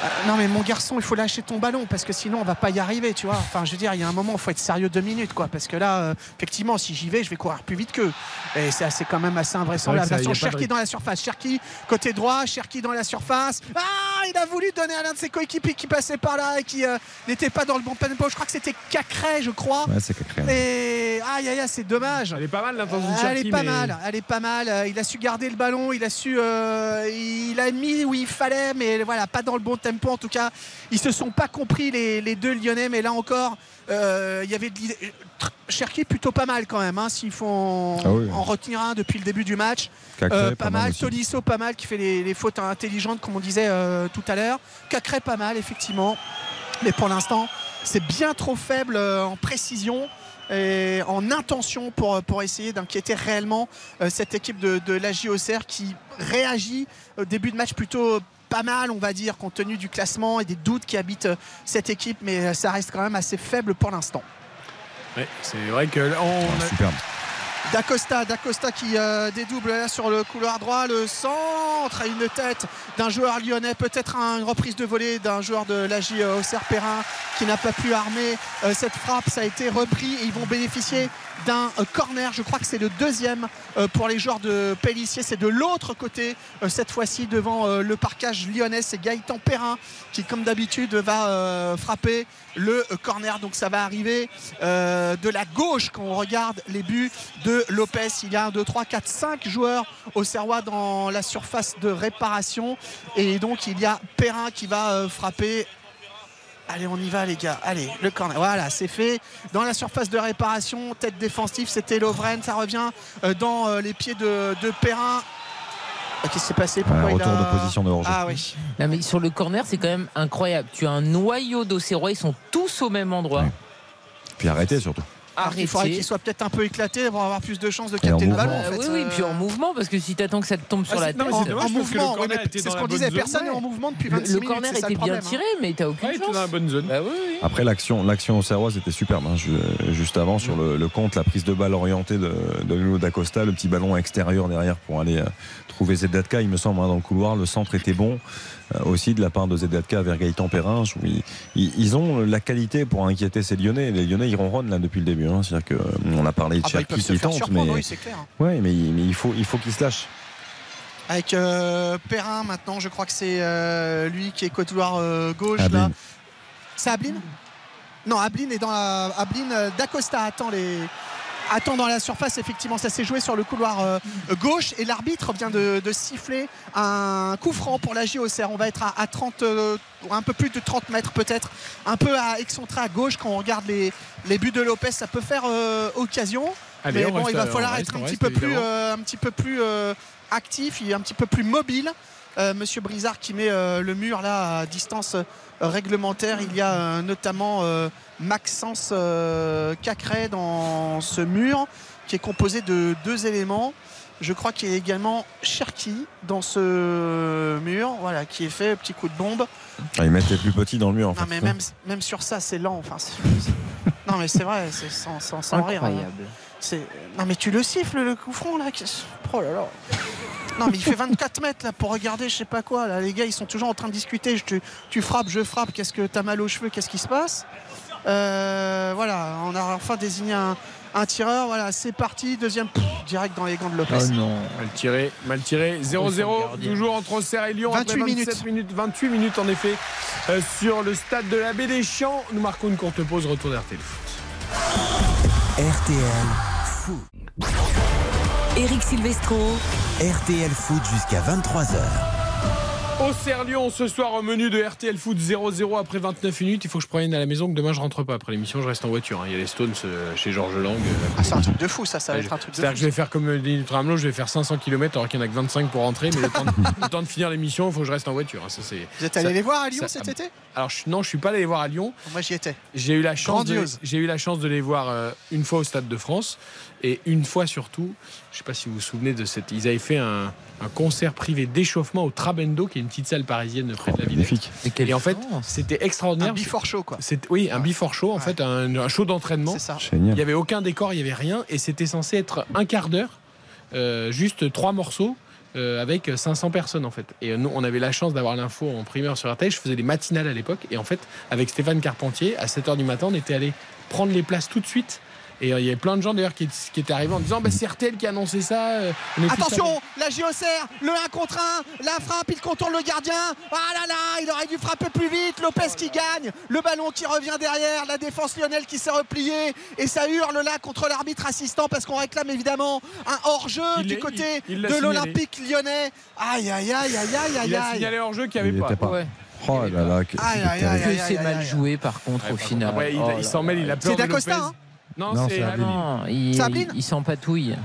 Euh, non mais mon garçon, il faut lâcher ton ballon parce que sinon on va pas y arriver, tu vois. Enfin, je veux dire, il y a un moment, il faut être sérieux deux minutes, quoi. Parce que là, euh, effectivement, si j'y vais, je vais courir plus vite qu'eux. Et c'est assez quand même assez invraisemblable. C'est ça, Attention, Cherki dans la surface, Cherki côté droit, Cherki dans la surface. Ah, il a voulu donner à l'un de ses coéquipiers qui passait par là et qui euh, n'était pas dans le bon tempo. Je crois que c'était Cacré, je crois. Ouais, c'est Cacré. Et aïe aïe aïe, c'est dommage. Elle est pas mal l'intention de Elle est pas mais- mal, elle est pas mal. Il a su garder le ballon, il a su, euh, il a mis où il fallait, mais voilà, pas dans le bon tempo. En tout cas, ils se sont pas compris les, les deux Lyonnais, mais là encore, euh, il y avait de l'idée- Cherki plutôt pas mal quand même. hein, S'il faut en, Ah oui. en retenir un depuis le début du match, Cacré, Euh, pas pas mal. Tolisso pas mal qui fait les, les fautes intelligentes comme on disait euh, tout à l'heure. Cacré pas mal effectivement, mais pour l'instant, c'est bien trop faible en précision et en intention pour, pour essayer d'inquiéter réellement euh, cette équipe de, de la JOCR qui réagit au début de match plutôt pas mal on va dire compte tenu du classement et des doutes qui habitent euh, cette équipe mais euh, ça reste quand même assez faible pour l'instant. Ouais, c'est vrai que là, on a- Superbe. D'Acosta, D'Acosta qui euh, dédouble là sur le couloir droit, le centre à une tête d'un joueur lyonnais, peut-être un- une reprise de volée d'un joueur de l'AJ euh, Auxerre Perrin qui n'a pas pu armer euh, cette frappe. Ça a été repris et ils vont bénéficier d'un euh, corner. Je crois que c'est le deuxième euh, pour les joueurs de Pellissier. C'est de l'autre côté, euh, cette fois-ci devant le parcage lyonnais. C'est Gaëtan Perrin qui, comme d'habitude, va frapper le corner. Donc ça va arriver de la gauche quand on regarde les buts de Lopez. Il y a 1, 2, 3, 4, 5 joueurs au Serrois dans la surface de réparation. Et donc il y a Perrin qui va frapper. Allez, on y va, les gars. Allez, le corner. Voilà, c'est fait. Dans la surface de réparation, tête défensive, c'était Lovren. Ça revient euh, dans euh, les pieds de, de Perrin. Euh, Qu'est-ce qui s'est passé? Pourquoi Ouais, il retour a- de position de hors-jeu. Ah oui. Non, mais sur le corner, c'est quand même incroyable. Tu as un noyau d'Auxerrois, ils sont tous au même endroit. Puis arrêtez surtout. Il faudrait qu'il soit peut-être un peu éclaté pour avoir plus de chances de capter le ballon. en fait. oui, oui, puis en mouvement, parce que si t'attends que ça te tombe sur Ah, la c'est- tête. en, le mouvement, corner c'est ce qu'on disait. zone. Personne n'est en mouvement depuis 26 Le minutes. corner c'est ça, était le bien hein. tiré, mais t'as aucune Ouais, il était chance. dans la bonne zone. Bah oui, oui. Après, l'action, l'action auxerroise était superbe. hein. Ju- juste avant, sur le, le compte, la prise de balle orientée de, de d'Acosta, le petit ballon extérieur derrière pour aller euh, trouver ZDK, il me semble, hein, dans le couloir. Le centre était bon. Euh, aussi de la part de ZDK vers Gaëtan Perrin. Je- Ils, ont la qualité pour inquiéter ces Lyonnais. Les Lyonnais, ils ronronnent là depuis le début. hein. C'est-à-dire que, euh, on a parlé de Ah bah, qui tente, mais, oui, ouais, mais, il- mais il faut, il faut qu'ils se lâchent. Avec euh, Perrin maintenant, je crois que c'est euh, lui qui est couloir euh, gauche là. C'est Ablin Non, Ablin est dans la. Ablin euh, d'Acosta attend les. Attend dans la surface, effectivement, ça s'est joué sur le couloir euh, gauche et l'arbitre vient de, de siffler un coup franc pour la JOCR. On va être à, à 30, euh, un peu plus de 30 mètres peut-être, un peu à excentré à gauche quand on regarde les, les buts de Lopez. Ça peut faire euh, occasion, Allez, mais on bon, reste, il va falloir être un petit, peu plus, un petit peu plus actif, un petit peu plus mobile. Euh, Monsieur Brizard qui met euh, le mur là à distance euh, réglementaire. Il y a euh, notamment euh, Maxence euh, Cacré dans ce mur qui est composé de deux éléments. Je crois qu'il y a également Cherki dans ce mur, voilà, qui est fait petit coup de bombe. Ah, ils mettent les plus petits dans le mur. En Non fait, mais même, même sur ça, c'est lent. Enfin, non mais c'est vrai, c'est sans, sans, sans rire. hein. Incroyable. C'est- Non mais tu le siffles le coup franc là. Oh là là. Non mais il fait 24 mètres là pour regarder je sais pas quoi là. Les gars ils sont toujours en train de discuter. Je, tu, tu frappes, je frappe. Qu'est-ce que t'as mal aux cheveux Qu'est-ce qui se passe? Euh, Voilà, on a enfin désigné un, un tireur. Voilà, c'est parti. Deuxième pff, direct dans les gants de Lopez. Oh non. Mal tiré, mal tiré. 0-0, toujours entre Auxerre et Lyon. 28 après 27 minutes. 28 minutes en effet euh, sur le stade de la Baie des Champs. Nous marquons une courte pause, retour d'RTL Foot. RTL Foot. Eric Silvestro. RTL Foot jusqu'à 23h. Auxerre-Lyon ce soir au menu de RTL Foot 0-0 après 29 minutes. Il faut que je prenne à la maison, que demain je rentre pas. Après l'émission, je reste en voiture. hein. Il y a les Stones euh, chez Georges Lang. euh, Ah, c'est un truc de fou ça. Ça va Ouais, être un truc de C'est-à-dire fou. que je vais faire comme euh, Denis Tramelot, je vais faire 500 km alors qu'il n'y en a que 25 pour rentrer, mais le temps de, le temps de finir l'émission, il faut que je reste en voiture. hein. Ça, c'est- Vous êtes allé ça- les voir à Lyon ça- cet été Alors je- non, je suis pas allé les voir à Lyon. Moi j'y étais. J'ai eu la chance de, Grandiose. j'ai eu la chance de les voir euh, une fois au Stade de France et une fois surtout, je sais pas si vous vous souvenez de cette, ils avaient fait un, un concert privé d'échauffement au Trabendo, qui est une petite salle parisienne près de la ville. Magnifique. Et en fait, c'était extraordinaire. Un before show quoi. C'est oui, un before show en fait, un, un show d'entraînement. C'est ça. Il n'y avait aucun décor, il n'y avait rien, et c'était censé être un quart d'heure, euh, juste trois morceaux. euh, avec 500 personnes en fait. Et nous, on avait la chance d'avoir l'info en primeur sur RTL. Je faisais des matinales à l'époque. Et en fait, avec Stéphane Carpentier, à 7h du matin, on était allé prendre les places tout de suite Et euh, il y avait plein de gens d'ailleurs qui, qui étaient arrivés en disant bah, c'est RTL qui a annoncé ça. euh, Attention, la JOCR, le 1 contre 1, la frappe, il contourne le gardien. Ah là là, il aurait dû frapper plus vite. Lopez qui gagne, le ballon qui revient derrière, la défense lyonnaise qui s'est repliée. Et ça hurle là contre l'arbitre assistant parce qu'on réclame évidemment un hors-jeu Il du côté il- il de l'Olympique lyonnais. Aïe, aïe, aïe, aïe, aïe, aïe, Il a aïe. signalé hors jeu qu'il n'y Il avait pas. était pas. Ouais. Oh là là, que- c'est mal joué par contre au final. Après, il, Oh il s'en mêle, il a C'est peur de d'Acosta, hein Non, Non, c'est c'est Ah Ablin. non, il, C'est Ablin il s'empatouille.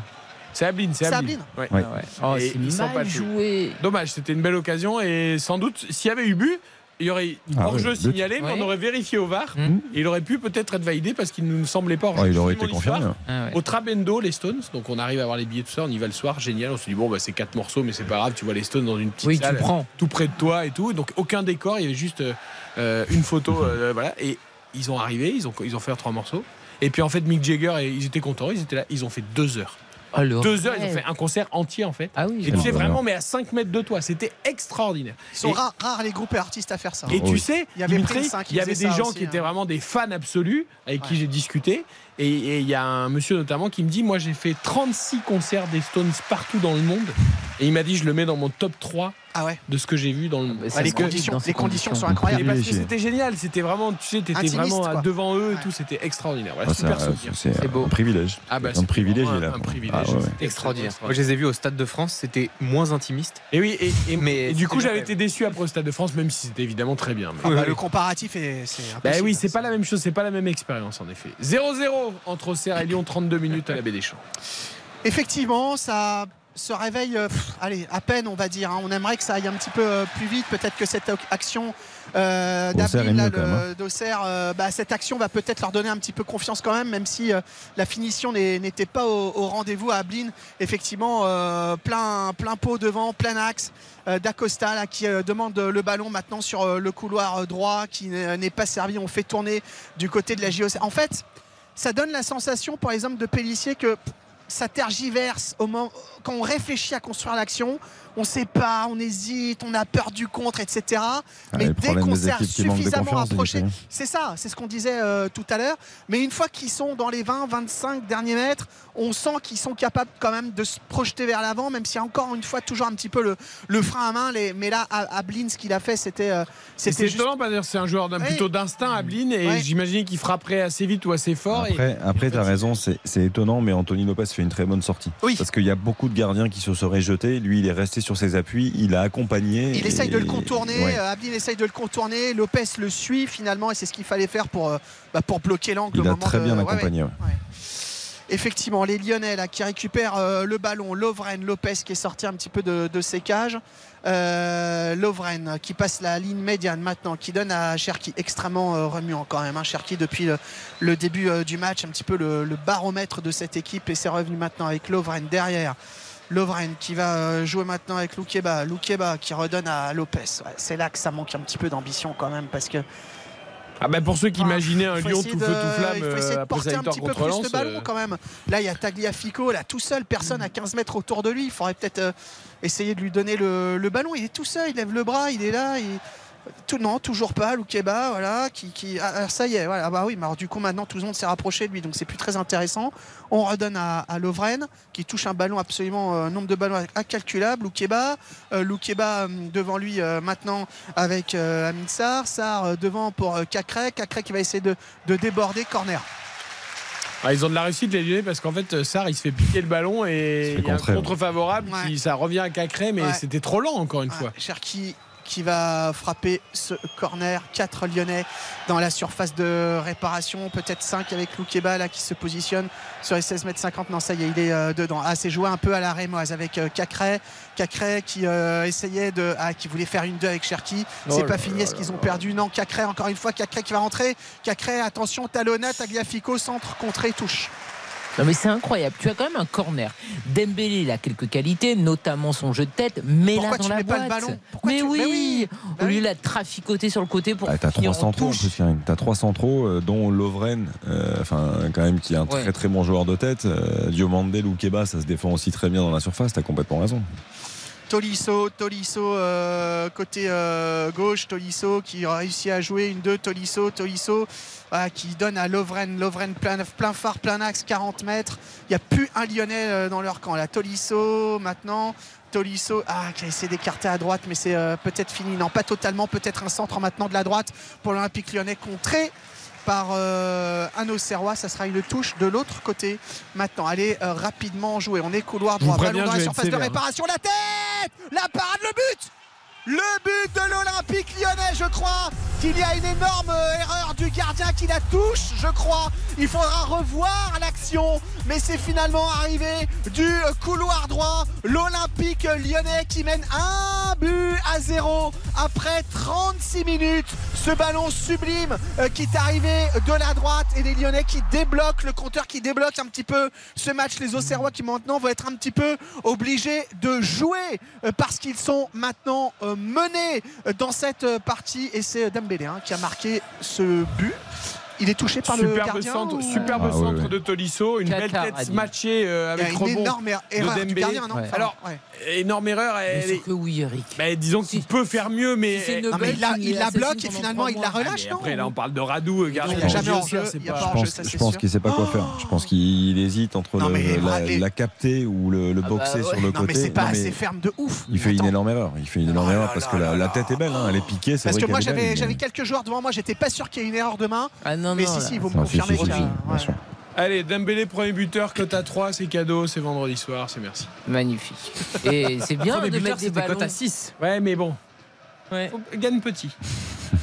C'est Ablin, c'est C'est Ablin. Ablin Ouais. Ouais. Ah. Oh, Et c'est il s'en mal passe. joué. Dommage, c'était une belle occasion et sans doute, s'il y avait eu but, il y aurait Ah hors-jeu oui, signalé, mais on aurait vérifié au VAR. Mhm. Et il aurait pu peut-être être validé parce qu'il ne nous semblait pas hors-jeu. Oh, il aurait été confirmé. Ah ouais. Au Trabendo, les Stones, donc on arrive à avoir les billets tout ça, on y va le soir, génial. On se dit bon bah c'est quatre morceaux, mais c'est pas grave, tu vois les Stones dans une petite Oui, tu salle, prends. tout près de toi et tout, donc aucun décor, il y avait juste euh, euh, une photo, euh, voilà. Et ils ont arrivé, ils ont ils ont fait leurs trois morceaux. Et puis en fait Mick Jagger, et ils étaient contents, ils étaient là, ils ont fait deux heures. Alors, Deux heures, ils ont fait un concert entier en fait. Ah oui, Et tu sais vraiment, mais à 5 mètres de toi, c'était extraordinaire. Ils sont Et- rares, rares les groupes et artistes à faire ça. et tu Oui. sais, Il y avait Dimitri, hein, qui il y avait faisait des gens aussi, qui étaient hein. vraiment des fans absolus avec qui j'ai discuté. Et et il y a un monsieur notamment qui me dit Moi, j'ai fait 36 concerts des Stones partout dans le monde. Et il m'a dit Je le mets dans mon top 3 Ah ouais. de ce que j'ai vu dans le Ah, les se complique conditions, dans les conditions sont incroyables. parce que privilégié. c'était génial, c'était vraiment, tu sais, t'étais vraiment quoi. devant eux et Ouais. tout, c'était extraordinaire. Voilà, Ah, c'est beau. un privilège. Ah bah, un privilège, il a. un privilège. Ah, ouais, Extraordinaire. Moi, je les ai vus au Stade de France, c'était moins intimiste. Et oui, et, et- Mais et du coup, j'avais été déçu après au Stade de France, même si c'était évidemment très bien. mais- Ah bah, oui. Le comparatif est. c'est Bah oui, c'est pas la même chose, c'est pas la même expérience en effet. 0-0 entre Auxerre et Lyon, 32 minutes à la Baie des Champs. Effectivement, ça se réveille, euh, pff, allez, à peine, on va dire. hein. On aimerait que ça aille un petit peu euh, plus vite. Peut-être que cette ac- action euh, le- d'Auxerre, euh, bah, cette action va peut-être leur donner un petit peu confiance quand même, même si euh, la finition n'était pas au, au rendez-vous à Ablin. Effectivement, plein, plein pot devant, plein axe. D'Acosta là, qui demande le ballon maintenant sur le couloir droit qui n'est n'est pas servi. On fait tourner du côté de la JOC. En fait, ça donne la sensation pour les hommes de Pellissier que ça tergiverse au moment, quand on réfléchit à construire l'action. On ne sait pas, on hésite, on a peur du contre, etc. Mais le dès qu'on des s'est suffisamment approché, c'est ça, c'est ce qu'on disait euh, tout à l'heure. Mais une fois qu'ils sont dans les 20, 25 derniers mètres, on sent qu'ils sont capables quand même de se projeter vers l'avant, même s'il y a encore une fois toujours un petit peu le, le frein à main. Les- mais là, à, à Blin, ce qu'il a fait, c'était euh, C'est c'était juste c'est un joueur d'un Oui. plutôt d'instinct, Ablin, et Ouais. j'imagine qu'il frapperait assez vite ou assez fort. et- Après, après tu as raison, c'est c'est étonnant, mais Anthony Lopez fait une très bonne sortie. Oui. Parce qu'il y a beaucoup de gardiens qui se seraient jetés. Lui, il est resté sur ses appuis, il a accompagné. Il essaye de le contourner, Ouais. euh, Abdin essaye de le contourner, Lopez le suit finalement et c'est ce qu'il fallait faire pour, euh, bah, pour bloquer l'angle. Il au a moment très de- bien ouais, ouais. accompagné. ouais. Effectivement, les Lyonnais là, qui récupèrent euh, le ballon, Lovren, Lopez qui est sorti un petit peu de, de ses cages. Euh, Lovren qui passe la ligne médiane maintenant, qui donne à Cherki, extrêmement euh, remuant quand même. Hein, Cherki depuis le, le début euh, du match, un petit peu le, le baromètre de cette équipe et c'est revenu maintenant avec Lovren derrière. Lovren qui va euh, jouer maintenant avec Loukeba. Loukeba qui redonne à Lopez. Ouais, c'est là que ça manque un petit peu d'ambition quand même parce que Ah bah pour ceux qui imaginaient un Lyon essayer tout de- feu tout flamme Il faut essayer euh, de après porter un petit peu plus Lens. le ballon euh, quand même. Là, il y a Tagliafico, là tout seul, personne à 15 mètres autour de lui. Il faudrait peut-être euh, essayer de lui donner le, le ballon. Il est tout seul, il lève le bras, il est là. il- Tout, non, toujours pas. Loukeba, voilà, qui, qui ah, ah, ça y est, voilà. Bah oui, mais alors du coup maintenant tout le monde s'est rapproché de lui, donc c'est plus très intéressant. On redonne à, à Lovren qui touche un ballon absolument euh, nombre de ballons incalculable. Loukeba, euh, Loukeba euh, devant lui euh, maintenant avec euh, Amin Sarr, Sarr euh, devant pour euh, Cacré, Cacré qui va essayer de, de déborder corner. ah, ils ont de la réussite les Lyonnais parce qu'en fait Sarr il se fait piquer le ballon et il y a un contre favorable Ouais. qui ça revient à Cacré mais Ouais. c'était trop lent encore une Ouais, fois. Cherki qui va frapper ce corner. 4 Lyonnais dans la surface de réparation. Peut-être 5 avec Loukeba là qui se positionne sur les 16 mètres 50. Non, ça y est, il est euh, dedans. Ah, c'est joué un peu à la rémoise avec euh, Cacré. Cacré qui euh, essayait de. Ah, qui voulait faire une 2 avec Cherki. Oh C'est pas fini. Est-ce qu'ils ont perdu? Non, Cacré, encore une fois, Cacré qui va rentrer. Cacré, attention, talonnade, Agliafico, centre, contré, touche. Non mais c'est incroyable. Tu as quand même un corner. Dembélé, il a quelques qualités, notamment son jeu de tête, mais là dans tu la mets pas boîte. le ballon Pourquoi mais, tu- oui. mais oui. Bah Au lieu oui. de la traficoter sur le côté pour Ah, t'as trois en centraux en touche. plus, Karine. T'as trois centraux, euh, dont Lovren, euh, enfin quand même qui est un Ouais. très très bon joueur de tête. Euh, Diomande, Loukeba, ça se défend aussi très bien dans la surface. T'as complètement raison. Tolisso, Tolisso euh, côté euh, gauche, Tolisso qui réussit à jouer une 2, Tolisso, Tolisso voilà, qui donne à Lovren, Lovren plein, plein phare, plein axe, 40 mètres. Il n'y a plus un Lyonnais euh, dans leur camp. Là, Tolisso maintenant. Tolisso ah, qui a essayé d'écarter à droite, mais c'est euh, peut-être fini. Non, pas totalement. Peut-être un centre maintenant de la droite pour l'Olympique lyonnais contré par euh, un Auxerrois. Ça sera une touche de l'autre côté. Maintenant, allez euh, rapidement jouer. On est couloir droit. Ballon dans la surface de sévère. réparation. La tête La parade, le but le but de l'Olympique lyonnais, je crois qu'il y a une énorme euh, erreur du gardien qui la touche, je crois. Il faudra revoir l'action, mais c'est finalement arrivé du euh, couloir droit. L'Olympique lyonnais qui mène un but à zéro après 36 minutes. Ce ballon sublime euh, qui est arrivé de la droite et les Lyonnais qui débloquent le compteur, qui débloque un petit peu ce match. Les Auxerrois qui maintenant vont être un petit peu obligés de jouer euh, parce qu'ils sont maintenant euh, dans cette partie et c'est Dembélé hein, qui a marqué ce but. Il est touché par le Superbe gardien centre, ou- superbe Ah, centre ouais. de Tolisso, une belle tête matchée euh, avec une énorme er- de erreur du Dembélé. gardien, non Ouais. Enfin, Alors, ouais. énorme erreur. Elle est- que oui, Eric. bah, disons qu'il Si. peut faire mieux, mais Si Non, mais il la, il bloque et finalement il la relâche, mais non après là on parle de Radou, gardien il de jamais pas- pas Je pense, ça, je c'est pense sûr. qu'il sait pas quoi faire. Je pense qu'il hésite entre le- mais la, capter ou le, le Ah bah boxer sur le côté. mais c'est pas mais assez ferme de ouf. Il fait une énorme erreur. Il fait une énorme Oh erreur parce que la, tête est belle. hein, Elle est piquée. Parce que moi j'avais mais- quelques joueurs devant moi, j'étais pas sûr qu'il y ait une erreur demain. Ah non, Mais non. si, là. si, vous me Non, si, confirmez si, qu'il y a- si, bien ouais. sûr. Allez, Dembélé, premier buteur, cote à 3, c'est cadeau, c'est vendredi soir, c'est merci. Magnifique. Et c'est bien de buteur, mettre des c'était ballons. cote à 6. Ouais, mais bon, Ouais. faut- gagne petit.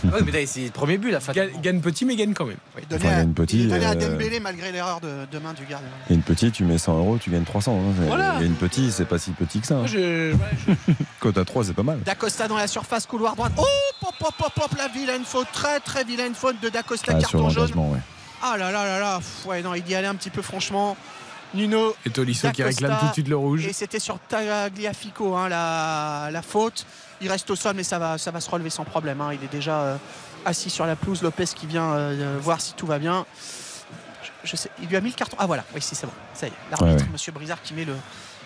Ouais, mais là, c'est le premier but, la fin. Gagne, gagne petit, mais gagne quand même. Donné Enfin, il a à- il euh, Dembélé malgré l'erreur de, de main du gardien. Et une petite, tu mets 100 euros, tu gagnes 300. hein. Voilà. Il y a une petite, c'est pas si petit que ça. hein. Moi, je- ouais, je- Cote à 3, c'est pas mal. Dacosta dans la surface couloir droite. Oh, pop, pop, pop, pop, la vilaine faute, très très vilaine faute de Dacosta, Ah, sur carton jaune. ouais. Ah là là là là, Pff, ouais non, il y allait un petit peu franchement. Nuno Et Tolisso qui réclame tout de suite le rouge. et c'était sur Tagliafico hein, la, la faute. Il reste au sol mais ça va, ça va se relever sans problème. hein. Il est déjà euh, assis sur la pelouse. Lopez qui vient euh, voir si tout va bien. Je, je sais, il lui a mis le carton. Ah voilà, oui si c'est bon. Ça y est, l'arbitre, Ouais, ouais. Monsieur Brizard qui met le,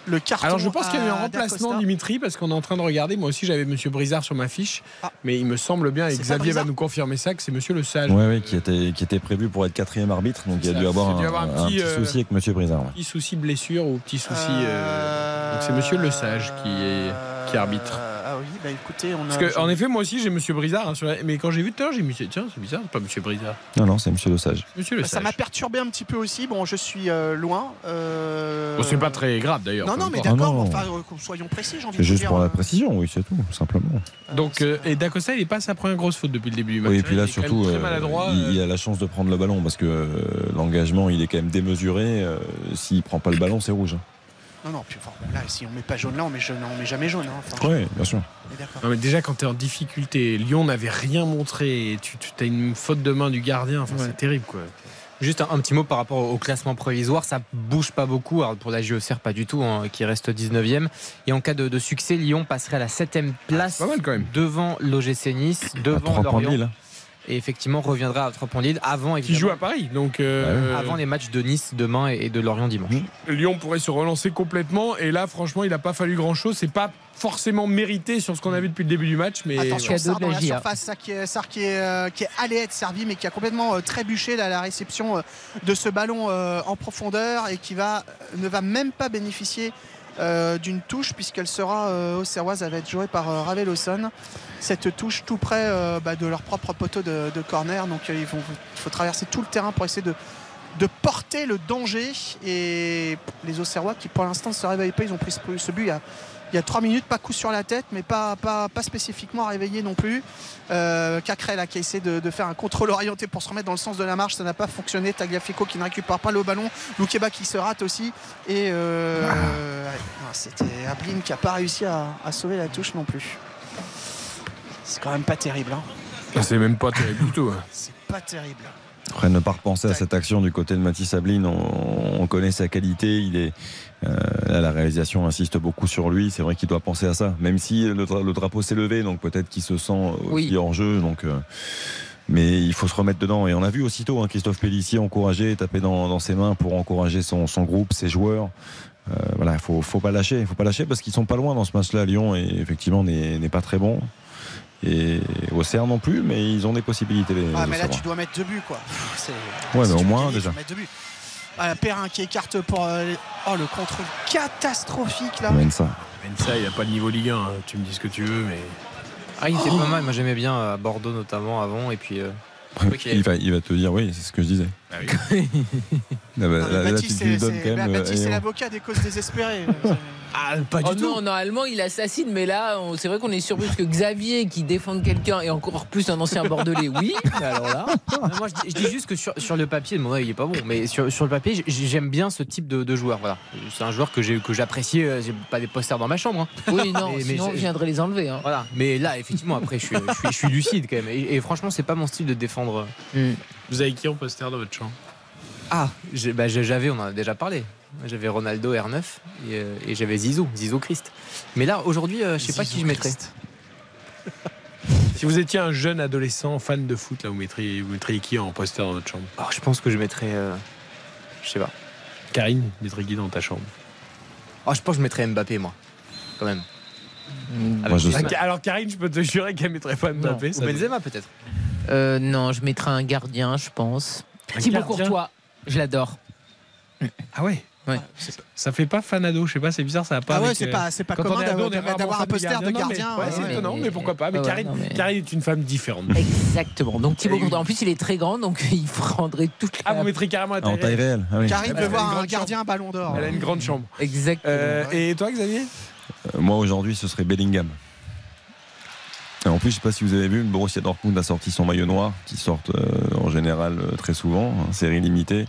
le carton. Alors je pense qu'il y a eu un remplacement. Dimitri parce qu'on est en train de regarder. Moi aussi j'avais Monsieur Brizard sur ma fiche, Ah. mais il me semble bien et Xavier va nous confirmer ça que c'est Monsieur Le Sage. Ouais, qui était, qui était prévu pour être quatrième arbitre. Donc il y a Ça, dû avoir un, dû avoir un un petit, euh, souci avec Monsieur Brizard. ouais. Petit souci blessure ou petit souci. euh, Euh, Donc c'est Monsieur Le Sage qui est qui arbitre. Bah écoutez, on a. Parce que, en effet, moi aussi j'ai Monsieur Brizard, hein, sur la- mais quand j'ai vu tout à l'heure, j'ai dit tiens, c'est bizarre, c'est pas Monsieur Brizard. Non, non, c'est Monsieur Le Sage. Monsieur Le ça Sage. m'a perturbé un petit peu aussi. Bon, je suis euh, loin. euh, Bon, c'est pas très grave d'ailleurs. Non, peu non, mais importe. d'accord. Ah non. enfin, euh, soyons précis, j'ai envie C'est de vous juste dire. pour la euh, précision, oui, c'est tout, simplement. Donc, euh, et Dacosta, il est pas sa première grosse faute depuis le début du match. Oui, et hein, puis là, il est quand même surtout, très euh, maladroit. il, euh, il a la chance de prendre le ballon parce que euh, l'engagement, il est quand même démesuré. euh, S'il prend pas le ballon, c'est rouge. hein. Non, non, puis enfin, là, si on met pas jaune là, on met, jaune, on met jamais jaune. hein, enfin, Oui, bien sûr. Non mais déjà quand tu es en difficulté, Lyon n'avait rien montré, et tu, tu as une faute de main du gardien, enfin, Ouais. c'est terrible quoi. Juste un, un petit mot par rapport au, au classement provisoire, ça bouge pas beaucoup. Alors pour la JOCR, pas du tout, hein, qui reste 19e. Et en cas de, de succès, Lyon passerait à la 7e place Pas mal quand même. devant l'OGC Nice, devant 3 points de Lorient. Lille. hein. Et effectivement, reviendra à 3 points de Lille avant, Qui joue à Paris, donc euh, avant les matchs de Nice demain et de Lorient dimanche. Lyon pourrait se relancer complètement. Et là, franchement, il n'a pas fallu grand chose. C'est pas forcément mérité sur ce qu'on a vu depuis le début du match, mais Attention, de dans la surface, ça qui est, Sarr qui est, euh, qui est allé être servi, mais qui a complètement euh, trébuché là, la réception euh, de ce ballon euh, en profondeur et qui va, ne va même pas bénéficier euh, d'une touche puisqu'elle sera euh, auxerroise, elle va être jouée par euh, Ravel Lawson. Cette touche tout près euh, bah, de leur propre poteau de, corner, donc il faut traverser tout le terrain pour essayer de de porter le danger et les Auxerrois qui pour l'instant ne se réveillent pas ils ont pris ce, but il il y a trois minutes, pas coup sur la tête, mais pas, pas, pas spécifiquement réveillé non plus. Euh, Cacré là, qui a essayé de, de faire un contrôle orienté pour se remettre dans le sens de la marche, ça n'a pas fonctionné. Tagliafico qui ne récupère pas le ballon, Loukeba qui se rate aussi. Et euh, ouais, non, c'était Ablin qui n'a pas réussi à, à sauver la touche non plus. C'est quand même pas terrible. hein. c'est même pas terrible du tout. hein. C'est pas terrible. Après, ne pas repenser à cette action du côté de Mathis Ablin, on, on connaît sa qualité. Il est, là, la réalisation insiste beaucoup sur lui. C'est vrai qu'il doit penser à ça, même si le, dra- le drapeau s'est levé, donc peut-être qu'il se sent aussi Oui. hors jeu. Donc, euh, Mais il faut se remettre dedans. Et on a vu aussitôt hein, Christophe Pellissier encourager, taper dans, dans ses mains pour encourager son, son groupe, ses joueurs. Euh, voilà, il faut, faut pas lâcher. Il faut pas lâcher parce qu'ils sont pas loin dans ce match-là. Lyon et effectivement n'est pas très bon. Et Auxerre non plus, mais ils ont des possibilités. Les, Ah, mais là, tu dois mettre deux buts, quoi. Ouais, si mais au moins, déjà. deux buts. Ah, Perrin qui écarte pour. euh, les- Oh, le contrôle catastrophique, là. Mène ça. ça, il a pas le niveau Ligue 1. hein. Tu me dis ce que tu veux, mais. Ah, il était pas mal. Moi, j'aimais bien à Bordeaux notamment avant. Et puis. euh, Il va, il va te dire, oui, c'est ce que je disais. Ah bah, Non, là, Baptiste, c'est- euh, l'avocat des causes désespérées. Ah, pas oh non, normalement il assassine, mais là on- c'est vrai qu'on est surpris parce que Xavier qui défend quelqu'un et encore plus un ancien bordelais, oui. mais alors là, Non, moi, je dis, je dis juste que sur, sur le papier, mon œil il est pas bon, mais sur, sur le papier, j'aime bien ce type de, de joueur. Voilà, c'est un joueur que j'ai que j'apprécie. euh, J'ai pas des posters dans ma chambre. hein. oui non, Mais- mais sinon je viendrais les enlever. hein. Voilà, mais là, effectivement, après, je suis, je suis, je suis lucide quand même. Et, et franchement, c'est pas mon style de défendre. Vous avez qui en poster dans votre champ Ah, j'ai- bah, j'avais, on en a déjà parlé. J'avais Ronaldo R9 et, euh, et j'avais Zizou, Zizou Christ. Mais là, aujourd'hui, euh, je sais pas qui je mettrais. Si vous étiez un jeune adolescent fan de foot, là, vous mettriez, vous mettriez qui en poster dans votre chambre? Oh, je pense que je mettrais. euh, je sais pas. Karine, mettriez qui dans ta chambre? Oh, je pense que je mettrais Mbappé, moi. Quand même. Moi, je sais. Alors Karine, je peux te jurer qu'elle mettrait pas Mbappé. Ou ça- Benzema, peut-être. Euh, non, je mettrais un gardien, je pense. Un Thibaut gardien Courtois, je l'adore. Ah ouais? Ouais. Ça fait pas fan ado, je sais pas, c'est bizarre, ça va pas. Ah ouais, c'est euh, pas- c'est pas commun d'avoir- un poster de gardiens. Non, mais- gardien, ouais, ouais, c'est ouais. étonnant, mais pourquoi pas. Mais Ah ouais, Karine, non, mais- Karine est une femme différente. Exactement. Donc Thibaut Courtois, en plus il est très grand, donc il prendrait toute la. Ah, vous mettrez carrément à En taille réelle. ah. Karine Elle veut a voir un gardien ballon d'or. Elle a une grande chambre. Exactement. Euh, Et toi, Xavier? Euh, Moi aujourd'hui, ce serait Bellingham. Et en plus, je sais pas si vous avez vu, Borussia Dortmund a sorti son maillot noir, qui sortent euh, en général euh, très souvent, en série limitée.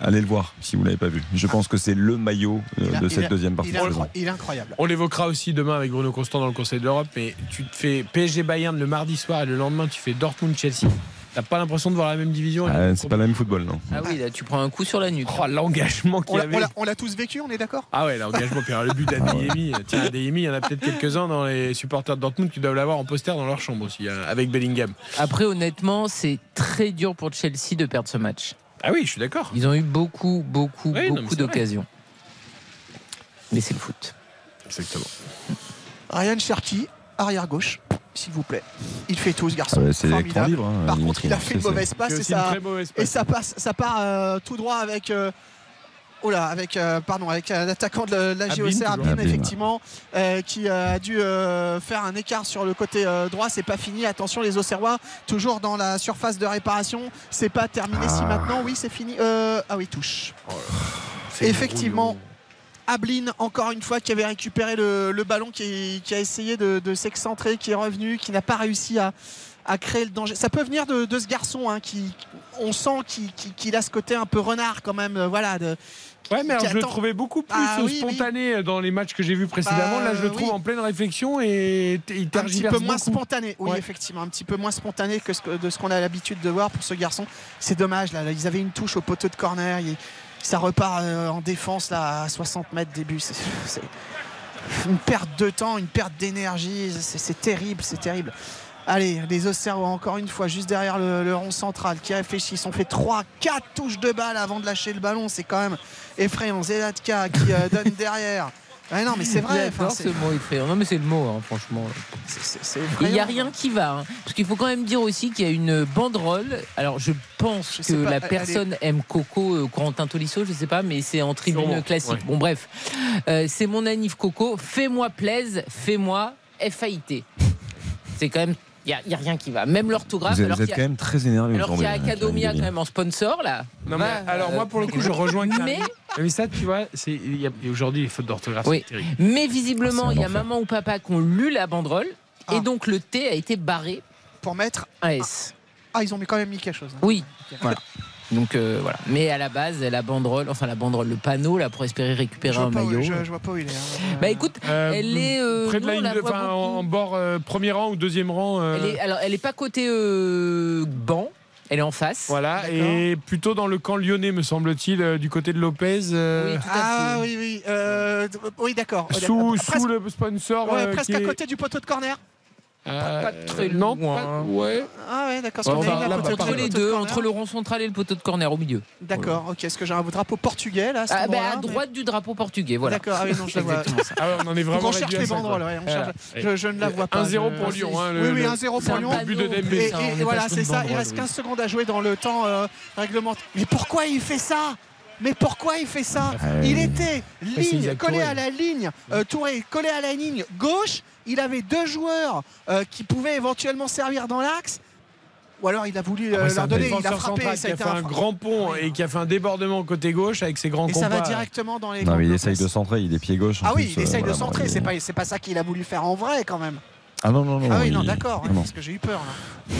Allez le voir si vous l'avez pas vu. Je pense que c'est le maillot euh, a- de cette a- deuxième partie il de saison. Il est incroyable. On l'évoquera aussi demain avec Bruno Constant dans le Conseil de l'Europe, mais tu te fais PSG Bayern le mardi soir et le lendemain tu fais Dortmund Chelsea. T'as pas l'impression de voir la même division Ah, c'est pas le même football, non. Ah oui, là tu prends un coup sur la nuque. Oh, l'engagement qu'il avait. on l'a- tous vécu, on est d'accord? Ah ouais, l'engagement. Puis alors, le but d'Adeyemi, tiens, Adeyemi, il y en a peut-être quelques-uns dans les supporters de Dortmund qui doivent l'avoir en poster dans leur chambre aussi, hein, avec Bellingham. Après, honnêtement, c'est très dur pour Chelsea de perdre ce match. Ah oui, je suis d'accord. Ils ont eu beaucoup, beaucoup, Oui, beaucoup d'occasions. Mais c'est le foot. Exactement. Ryan Cherki, arrière gauche, s'il vous plaît. Il fait tout ce garçon. Ah ouais, c'est Formidable. écran libre, hein, Par contre, il a fait une mauvaise passe et ça, très et passe. ça passe, ça part euh, tout droit avec. euh, Oh là, avec, euh, pardon, avec euh, l'attaquant de la. Abim, Abim. effectivement, euh, qui a dû faire un écart sur le côté droit. C'est pas fini. Attention, les Auxerrois, toujours dans la surface de réparation. C'est pas terminé si Ah. maintenant. Oui, c'est fini. Euh, ah oui, touche. C'est Effectivement. Ablin, encore une fois, qui avait récupéré le, le ballon, qui, qui a essayé de, de s'excentrer, qui est revenu, qui n'a pas réussi à, à créer le danger. Ça peut venir de, de ce garçon, hein, qui, on sent qu'il a ce côté un peu renard quand même. Voilà, de, Ouais, mais alors, je le trouvais beaucoup plus Ah oui. spontané dans les matchs que j'ai vus précédemment. Bah, Là, je le trouve oui. en pleine réflexion et il un petit peu moins spontané. Oui, Ouais. effectivement, un petit peu moins spontané que ce que- de ce qu'on a l'habitude de voir pour ce garçon. C'est dommage, là, ils avaient une touche au poteau de corner. ça repart euh, en défense là, à 60 mètres début. C'est- une perte de temps, une perte d'énergie. C'est terrible, c'est terrible. Allez, les Auxerrois, encore une fois, juste derrière le, le rond central, qui réfléchit. Ils sont fait 3, 4 touches de balle avant de lâcher le ballon. C'est quand même effrayant. Zelatka qui euh, donne derrière. Ouais, non, mais c'est vrai. enfin, c'est- ce mot effrayant. Non, mais c'est le mot, hein, franchement. c'est- c'est- c'est Et Il n'y a rien qui va. hein. Parce qu'il faut quand même dire aussi qu'il y a une banderole. Alors, je pense Je que pas, la elle- elle personne aime Coco, euh, Corentin Tolisso, je sais pas, mais c'est en tribune Sûrement, classique. ouais. Bon, bref. Euh, c'est mon anif Coco. Fais-moi plaise, fais-moi FAIT. C'est quand même. Il n'y a, rien qui va. Même l'orthographe. Vous êtes, alors vous êtes qu'il y a- quand même très énervé alors qu'il y a hein, Academia quand même en sponsor là. Non, mais Va, alors euh, moi pour le coup je rejoins Karine. Mais, Mais ça tu vois, a- aujourd'hui les fautes d'orthographe Oui. c'est terrible. mais visiblement, Ah, il y a maman ou papa qui ont lu la banderole. Ah. Et donc le T a été barré Pour mettre. un S. Ah, ils ont mis- quand même mis quelque chose. hein. Oui, voilà. Donc euh, voilà. Mais à la base, la banderole, enfin la banderole, le panneau là pour espérer récupérer un maillot. je, je vois pas où il est. hein. Bah écoute, Euh, elle est euh, près de la ligne de- voit enfin en, bord euh, premier rang ou deuxième rang. euh, Elle est, alors elle est pas côté euh, banc, elle est en face. Voilà, et plutôt dans le camp lyonnais, me semble-t-il, du côté de Lopez. euh, Oui, tout à Ah fait. oui, oui. euh, oui, d'accord. Sous, le sponsor. Ouais, presque qui à est- côté du poteau de corner. Pas très non, loin. pas- ouais. Ah ouais, d'accord. Ouais, bah, Entre les de deux, entre le rond central et le poteau de corner au milieu. D'accord, ok. Est-ce que j'ai un drapeau portugais là Ah, bah, à droite du drapeau portugais, voilà. D'accord, ah oui, non, je la vois. Exactement ça. Ah on en est Donc vraiment on cherche les banderoles, ouais, on cherche- je, je ne la vois pas. 1-0 je- pour Lyon. hein, oui, le- oui, le- 1-0 C'est pour un Lyon. Le but de Dembélé. Et, pas voilà, c'est ça. Il banderole, reste oui. 15 secondes à jouer dans le temps euh, réglementaire. Mais pourquoi il fait ça? Mais pourquoi il fait ça Ouais. Il était c'est ligne, collé à la ligne, euh, Touré, collé à la ligne gauche. Il avait deux joueurs euh, qui pouvaient éventuellement servir dans l'axe. Ou alors il a voulu euh, c'est leur donner, il a frappé. Ça qui a a fait un grand pont et qui a fait un débordement côté gauche avec ses grands Et compas. ça va directement dans les. Non, mais il essaye de centrer, il est pied gauche. Ah oui, plus, il essaye euh, de centrer. C'est pas, c'est pas ça qu'il a voulu faire en vrai quand même. Ah non, non, non. Ah oui, non, il- d'accord, parce que j'ai eu peur là.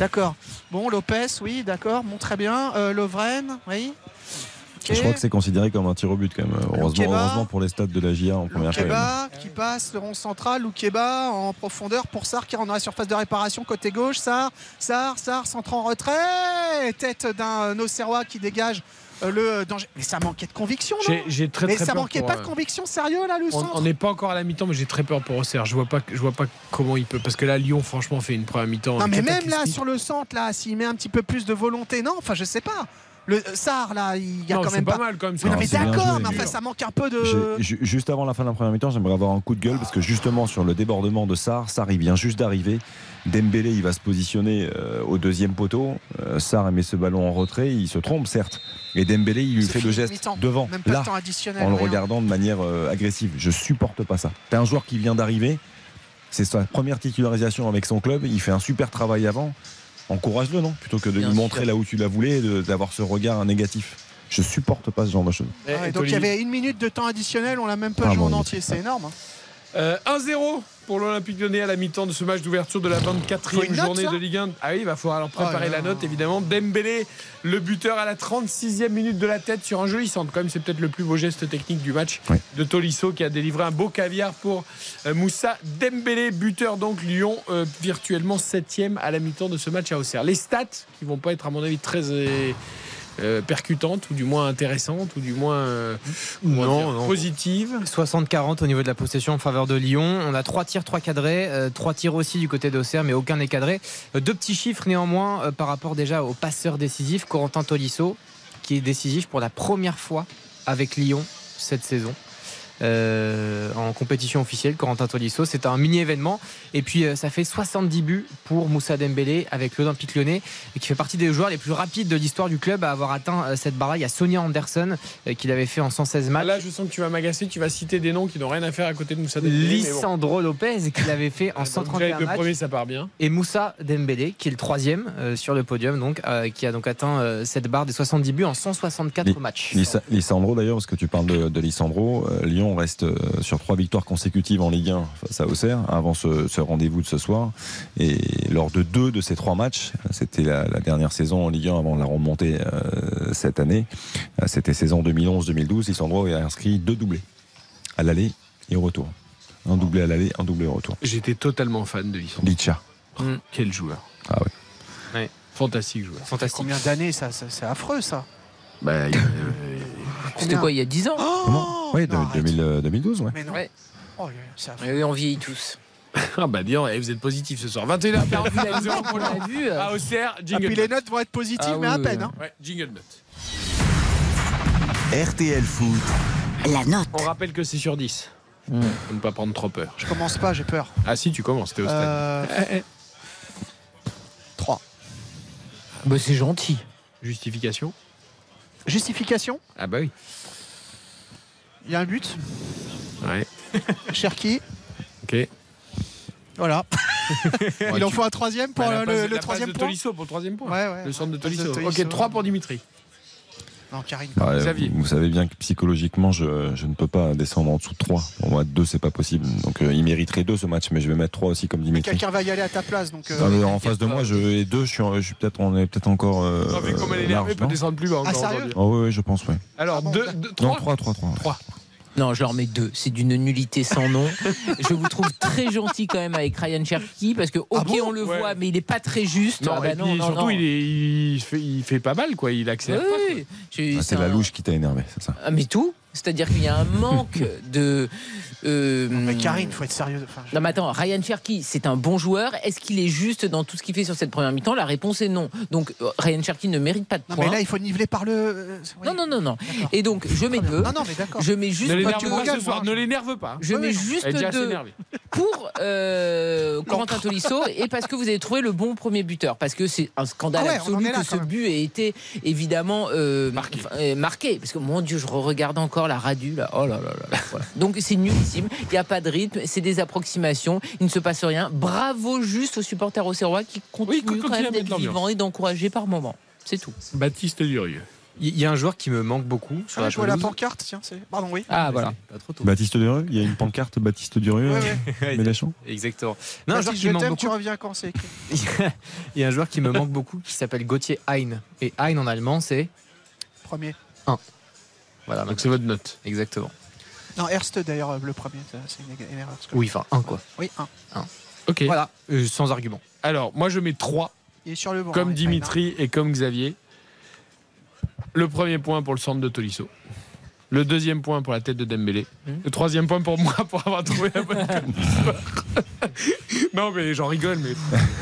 D'accord. Bon, Lopez, oui, d'accord, bon, très bien. Euh, Lovren, oui. Je crois que c'est considéré comme un tir au but quand même. Heureusement, pour les stades de la GIA en première période. Loukeba qui passe le rond central, Loukeba en profondeur pour Sar qui rentre dans la surface de réparation côté gauche. Sar, Sar, Sar centre en retrait. Tête d'un Auxerrois qui dégage euh, le danger. Mais ça manquait de conviction, non J'ai j'ai très Mais très ça peur manquait pour, pas de euh, conviction, sérieux là, le On- centre On n'est pas encore à la mi-temps, mais j'ai très peur pour Auxerre. Je vois pas, je vois pas comment il peut. Parce que là, Lyon, franchement, fait une première mi-temps. Non mais même là sur le centre là, s'il met un petit peu plus de volonté, non, enfin je sais pas. Le Sar là, il y a Non, quand même pas pas. mal quand même. Oui, non, mais bien d'accord, mais enfin ça manque un peu de. Juste avant la fin de la première mi-temps, j'aimerais avoir un coup de gueule parce que justement sur le débordement de Sarr, Sarr il vient juste d'arriver. Dembélé il va se positionner euh, au deuxième poteau. Euh, Sarr met ce ballon en retrait, il se trompe certes. Et Dembélé il lui fait le geste devant, Même pas là, de temps additionnel. en le regardant de manière euh, agressive. Je supporte pas ça. T'as un joueur qui vient d'arriver, c'est sa première titularisation avec son club, il fait un super travail avant. Encourage-le, non Plutôt que de Bien lui sûr. montrer là où tu la voulais, et de- d'avoir ce regard négatif. Je supporte pas ce genre de choses. Ah donc il y avait une minute de temps additionnel, on l'a même pas Ah joué bon, en entier, c'est énorme. hein. Euh, 1-0 pour l'Olympique Lyonnais à la mi-temps de ce match d'ouverture de la Faut 24e une note, journée de Ligue 1. Ah oui, il va falloir alors préparer Oh la note évidemment. Dembélé, le buteur à la 36e minute de la tête sur un joli centre. Quand même, c'est peut-être le plus beau geste technique du match Oui. de Tolisso qui a délivré un beau caviar pour euh, Moussa Dembélé, buteur donc Lyon euh, virtuellement 7e à la mi-temps de ce match à Auxerre. Les stats qui vont pas être à mon avis très euh, percutantes ou du moins intéressantes ou du moins euh, comment Non, dire, non. positives. 60-40 au niveau de la possession en faveur de Lyon. On a trois tirs, trois cadrés, euh, trois tirs aussi du côté d'Auxerre, mais aucun n'est cadré. Deux petits chiffres néanmoins euh, par rapport déjà au passeur décisif, Corentin Tolisso, qui est décisif pour la première fois avec Lyon cette saison. Euh, en compétition officielle, Corentin Tolisso. C'est un mini événement. Et puis, euh, ça fait 70 buts pour Moussa Dembélé avec l'Olympique lyonnais, et qui fait partie des joueurs les plus rapides de l'histoire du club à avoir atteint euh, cette barre-là. Il y a Sonia Anderson euh, qui l'avait fait en 116 matchs. Là, je sens que tu vas m'agacer. Tu vas citer des noms qui n'ont rien à faire à côté de Moussa Dembélé. mais bon. Lissandro Lopez qui l'avait fait en Donc, déjà, 131 les deux matchs premiers, ça part bien. et Moussa Dembélé qui est le troisième euh, sur le podium donc euh, qui a donc atteint euh, cette barre des 70 buts en 164 Li- matchs. Lissa- Lissandro d'ailleurs, parce que tu parles de, de Lissandro, euh, Lyon reste euh, sur trois victoires consécutives en Ligue 1 face à Auxerre avant ce, ce rendez-vous de ce soir. Et lors de deux de ces trois matchs, c'était la, la dernière saison en Ligue 1 avant la remontée euh, cette année, euh, c'était saison 2011-2012, Lissandro a inscrit deux doublés à l'aller et au retour. Un doublé à l'aller, un doublé au retour. J'étais totalement fan de Lissandro. Licha. Quel joueur. Ah ouais. Ouais. Fantastique joueur. Fantastique. Combien d'années ça, ça- C'est affreux ça. Bah, C'était quoi, il y a 10 ans Oh Oui, de- non, arrête. 2000, euh, 2012, ouais. Mais non. Ouais. Oh. Oui, on vieillit tous. ah bah eh, vous êtes positif ce soir. 21h, On l'a vu, on l'a vu. à Auxerre, Ah, jingle. puis les notes vont être positives, Ah mais oui, à peine. oui. hein. Ouais, jingle note. RTL Foot. La note. On rappelle que c'est sur 10. Mm. Faut ne pas prendre trop peur. Je commence pas, j'ai peur. Ah si, tu commences, t'es au stade. Euh, Eh, eh. 3. Bah, c'est gentil. Justification Justification Ah bah oui. Il y a un but. Ouais. Cherki. Ok. Voilà. Il en faut un troisième pour Bah, la le, passe- le la passe troisième de point. Tolisso pour le troisième point. Ouais, ouais. Le centre de Tolisso. Tolisso. Ok, 3 pour Dimitri. Non, Karine. Xavier. vous, vous savez bien que psychologiquement, je, je ne peux pas descendre en dessous de 3. Pour moi, 2, c'est pas possible. Donc, euh, il mériterait 2 ce match, mais je vais mettre 3 aussi comme Mais Dimitri. quelqu'un va y aller à ta place. Donc, euh, Non, mais en face de moi, je, et 2, je suis, je suis peut-être, on est peut-être encore. Euh, Non, vu comme elle est large, énervée, peut descendre plus bas encore Ah, sérieux aujourd'hui. Oh, oui, oui, je pense, oui. Alors, Ah bon, 2, Non, 3 3, 3, 3. 3. Non, je leur mets deux. C'est d'une nullité sans nom. je vous trouve très gentil quand même avec Ryan Cherky parce que, ok, Ah bon on le Ouais. voit, mais il est pas très juste. Non, Ah bah et non, puis non, surtout, non. Il, est, il, fait, il fait pas mal, quoi. Il accélère Oui, Ah, c'est un- la louche qui t'a énervé, c'est ça Ah, mais tout. C'est-à-dire qu'il y a un manque de, euh, Mais Karine, faut être sérieux. Enfin, je- non mais attends, Ryan Cherky, c'est un bon joueur. Est-ce qu'il est juste dans tout ce qu'il fait sur cette première mi-temps? La réponse est non. Donc euh, Ryan Cherky ne mérite pas de Non, points. mais là, il faut niveler par le. euh, oui. Non, non, non, non. Et donc, je mets deux. Non, non, mais d'accord. Je mets juste Ne l'énerve deux. pas ce soir, ne l'énerve pas. Je Oui, mets non. juste Elle est déjà assez deux pour euh, Corentin Tolisso et parce que vous avez trouvé le bon premier buteur. Parce que c'est un scandale Ah ouais, absolu là, que ce même. but ait été évidemment euh, marqué. marqué. Parce que mon Dieu, je regarde encore la radule. Là. Oh là là là. là, voilà. Donc c'est Il n'y a pas de rythme. C'est des approximations. Il ne se passe rien. Bravo juste aux supporters auxerrois qui continuent continue quand même d'être vivants et d'encourager par moments. C'est tout. Baptiste Durieux. Il y a un joueur qui me manque beaucoup sur Ah, la je vois la pancarte, tiens. c'est- Pardon, oui. Ah voilà. Baptiste Durieux, il y a une pancarte Baptiste Durieux, Ouais, Mélenchon Exactement. Non, un joueur qui je me manque tu reviens quand c'est écrit. Il y a un joueur qui me manque beaucoup qui s'appelle Gauthier Hein. Et Hein en allemand, c'est Premier. 1. Voilà, Donc c'est votre note. Exactement. Non, Erste d'ailleurs, le premier, c'est une, erreur. Oui, enfin 1 quoi. Oui, un. Ok. Voilà, euh, sans argument. Alors, moi je mets 3, Il est sur le banc. comme hein, Dimitri et comme Xavier. Le premier point pour le centre de Tolisso. Le deuxième point pour la tête de Dembélé. Le troisième point pour moi pour avoir trouvé la bonne Non, mais j'en rigole, mais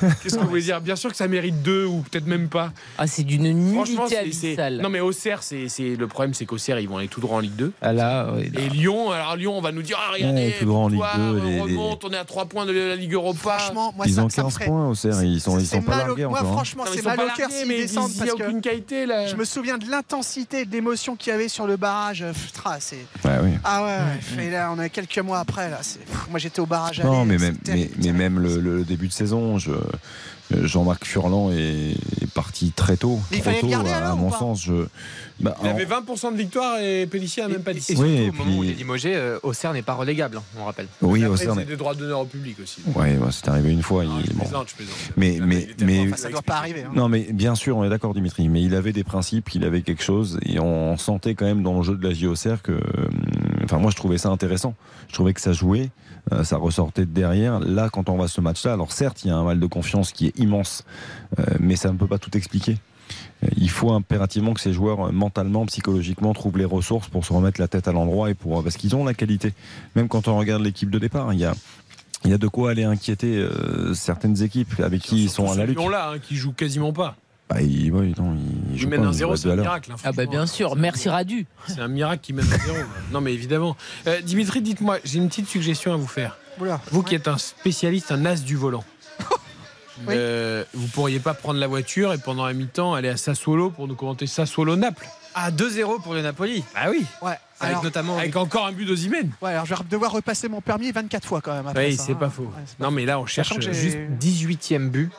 qu'est-ce que vous voulez dire? Bien sûr que ça mérite deux ou peut-être même pas. Ah, c'est d'une nullité abyssale. Non, mais Auxerre, c'est c'est- le problème, c'est qu'Auxerre, ils vont aller tout droit en Ligue 2. Ah là, oui, là. Et Lyon, alors Lyon, on va nous dire, ah, regardez, Ouais, tout droit en Ligue victoire, 2, on les- les- remonte, on est à 3 points de la Ligue Europa. Franchement, moi, Ils ça, ont ça me 15 ferait- points au CER, ils sont, ils sont pas largués Moi, encore. hein. franchement, c'est mal au cœur largués, s'ils mais descendent parce a que aucune qualité là. je me souviens de l'intensité, de l'émotion qu'il y avait sur le barrage. Euh, pff, tra, c'est- Ouais, oui. Ah ouais, ouais. Et là, on a quelques mois après. Là, c'est- pff, moi, j'étais au barrage. Non, aller, mais même, mais, même le, le début de saison, je- Jean-Marc Furlan est, est parti très tôt. Il trop fallait le tôt, garder à, alors, à ou mon sens. Je, bah, Il en- avait 20% de victoire et Pellissier a même pas dit Et ça. surtout, Oui, et au moment où il est limogé, euh, Auxerre n'est pas relégable, hein, on rappelle. oui, Après, Auxerre c'est des droits d'honneur au public aussi. Ouais, bah, c'est arrivé une fois. Non, il- je bon. plaisante, je plaisante. Mais, mais, Il était mais, Enfin, ça doit pas arriver. hein. non, mais bien sûr, on est d'accord, Dimitri. Mais il avait des principes, il avait quelque chose, et on sentait quand même dans le jeu de la JOCR que, euh, enfin, moi, je trouvais ça intéressant. Je trouvais que ça jouait, euh, ça ressortait de derrière. Là, quand on voit ce match-là, alors certes, il y a un mal de confiance qui est immense, euh, mais ça ne peut pas tout expliquer. Euh, Il faut impérativement que ces joueurs, mentalement, psychologiquement, trouvent les ressources pour se remettre la tête à l'endroit et pour parce qu'ils ont la qualité. Même quand on regarde l'équipe de départ, il y a il y a de quoi aller inquiéter euh, certaines équipes avec qui ils sont à la lutte. là hein, qui joue quasiment pas. Bah, il, ouais, non, il, Il joue mène pas, un il 0, reste c'est un miracle. hein, Ah bah bien sûr, merci Radu. C'est un miracle qui mène un 0. non mais évidemment. Euh, Dimitri, dites-moi, j'ai une petite suggestion à vous faire. Oula. Vous qui êtes un spécialiste, un as du volant. Oui. Euh, vous pourriez pas prendre la voiture et pendant la mi-temps aller à Sassuolo pour nous commenter Sassuolo-Naples Ah, 2-0 pour le Napoli. Ah oui Ouais. Avec notamment. Avec encore un but d'Ozimène ouais, alors je vais devoir repasser mon permis 24 fois quand même. après Oui, ça, c'est hein. pas faux. Ouais, c'est pas Non mais là on cherche juste. Juste 18e but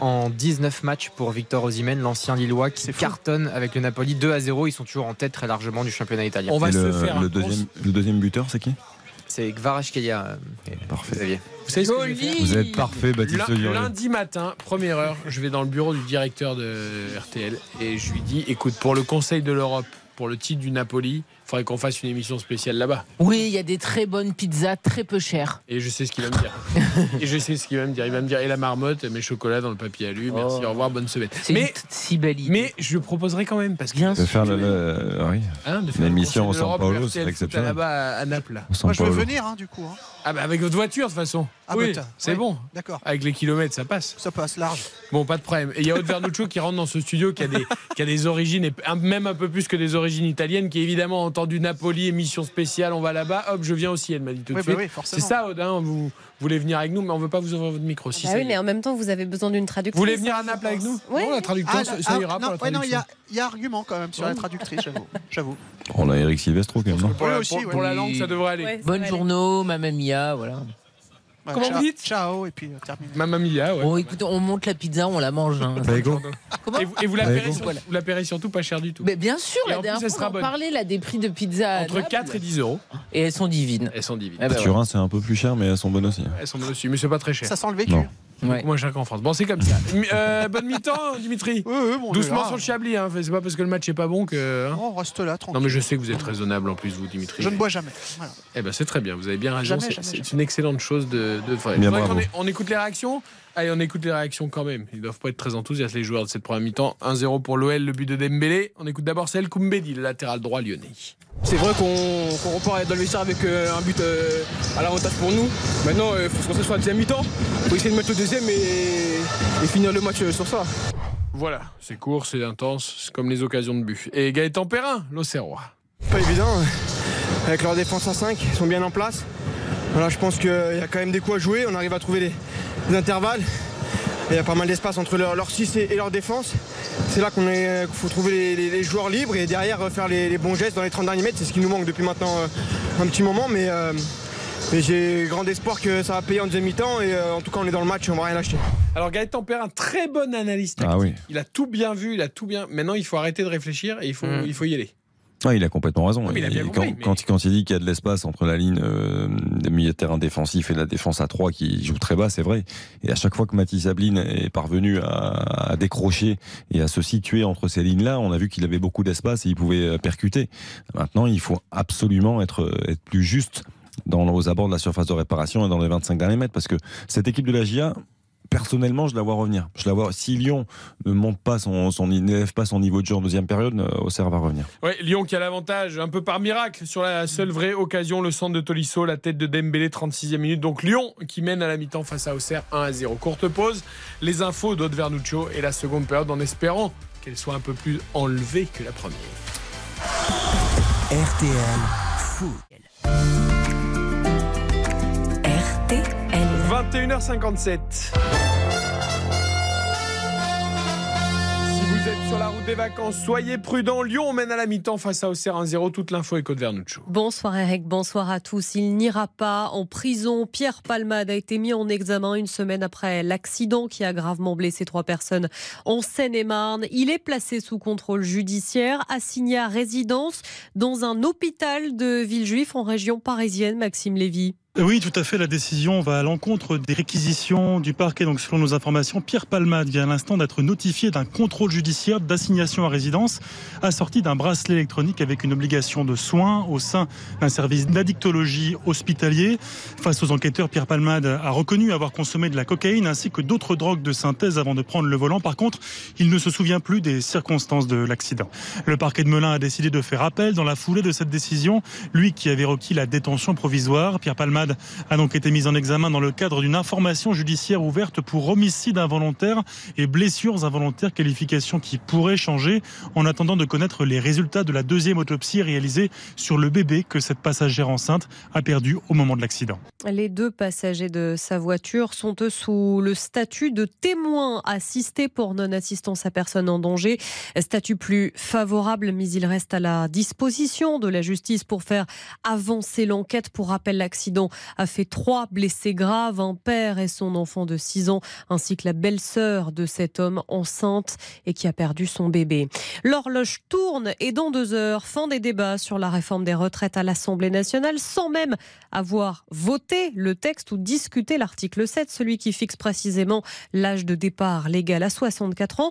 en 19 matchs pour Victor Osimhen, l'ancien Lillois qui cartonne avec le Napoli 2 à 0. Ils sont toujours en tête très largement du championnat italien. On va se le, faire le deuxième, le deuxième buteur, c'est qui? C'est Kvaratskhelia, euh, Parfait. Vous savez ce que je vais Vous êtes parfait, Baptiste. Lundi matin, première heure, je vais dans le bureau du directeur de RTL et je lui dis écoute, pour le Conseil de l'Europe, pour le titre du Napoli, faudrait qu'on fasse une émission spéciale là-bas. Oui, il y a des très bonnes pizzas, très peu chères. Et je sais ce qu'il va me dire. et je sais ce qu'il va me dire. Il va me dire et la marmotte, mes chocolats dans le papier alu. Merci, Oh. au revoir, bonne semaine. C'est une Mais, si belle idée. mais je proposerai quand même parce que Bien De faire le, le- oui. Hein, de faire L'émission au San c'est exceptionnel. là-bas à, à Naples. là. Moi, je veux venir hein, du coup. hein. Ah bah avec votre voiture de toute façon. Ah, oui, bah, t'as- c'est ouais. bon. D'accord. Avec les kilomètres, ça passe. Ça passe large. Bon, pas de problème. Et il y a Aude Vernuccio qui rentre dans ce studio, qui a des, qui a des origines, et même un peu plus que des origines italiennes, qui évidemment a entendu Napoli, émission spéciale, on va là-bas. Hop, je viens aussi, elle m'a dit tout de bah suite. oui, c'est ça, Aude, hein, vous, vous voulez venir avec nous, mais on veut pas vous ouvrir votre micro. Si Bah oui, mais en même temps, vous avez besoin d'une traductrice. Vous voulez venir à Naples avec nous Oui, Non, la oui. traducteur, Ah, ça, ah, ça ira non, pour la ouais, non, il y traduction. a, il y a argument quand même sur la traductrice, j'avoue. On a Eric Silvestro quand même, non Pour, la, la langue, ça devrait aller. Bonne journée, Mamma Mia, voilà. Ouais, Comment ciao- vous dites Ciao, et puis euh, terminé. Mamma mia, ouais. Bon, écoutez, on monte la pizza, on la mange. hein. Comment Et vous, et vous la Ouais, paierez bon. sur- vous la paierez surtout pas cher du tout. Mais bien sûr, Et la en plus, dernière elle fois, on en bonne. parlait là, des prix de pizza. à Entre Naples. 4 et 10 euros. Et elles sont divines. Elles sont divines. Eh ben, Turin, c'est un peu plus cher, mais elles sont bonnes aussi. Elles sont bonnes aussi, mais c'est pas très cher. Ça sent le vécu. Non. Ouais. Moins cher qu'en France. Bon, c'est comme ça. Euh, bonne mi-temps, Dimitri. Oui, oui, bon, on Doucement là. sur le Chablis, hein. c'est pas parce que le match est pas bon que. hein. On reste là, tranquille. Non, mais je sais que vous êtes raisonnable en plus, vous, Dimitri. Je ne bois jamais. Voilà. Eh ben, c'est très bien, vous avez bien raison. C'est- une excellente chose de, de faire. Bien, ait- on écoute les réactions Allez, on écoute les réactions quand même. Ils doivent pas être très enthousiastes, les joueurs de cette première mi-temps. 1-0 pour l'OL, le but de Dembélé. On écoute d'abord celle Koumbedi, le latéral droit lyonnais. C'est vrai qu'on repart dans le vestiaire avec euh, un but euh, à l'avantage pour nous. Maintenant, il faut se concentrer sur la deuxième mi-temps. Il faut essayer de mettre le deuxième et, et finir le match euh, sur ça. Voilà, c'est court, c'est intense, c'est comme les occasions de but. Et Gaëtan Perrin, l'Auxerrois. Pas évident, hein. avec leur défense à 5, ils sont bien en place. Voilà, je pense qu'il y a quand même des coups à jouer, on arrive à trouver des, des intervalles. Il y a pas mal d'espace entre leur, leur 6 et, et leur défense. C'est là qu'on est- qu'il faut trouver les, les- les joueurs libres et derrière euh, faire les, les bons gestes dans les 30 derniers mètres. C'est ce qui nous manque depuis maintenant euh, un petit moment, mais, euh, mais j'ai grand espoir que ça va payer en deuxième mi-temps et euh, en tout cas on est dans le match, on va rien lâcher. Alors Gaëtan Perrin, très bon analyste Ah oui. Il a tout bien vu, il a tout bien. Maintenant, il faut arrêter de réfléchir et il faut, il faut y aller. Ah, il a complètement raison. Il a quand, compris, mais- quand, il- quand il dit qu'il y a de l'espace entre la ligne euh, des milieux de terrain défensifs et la défense à 3 qui joue très bas, c'est vrai. Et à chaque fois que Mathis Ablin est parvenu à, à décrocher et à se situer entre ces lignes-là, on a vu qu'il avait beaucoup d'espace et il pouvait euh, percuter. Maintenant, il faut absolument être, être plus juste dans, aux abords de la surface de réparation et dans les 25 derniers mètres parce que cette équipe de la GIA, personnellement, je la vois revenir. Je la vois, si Lyon ne monte pas son, son n'élève pas son niveau de jeu en deuxième période, euh, Auxerre va revenir. Ouais, Lyon qui a l'avantage, un peu par miracle, sur la seule vraie occasion, le centre de Tolisso, la tête de Dembélé, 36e minute. Donc Lyon qui mène à la mi-temps face à Auxerre 1 à 0. Courte pause, les infos d'Aude Vernuccio et la seconde période en espérant qu'elle soit un peu plus enlevée que la première. RTL Foot. 21h57. Si vous êtes sur la route des vacances, soyez prudents. Lyon mène à la mi-temps face à Auxerre 1-0. Toute l'info est Côte Vernuccio. Bonsoir Eric, bonsoir à tous. Il n'ira pas en prison. Pierre Palmade a été mis en examen une semaine après l'accident qui a gravement blessé trois personnes en Seine-et-Marne. Il est placé sous contrôle judiciaire, assigné à résidence dans un hôpital de Villejuif en région parisienne, Maxime Lévy. Oui, tout à fait. La décision va à l'encontre des réquisitions du parquet. Donc, selon nos informations, Pierre Palmade vient à l'instant d'être notifié d'un contrôle judiciaire d'assignation à résidence assorti d'un bracelet électronique avec une obligation de soins au sein d'un service d'addictologie hospitalier. Face aux enquêteurs, Pierre Palmade a reconnu avoir consommé de la cocaïne ainsi que d'autres drogues de synthèse avant de prendre le volant. Par contre, il ne se souvient plus des circonstances de l'accident. Le parquet de Melun a décidé de faire appel dans la foulée de cette décision. Lui qui avait requis la détention provisoire, Pierre Palmade a donc été mis en examen dans le cadre d'une information judiciaire ouverte pour homicide involontaire et blessures involontaires, qualification qui pourrait changer en attendant de connaître les résultats de la deuxième autopsie réalisée sur le bébé que cette passagère enceinte a perdu au moment de l'accident. Les deux passagers de sa voiture sont eux sous le statut de témoins assistés pour non-assistance à personne en danger. Statut plus favorable, mais il reste à la disposition de la justice pour faire avancer l'enquête. Pour rappel, l'accident a fait trois blessés graves, un père et son enfant de 6 ans, ainsi que la belle-sœur de cet homme enceinte et qui a perdu son bébé. L'horloge tourne et dans deux heures, fin des débats sur la réforme des retraites à l'Assemblée nationale, sans même avoir voté le texte ou discuté l'article 7, celui qui fixe précisément l'âge de départ légal à 64 ans.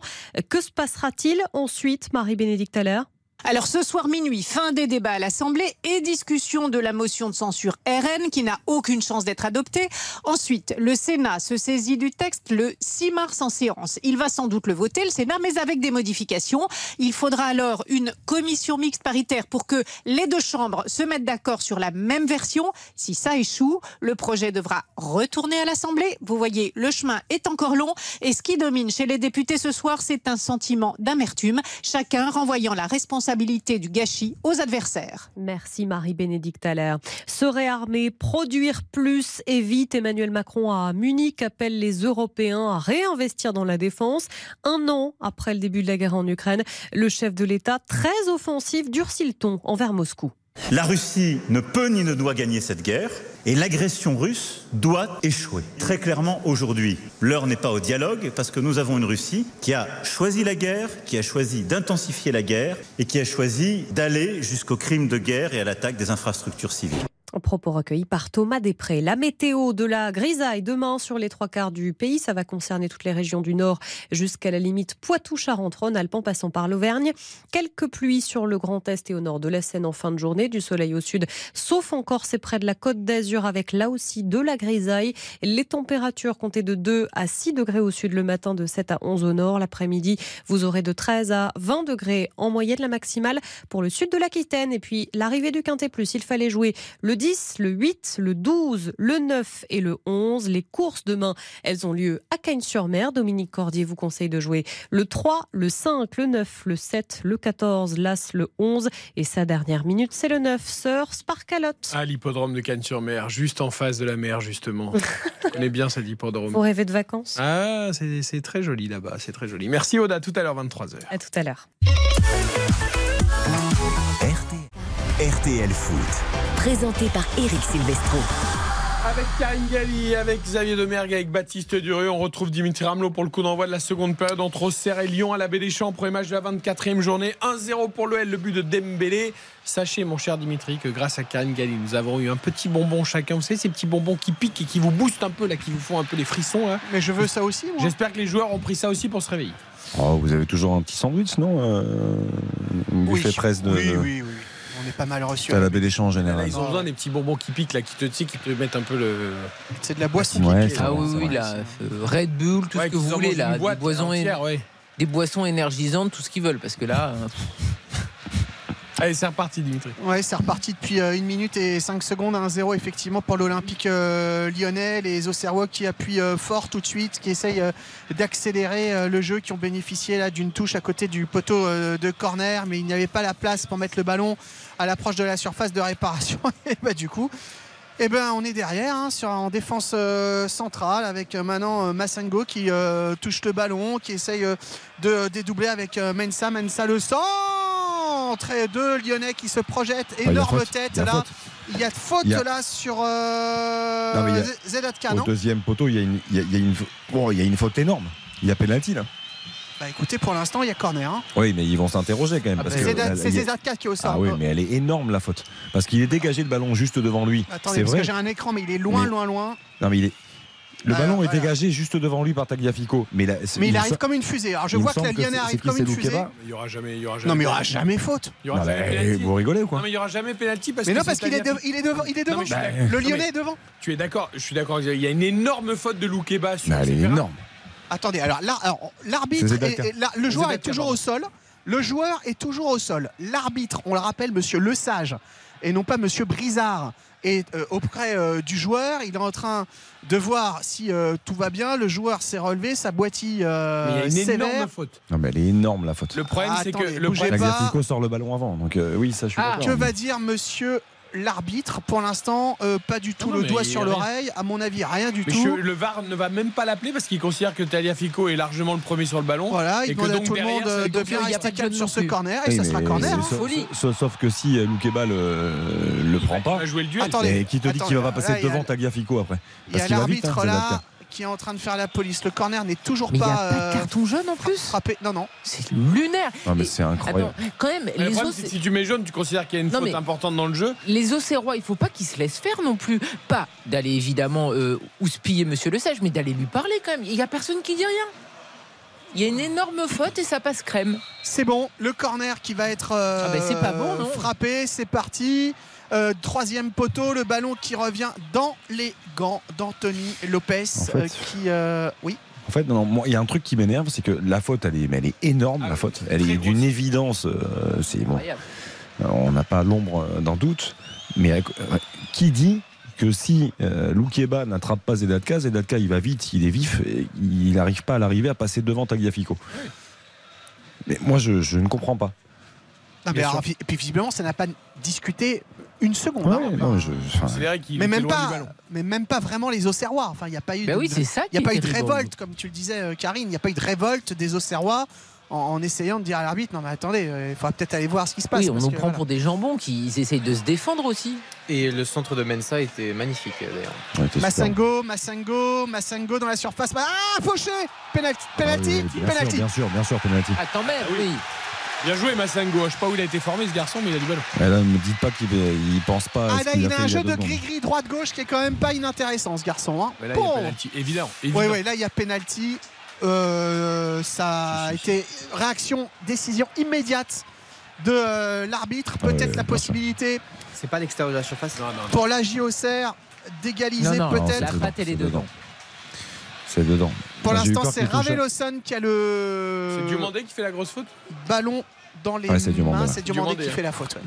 Que se passera-t-il ensuite, Marie-Bénédicte Allaire? Alors ce soir minuit, fin des débats à l'Assemblée et discussion de la motion de censure RN qui n'a aucune chance d'être adoptée. Ensuite, le Sénat se saisit du texte le 6 mars en séance. Il va sans doute le voter, le Sénat, mais avec des modifications. Il faudra alors une commission mixte paritaire pour que les deux chambres se mettent d'accord sur la même version. Si ça échoue, le projet devra retourner à l'Assemblée. Vous voyez, le chemin est encore long et ce qui domine chez les députés ce soir, c'est un sentiment d'amertume, chacun renvoyant la responsabilité du gâchis aux adversaires. Merci Marie-Bénédicte Allaire. Se réarmer, produire plus et vite, Emmanuel Macron à Munich appelle les Européens à réinvestir dans la défense. Un an après le début de la guerre en Ukraine, le chef de l'État, très offensif, durcit le ton envers Moscou. La Russie ne peut ni ne doit gagner cette guerre et l'agression russe doit échouer. Très clairement aujourd'hui, l'heure n'est pas au dialogue parce que nous avons une Russie qui a choisi la guerre, qui a choisi d'intensifier la guerre et qui a choisi d'aller jusqu'au crime de guerre et à l'attaque des infrastructures civiles. Propos recueillis par Thomas Després. La météo de la grisaille demain sur les trois quarts du pays. Ça va concerner toutes les régions du nord jusqu'à la limite Poitou-Charentes-Rhône-Alpes en passant par l'Auvergne. Quelques pluies sur le Grand Est et au nord de la Seine en fin de journée. Du soleil au sud, sauf encore c'est près de la côte d'Azur avec là aussi de la grisaille. Les températures comptées de 2 à 6 degrés au sud le matin, de 7 à 11 au nord. L'après-midi, vous aurez de 13 à 20 degrés en moyenne la maximale pour le sud de l'Aquitaine. Et puis l'arrivée du Quintet Plus, il fallait jouer le 10, le 8, le 12, le 9 et le 11. Les courses demain, elles ont lieu à Cagnes-sur-Mer. Dominique Cordier vous conseille de jouer le 3, le 5, le 9, le 7, le 14, l'As, le 11. Et sa dernière minute, c'est le 9, Sœur Sparkalotte. À l'hippodrome de Cannes-sur-Mer, juste en face de la mer, justement. Je connais bien cet hippodrome. Vous rêvez de vacances? Ah, c'est c'est très joli là-bas, c'est très joli. Merci Oda, tout à l'heure 23h. À tout à l'heure. RTL Foot. Présenté par Eric Silvestro. Avec Karine Galli, avec Xavier Demergue, avec Baptiste Dureux, on retrouve Dimitri Ramelot pour le coup d'envoi de la seconde période entre Auxerre et Lyon à la Baie des Champs, premier match de la 24e journée. 1-0 pour l'OL, le but de Dembélé. Sachez, mon cher Dimitri, que grâce à Karine Galli, nous avons eu un petit bonbon chacun. Vous savez, ces petits bonbons qui piquent et qui vous boostent un peu, là, qui vous font un peu les frissons. Là. Mais je veux ça aussi, moi. J'espère que les joueurs ont pris ça aussi pour se réveiller. Oh, vous avez toujours un petit sandwich, non euh, Une Oui, presse de. oui, oui, oui. On est pas mal reçu. à la baie des Champs en général. Là, ils ont besoin des petits bonbons qui piquent, là, qui te, sais, qui te mettent un peu le. C'est de la boisson Ouais, Ah oui, oui, vrai, là, euh, Red Bull, tout Ouais, ce que qu'ils vous voulez, là, des boissons, entière, ouais. des boissons énergisantes, tout ce qu'ils veulent, parce que là, euh, Allez, c'est reparti, Dimitri. Ouais, c'est reparti depuis euh, 1 minute et 5 secondes, 1-0 effectivement pour l'Olympique euh, lyonnais. Les Auxerrois qui appuient euh, fort tout de suite, qui essayent d'accélérer le jeu, qui ont bénéficié là d'une touche à côté du poteau de corner, mais il n'y avait pas la place pour mettre le ballon à l'approche de la surface de réparation. et bah du coup. Eh ben, on est derrière hein, sur, en défense euh, centrale avec euh, maintenant euh, Massengo qui touche le ballon, qui essaye de dédoubler avec Mensa. Mensa le centre et deux Lyonnais qui se projettent. il y a Énorme tête il y a là. faute. Il y a faute Il y a- là sur Non, a- Zedatka, Au deuxième poteau, il y a une, il y a- il y a une, oh, il y a une faute énorme. Il y a pénalty là. Bah écoutez, pour l'instant, il y a corner. hein. Oui, mais ils vont s'interroger quand même. Ah, bah, c'est a- qui est au sol. Ah oui, mais elle est énorme la faute. Parce qu'il est dégagé le ballon juste devant lui. Attendez, C'est parce vrai. que j'ai un écran, mais il est loin, Mais- loin, loin. Non, mais il est. Le Ah, ballon est voilà. dégagé juste devant lui par Tagliafico. Mais, Mais il arrive comme une fusée. Alors je vois que la Lyonnais arrive comme une fusée. Il y aura jamais, il y aura jamais Non, mais il n'y aura jamais faute. Il y aura Non, jamais mais pénalty. vous rigolez ou quoi Non, mais il y aura jamais pénalty parce Mais que non, parce qu'il est, Tagliafico. de- il est devant. Il est devant. mais je suis Bah, d'accord. le Lyonnais est devant. Tu es d'accord Je suis d'accord. Il y a une énorme faute de Loukeba sur Mais elle est énorme. Attendez, alors là, alors, l'arbitre, est- Zedatka. est- là, le joueur est toujours au sol. Le joueur est toujours au sol. L'arbitre, on le rappelle, monsieur Lesage, et non pas monsieur Brizard, est euh, auprès euh, du joueur. Il est en train de voir si euh, tout va bien. Le joueur s'est relevé, sa boîtille euh, Mais il y a une sévère. énorme faute. Non, mais elle est énorme la faute. Le problème, c'est que Attendez, le problème, sort le ballon avant. Donc euh, oui, ça je suis Ah. Que va dire monsieur l'arbitre Pour l'instant, euh, pas du tout Non, non, le doigt sur l'oreille. À mon avis, rien du Mais tout. je- le VAR ne va même pas l'appeler parce qu'il considère que Taliafico est largement le premier sur le ballon. Voilà, et il que demande à donc tout le monde euh, de bien qu'il y a rester calme sur ce corner et Oui, ça sera corner. hein. sauf- Folie. sauf, sauf que si euh, Loukeba le, le prend pas, Il va jouer le duel. Attendez. et qui te dit qu'il va pas passer devant Tagliafico après Il y a Parce qu'il va vite, l'arbitre hein, là. Qui est en train de faire la police. Le corner n'est toujours mais il n'y a pas, pas de euh, carton jaune en plus. frappé. Non, non. C'est lunaire. Non, mais c'est incroyable. Attends, quand même, Mais le les, problème, que si tu mets jaune, tu considères qu'il y a une Non, faute importante dans le jeu. les Auxerrois, il faut pas qu'ils se laissent faire non plus. Pas d'aller évidemment euh, houspiller Monsieur Le Sage, mais d'aller lui parler quand même. Il y a personne qui dit rien. Il y a une énorme faute et ça passe crème. C'est bon. Le corner qui va être euh, Ah ben, c'est pas bon, non frappé. C'est parti. Euh, troisième poteau. Le ballon qui revient dans les gants d'Anthony Lopez. En fait- euh, qui, euh, oui. En fait, non, il y a un truc qui m'énerve, c'est que la faute, elle est, mais elle est énorme, Ah la oui, faute. Elle est d'une évidence. euh, c'est bon. On n'a pas l'ombre d'un doute. Mais euh, qui dit que si euh, Loukeba n'attrape pas Zedatka, Zedatka il va vite, il est vif, et il n'arrive pas à l'arriver à passer devant Tagliafico. Mais moi, je, je ne comprends pas. Non, mais alors, et puis visiblement, ça n'a pas discuté une seconde. Ouais, hein. non, je- enfin, mais même pas, mais même pas vraiment les Auxerrois. Enfin, il n'y a pas eu. Ben de, oui, c'est ça Il n'y a pas eu de révolte, comme tu le disais, euh, Karine. Il n'y a pas eu de révolte des Auxerrois en, essayant de dire à l'arbitre non, mais attendez, euh, il faudra peut-être aller voir ce qui se passe. Oui, on nous prend voilà. pour des jambons qui ils essayent de se défendre aussi. Et le centre de Mensa était magnifique euh, d'ailleurs. ouais. Massengo, Massengo, Massengo dans la surface. Ah, fauché Penalty, Ah oui, penalty, oui, bien sûr, penalty. bien sûr, bien sûr, penalty. Ah, quand même, oui. Bien joué Massengo. Je sais pas où il a été formé ce garçon, mais il a du ballon. Eh là, ne me dites pas qu'il il pense pas. à Ah ce là, il a a fait un jeu de gris-gris droite-gauche qui est quand même pas inintéressant, ce garçon. Hein. Mais là, il y a Bon. penalty. Évident. Oui, oui, là, il y a penalty. Euh, ça a été réaction, décision immédiate de euh, l'arbitre. Ah Peut-être la possibilité C'est pas l'extérieur de la surface. pour la JOCR d'égaliser Non, non, peut-être. la patte, elle est dedans. C'est dedans. Pour l'instant, c'est. Raveloson qui a le C'est Diomandé qui fait la grosse faute ballon dans les Ouais, c'est mains. C'est Diomandé qui hein. fait la faute. ouais.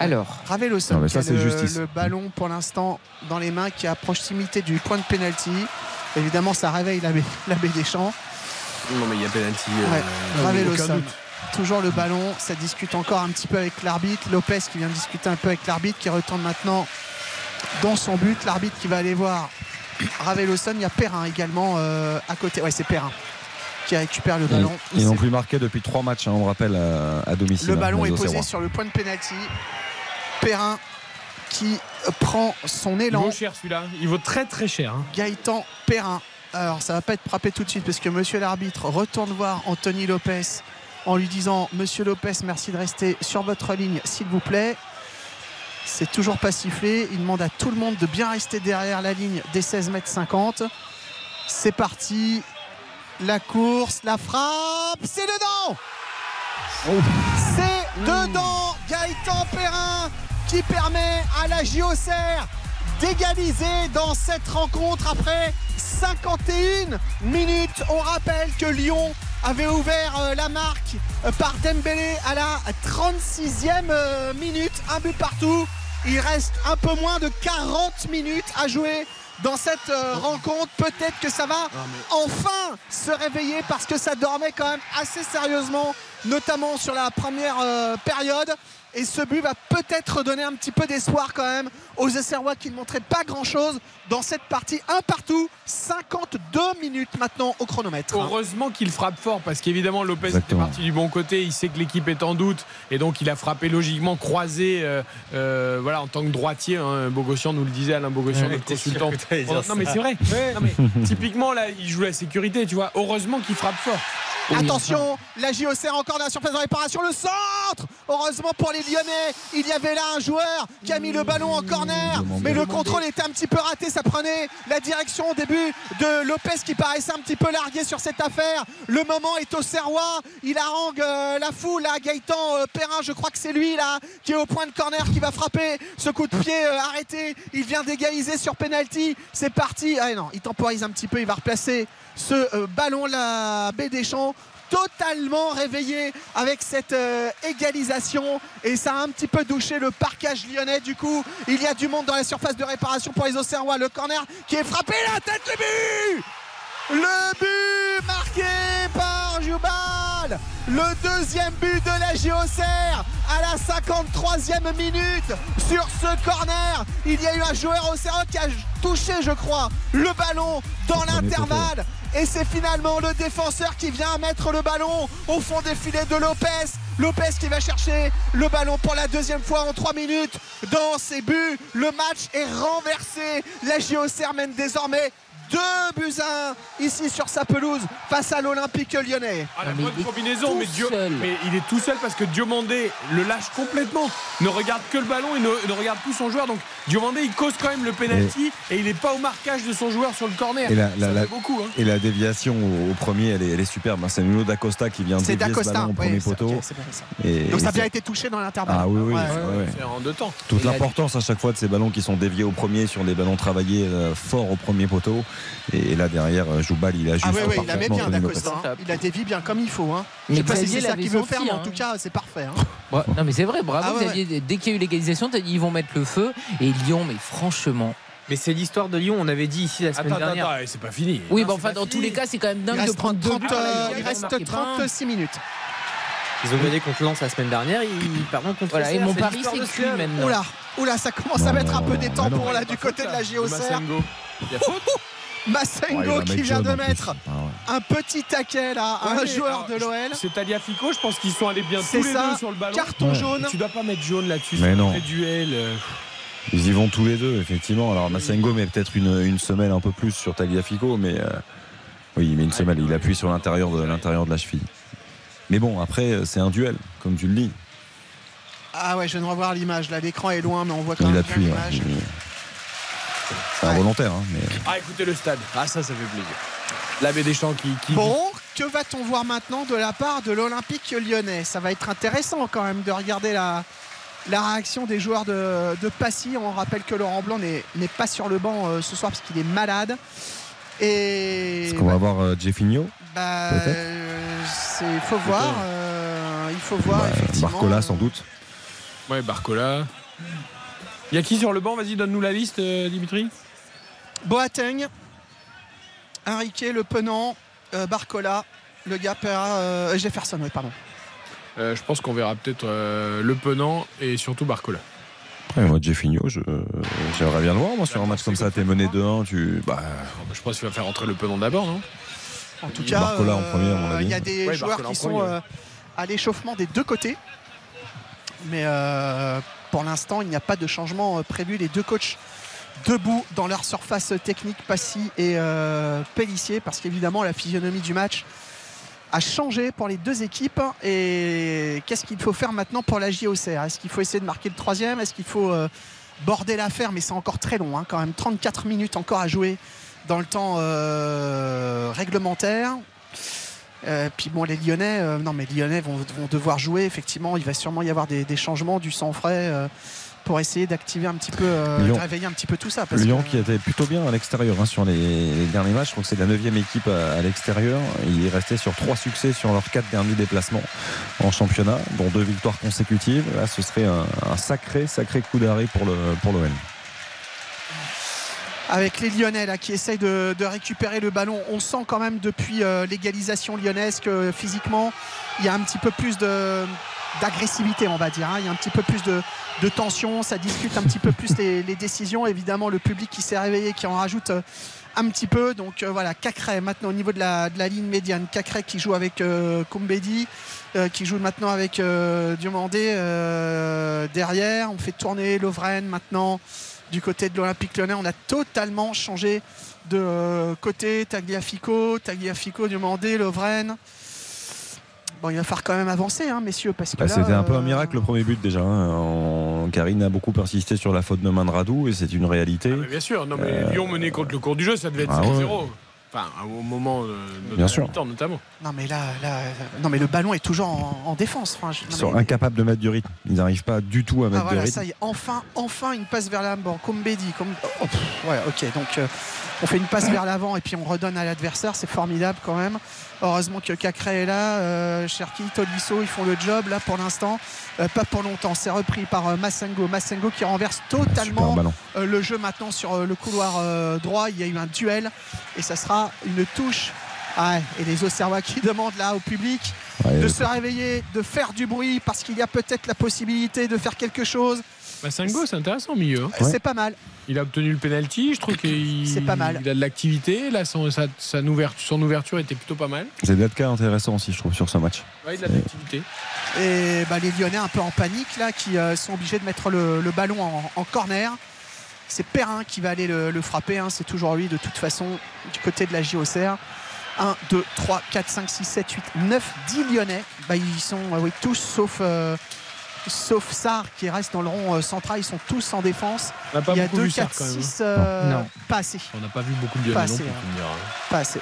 Alors, Raveloson qui ça, a c'est le, justice. le ballon pour l'instant dans les mains qui est à proximité du point de penalty. Évidemment, ça réveille l'abbé l'abbé Deschamps. Non, mais il y a penalty. Ouais, euh, Raveloson. doute. Toujours le ballon, ça discute encore un petit peu avec l'arbitre. Lopez qui vient de discuter un peu avec l'arbitre, qui retourne maintenant dans son but. L'arbitre qui va aller voir Raveloson. Il y a Perrin également euh, à côté. Ouais, c'est Perrin qui récupère le ballon. Ils n'ont plus marqué depuis trois matchs, hein, on rappelle, à, à domicile. Le hein, ballon les est posé sur le point de pénalty. Perrin qui prend son Il élan. vaut cher celui-là. Il vaut très très cher. hein. Gaëtan Perrin. Alors ça va pas être frappé tout de suite parce que monsieur l'arbitre retourne voir Anthony Lopez en lui disant Monsieur Lopez, merci de rester sur votre ligne s'il vous plaît. C'est toujours pas sifflé. Il demande à tout le monde de bien rester derrière la ligne des 16 mètres 50. C'est parti. La course, la frappe, c'est dedans C'est dedans Gaëtan Perrin qui permet à la JOCR d'égaliser dans cette rencontre après 51 minutes. On rappelle que Lyon avait ouvert euh, la marque euh, par Dembélé à la 36e euh, minute, un but partout. Il reste un peu moins de 40 minutes à jouer dans cette euh, rencontre. Peut-être que ça va enfin se réveiller parce que ça dormait quand même assez sérieusement, notamment sur la première euh, période. Et ce but va peut-être donner un petit peu d'espoir quand même aux Auxerrois qui ne montraient pas grand-chose dans cette partie. Un partout, 52 minutes maintenant au chronomètre. Heureusement qu'il frappe fort parce qu'évidemment Lopez Exactement. était parti du bon côté. Il sait que l'équipe est en doute et donc il a frappé logiquement croisé euh, euh, voilà, en tant que droitier. Hein, Bogossian nous le disait, Alain Bogossian, Ouais, notre consultant. dire non mais c'est vrai. Non, mais typiquement là, il joue la sécurité. Tu vois, heureusement qu'il frappe fort. Attention, la JOCR encore dans la surface de réparation, le centre Heureusement pour les Lyonnais, il y avait là un joueur qui a mis le ballon en corner, mais le contrôle était un petit peu raté, ça prenait la direction au début de Lopez qui paraissait un petit peu largué sur cette affaire. Le moment est au Serrois, il harangue euh, la foule, là, Gaëtan euh, Perrin, je crois que c'est lui là qui est au point de corner qui va frapper ce coup de pied euh, arrêté. Il vient d'égaliser sur penalty, c'est parti. Ah non, il temporise un petit peu, il va replacer ce ballon la baie des champs totalement réveillé avec cette euh, égalisation. Et ça a un petit peu douché le parquage lyonnais. Du coup il y a du monde dans la surface de réparation pour les Auxerrois. Le corner qui est frappé la tête le but le but marqué par Jubal le deuxième but de la JOCR à la 53e minute sur ce corner il y a eu un joueur Auxerrois qui a touché je crois le ballon dans l'intervalle et c'est finalement le défenseur qui vient mettre le ballon au fond des filets de Lopez. Lopez qui va chercher le ballon pour la deuxième fois en 3 minutes dans ses buts. Le match est renversé. La JOCR mène désormais 2 buts à 1 ici sur sa pelouse face à l'Olympique lyonnais. Ah, la mais bonne il est combinaison, tout mais, il est tout seul parce que Diomandé le lâche complètement. Ne regarde que le ballon et ne, ne regarde plus son joueur. Donc Diomandé il cause quand même le penalty et, il n'est pas au marquage de son joueur sur le corner. Et la, beaucoup. hein. et la déviation au, au premier, elle est, elle est superbe. hein. C'est Nuno D'Acosta qui vient C'est dévier ce ballon au premier poteau. ça. Et- Donc et ça a bien été touché dans l'intervalle. Ah oui, oui. Ouais. ouais, ouais. C'est en deux temps. Toute l'importance à chaque fois de ces ballons qui sont déviés au premier sur des ballons travaillés euh, fort au premier poteau. Et là derrière, euh, Joubal, il ajuste Ah oui, oui, il la met bien D'Acosta. Hein. Il la dévie bien comme il faut. Hein. Je sais pas si c'est ça qu'il veut faire, mais en hein. tout cas, c'est parfait. hein. Ouais, non mais c'est vrai, bravo Ah ouais. Dès qu'il y a eu l'égalisation, t'as dit ils vont mettre le feu. Et Lyon, mais franchement. Mais c'est l'histoire de Lyon, on avait dit ici la semaine Attends, dernière. attends, c'est pas fini. Oui, Non, c'est enfin, dans fini. tous les cas, c'est quand même dingue de prendre deux 30, buts. euh, Là, il reste marqué pas un. 36 minutes. Ils ont gagné contre Lens la semaine dernière, ils perdent contre Voilà, et mon pari, c'est cuit maintenant. Oula, oula, ça commence à mettre un peu des pour là du côté de la. Massengo. Il y a faute Massengo Ouais, qui vient de mettre Ah ouais. un petit taquet là, à Ouais, un joueur alors, de l'OL. C'est Taliafico, je pense qu'ils sont allés bien tous les ça, deux sur le ballon. carton Ouais. jaune. Tu dois pas mettre jaune là-dessus. Mais c'est non. un vrai duel. euh. Ils y vont tous les deux, effectivement. Alors Massengo met peut-être une, une semelle un peu plus sur Tagliafico, mais euh, oui, il met une semelle. Il appuie sur l'intérieur de l'intérieur de la cheville. Mais bon, après, c'est un duel, comme tu le dis. Ah ouais, je viens de revoir l'image. Là, l'écran est loin, mais on voit quand Il même appuie. bien ouais. l'image. C'est involontaire. Hein, mais... Ah, écoutez le stade. Ah, ça, ça fait plaisir. L'abbé Deschamps qui. qui... Bon, que va-t-on voir maintenant de la part de l'Olympique lyonnais? Ça va être intéressant quand même de regarder la, la réaction des joueurs de, de Passy. On rappelle que Laurent Blanc n'est n'est pas sur le banc euh, ce soir parce qu'il est malade. Et Est-ce qu'on va avoir euh, Jeffinho? bah, euh, c'est- il faut voir. euh, il faut voir Bah, effectivement. Barcola, sans doute. Ouais, Barcola. Il y a qui sur le banc? Vas-y, donne-nous la liste, euh, Dimitri. Boateng, Enrique, Le Penant, euh, Barcola, le gars euh, Jefferson, oui, pardon. Euh, je pense qu'on verra peut-être euh, Le Penant et surtout Barcola. Ouais, moi, Jeffinho, je- j'aimerais bien le voir. Moi, sur un match comme ça, t'es mené 2-1, tu. Bah, Je pense qu'il va faire rentrer Le Penant d'abord, non? En tout cas, Barcola en premier, à mon avis. il y a des Ouais, joueurs Barcola qui sont premier, ouais. euh, à l'échauffement des deux côtés. Mais euh, pour l'instant, il n'y a pas de changement euh, prévu. Les deux coachs debout dans leur surface technique, Passy et euh, Pellissier, parce qu'évidemment, la physionomie du match a changé pour les deux équipes. Et qu'est-ce qu'il faut faire maintenant pour la JOCR Est-ce qu'il faut essayer de marquer le troisième? Est-ce qu'il faut euh, border l'affaire? Mais c'est encore très long, hein, quand même. 34 minutes encore à jouer dans le temps euh, réglementaire. Euh, puis bon, les Lyonnais, euh, non mais les Lyonnais vont, vont devoir jouer. Effectivement, il va sûrement y avoir des, des changements, du sang frais euh, pour essayer d'activer un petit peu, de réveiller un petit peu tout ça. parce Lyon que- qui était plutôt bien à l'extérieur hein, sur les, les derniers matchs. Je crois que c'est la 9 équipe à, à l'extérieur. Il est resté sur trois succès sur leurs quatre derniers déplacements en championnat, dont deux victoires consécutives. Là, ce serait un, un sacré, sacré coup d'arrêt pour le pour l'OM. Avec les Lyonnais là, qui essayent de, récupérer le ballon. On sent quand même depuis euh, l'égalisation lyonnaise que physiquement, il y a un petit peu plus de d'agressivité on va dire hein. il y a un petit peu plus de, de tension. Ça discute un petit peu plus les, décisions. Évidemment le public qui s'est réveillé qui en rajoute euh, un petit peu. Donc euh, voilà Cacré maintenant au niveau de la, de la ligne médiane. Cacré qui joue avec euh, Koumbedi euh, qui joue maintenant avec Diomandé derrière. On fait tourner Lovren maintenant du côté de l'Olympique Lyonnais. On a totalement changé de euh, côté. Tagliafico, Tagliafico, Diomandé, Lovren. Bon, il va falloir quand même avancer, hein, messieurs, parce que Bah, C'était un peu euh, un miracle le premier but déjà. hein. Karine a beaucoup persisté sur la faute de Mandradou et c'est une réalité. Mais bien sûr, non, mais Euh, Lyon mené contre le cours du jeu, ça devait être ah 0 ouais. Enfin, au moment de, de Bien la sûr. mi-temps, notamment. Non, mais là, là, non, mais le ballon est toujours en, en défense. Enfin, je- Ils sont mais- incapables de mettre du rythme. Ils n'arrivent pas du tout à Ah mettre voilà, du rythme. ça y est, enfin, enfin une passe vers l'avant. Comme Bédi, comme. oh, ouais, ok, donc euh, on fait une passe vers l'avant et puis on redonne à l'adversaire, c'est formidable quand même. Heureusement que Cacré est là, euh, Cherki, Tolisso, ils font le job là pour l'instant, Euh, pas pour longtemps. C'est repris par euh, Massengo, Massengo qui renverse totalement euh, le jeu maintenant sur le couloir droit. Il y a eu un duel et ça sera une touche. Ah et les Auxerrois qui demandent là au public Ouais, de se réveiller, de faire du bruit parce qu'il y a peut-être la possibilité de faire quelque chose. Massengo, c'est intéressant au milieu. hein. C'est pas mal. Il a obtenu le penalty, je trouve qu'il C'est pas mal. il a de l'activité. Là, son, sa- ouverture, son ouverture était plutôt pas mal. Zedaka intéressant aussi, je trouve, sur ce match. Ouais, il a de l'activité. Et bah, les Lyonnais un peu en panique là, qui euh, sont obligés de mettre le, le ballon en, en corner. C'est Perrin qui va aller le, le frapper. hein. C'est toujours lui de toute façon du côté de la JOCR. 1, 2, 3, 4, 5, 6, 7, 8, 9, 10 Lyonnais. Bah, ils sont euh, oui, tous sauf, euh, sauf Sarr qui reste dans le rond euh, central. Ils sont tous en défense. On n'a pas Il y a beaucoup 2, vu Sarr, 4, quand même, 6, hein. euh, Non. pas assez. On n'a pas vu beaucoup de Pas non hein. hein. Pas assez.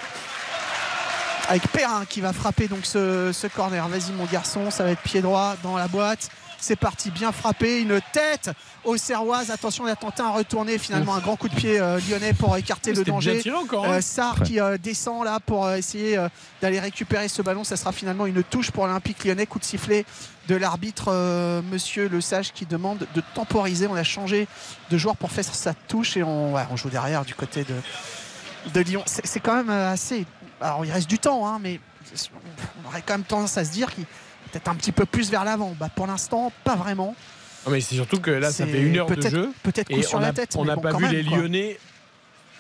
Avec Perrin qui va frapper donc ce, ce corner. Vas-y mon garçon, ça va être pied droit dans la boîte. C'est parti, bien frappé, une tête aux Serroises. Attention, il a tenté un retourné, finalement un grand coup de pied euh, lyonnais pour écarter le danger. encore, hein. Euh, Sarr qui euh, descend là pour euh, essayer euh, d'aller récupérer ce ballon. Ça sera finalement une touche pour l'Olympique lyonnais. Coup de sifflet de l'arbitre, euh, monsieur Le Sage, qui demande de temporiser. On a changé de joueur pour faire sa touche et on, ouais, on joue derrière du côté de, de Lyon. C'est quand même assez. Alors il reste du temps, hein, mais on aurait quand même tendance à se dire qu'il peut-être un petit peu plus vers l'avant. Bah, pour l'instant, pas vraiment. Non, mais c'est surtout que là, ça fait une heure de peut-être- jeu. peut-être coup et sur la tête, On n'a bon, pas vu même, les quoi. Lyonnais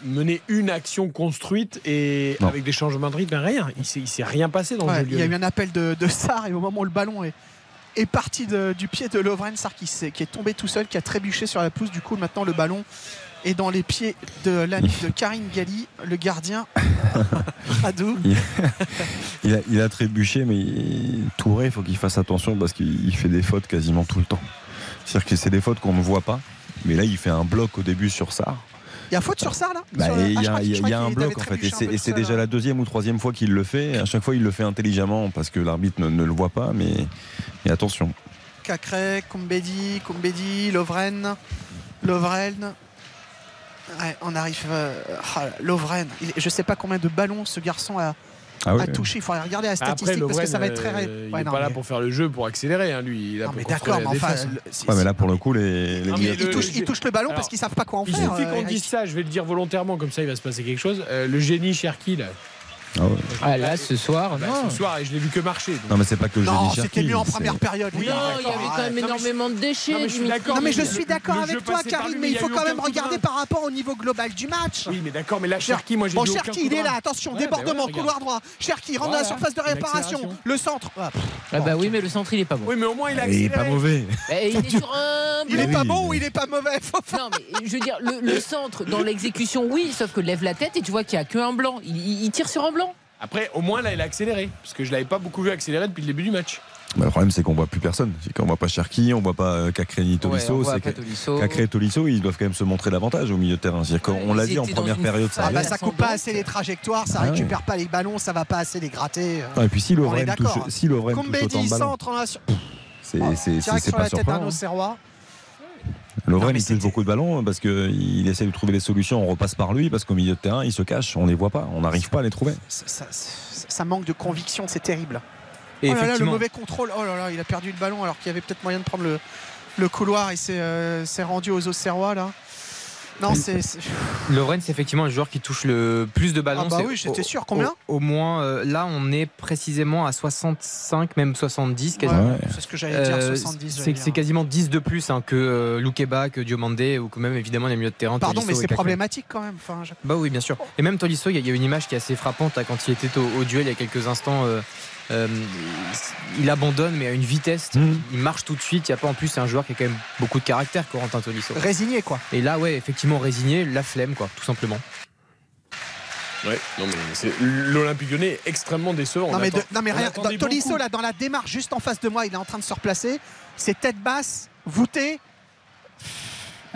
mener une action construite et Non. avec des changements de rythme, rien. Il s'est, il s'est rien passé dans Ouais, le jeu il y a eu un appel de, de Sarr et au moment où le ballon est, est parti de- du pied de Lovren Sar qui, qui est tombé tout seul, qui a trébuché sur la pelouse. Du coup, maintenant le ballon est dans les pieds de l'ami de Karine Galli, le gardien. Adou. Il, il a, il a trébuché, mais il- Touré, il faut qu'il fasse attention parce qu'il il fait des fautes quasiment tout le temps. C'est-à-dire que c'est des fautes qu'on ne voit pas. Mais là, il fait un bloc au début sur ça. Il y a faute sur ça là Bah, il Ah, y je a, y y un bloc en fait, et c'est et déjà hein. la deuxième ou troisième fois qu'il le fait. Et à chaque fois, il le fait intelligemment parce que l'arbitre ne, ne le voit pas. Mais, mais attention. Cacré, Kumbedi, Kumbedi, Lovren, Lovren. Ouais, on arrive. euh, ah, Lovren. Il- Je sais pas combien de ballons ce garçon a, Ah a touché. Il faudrait regarder la Après, statistique parce que ça va être très. euh, il Ouais, n'est pas là mais- pour faire le jeu, pour accélérer. hein, lui, il Non, pour mais d'accord, mais enfin, Ouais, mais là, pour le coup, les, les Non, mais Guillemets- Ils le- ballon parce qu'ils savent pas quoi en Il faire. suffit euh, qu'on dise ça, je vais le dire volontairement, comme ça il va se passer quelque chose. Euh, le génie Cherki, là. Ah ouais. Ah là, ce soir, Bah, non. ce soir, et je l'ai vu que marcher. donc. Non, mais c'est pas que le Non, c'était mieux en première période. les Oui, gars. Non, il y avait quand même je- énormément de déchets. Non, mais je suis d'accord, Non mais je le- suis d'accord le avec toi Karine mais il y faut quand même regarder par rapport au niveau global du match. Oui, mais d'accord, mais là, Cherki, moi j'ai Bon Cherki il est là, attention, Ouais, bah débordement, ouais, couloir droit. Cherki rentre dans la surface de une réparation. Le centre. Ah. Ah bah oui, mais le centre, il est pas bon. Oui, mais au moins il a Il est pas mauvais. Eh, il est sur un Il est bloc. pas bon ou il est pas mauvais Non, mais je veux dire, le, centre dans l'exécution, oui, sauf que lève la tête et tu vois qu'il n'y a qu'un blanc. Il tire sur un blanc. Après, au moins là, il a accéléré. Parce que je l'avais pas beaucoup vu accélérer depuis le début du match. Bah, le problème, c'est qu'on voit plus personne. C'est qu'on voit pas Cherki, on voit pas euh, Cacré ni Tolisso. Ouais, on. Cacré et Tolisso, ils doivent quand même se montrer davantage au milieu de terrain. C'est-à-dire qu'on Ouais, l'a dit en première période, ça Ah bah ça coupe pas assez les trajectoires, ça Ah ouais. récupère pas les ballons, ça va pas assez les gratter. Ah, et puis si On Lovren touche, si touche autant de ballons, centre en c'est c'est- c'est- direct c'est sur pas la tête d'un surprenant. Hein. Lovren, il touche beaucoup de ballons parce qu'il essaie de trouver des solutions. On repasse par lui parce qu'au milieu de terrain, il se cache. On les voit pas. On n'arrive pas à les trouver. Ça, ça- ça- ça manque de conviction, c'est terrible. Et oh là là, le mauvais contrôle. Oh là là, il a perdu le ballon alors qu'il y avait peut-être moyen de prendre le, le couloir. Il s'est euh, s'est rendu aux Auxerrois là. Non, c'est. Lovren, c'est effectivement le joueur qui touche le plus de ballons. Ah bah oui, j'étais au- sûr. Combien au, au moins, euh, là, on est précisément à 65, même 70 Ouais, quasiment. Ouais. C'est ce que j'allais dire, Euh, 70. j'allais c'est quasiment 10 de plus hein, que euh, Loukeba, que Diomandé ou que même évidemment les milieux de terrain. Pardon, Tolisso mais c'est problématique quand même. Enfin, je- Bah oui, bien sûr. Et même Tolisso, il y a- il y a une image qui est assez frappante hein, quand il était au, au duel il y a quelques instants. Euh, il abandonne, mais à une vitesse. Mhm. Il marche tout de suite. Il y a pas en plus, c'est un joueur qui a quand même beaucoup de caractère, Corentin Tolisso. Résigné quoi. Et là, ouais, effectivement, résigné, la flemme, quoi, tout simplement. Ouais, non, mais c'est- l'Olympique lyonnais est extrêmement décevant. Non On mais, de- non mais on rien. attendait dans- Tolisso beaucoup. là dans la démarche juste en face de moi, il est en train de se replacer. C'est tête basse, voûtée.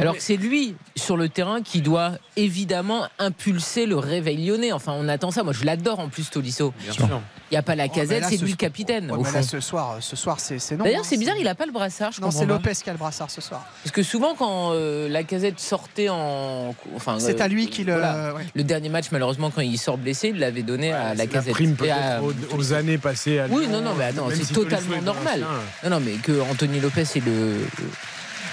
Alors que c'est lui sur le terrain qui doit évidemment impulser le réveil lyonnais. Enfin, on attend ça. Moi, je l'adore en plus, Tolisso. Bien sûr. Il n'y a pas la Oh, casette, c'est ce- lui le capitaine. Là, fond. ce soir, ce soir c'est c'est non. D'ailleurs, hein, c'est bizarre, il n'a pas le brassard. Je Non, c'est. Lopez qui a le brassard ce soir. Parce que souvent, quand euh, la casette sortait en. Enfin, C'est euh, à lui qu'il le. voilà. ouais. Le dernier match, malheureusement, quand il sort blessé, il l'avait donné à la C'est la casette. prime Et à- peut-être aux, aux années passées à Oui, non, non, mais attends, c'est si totalement est normal. Non, non, mais que Anthony Lopez et le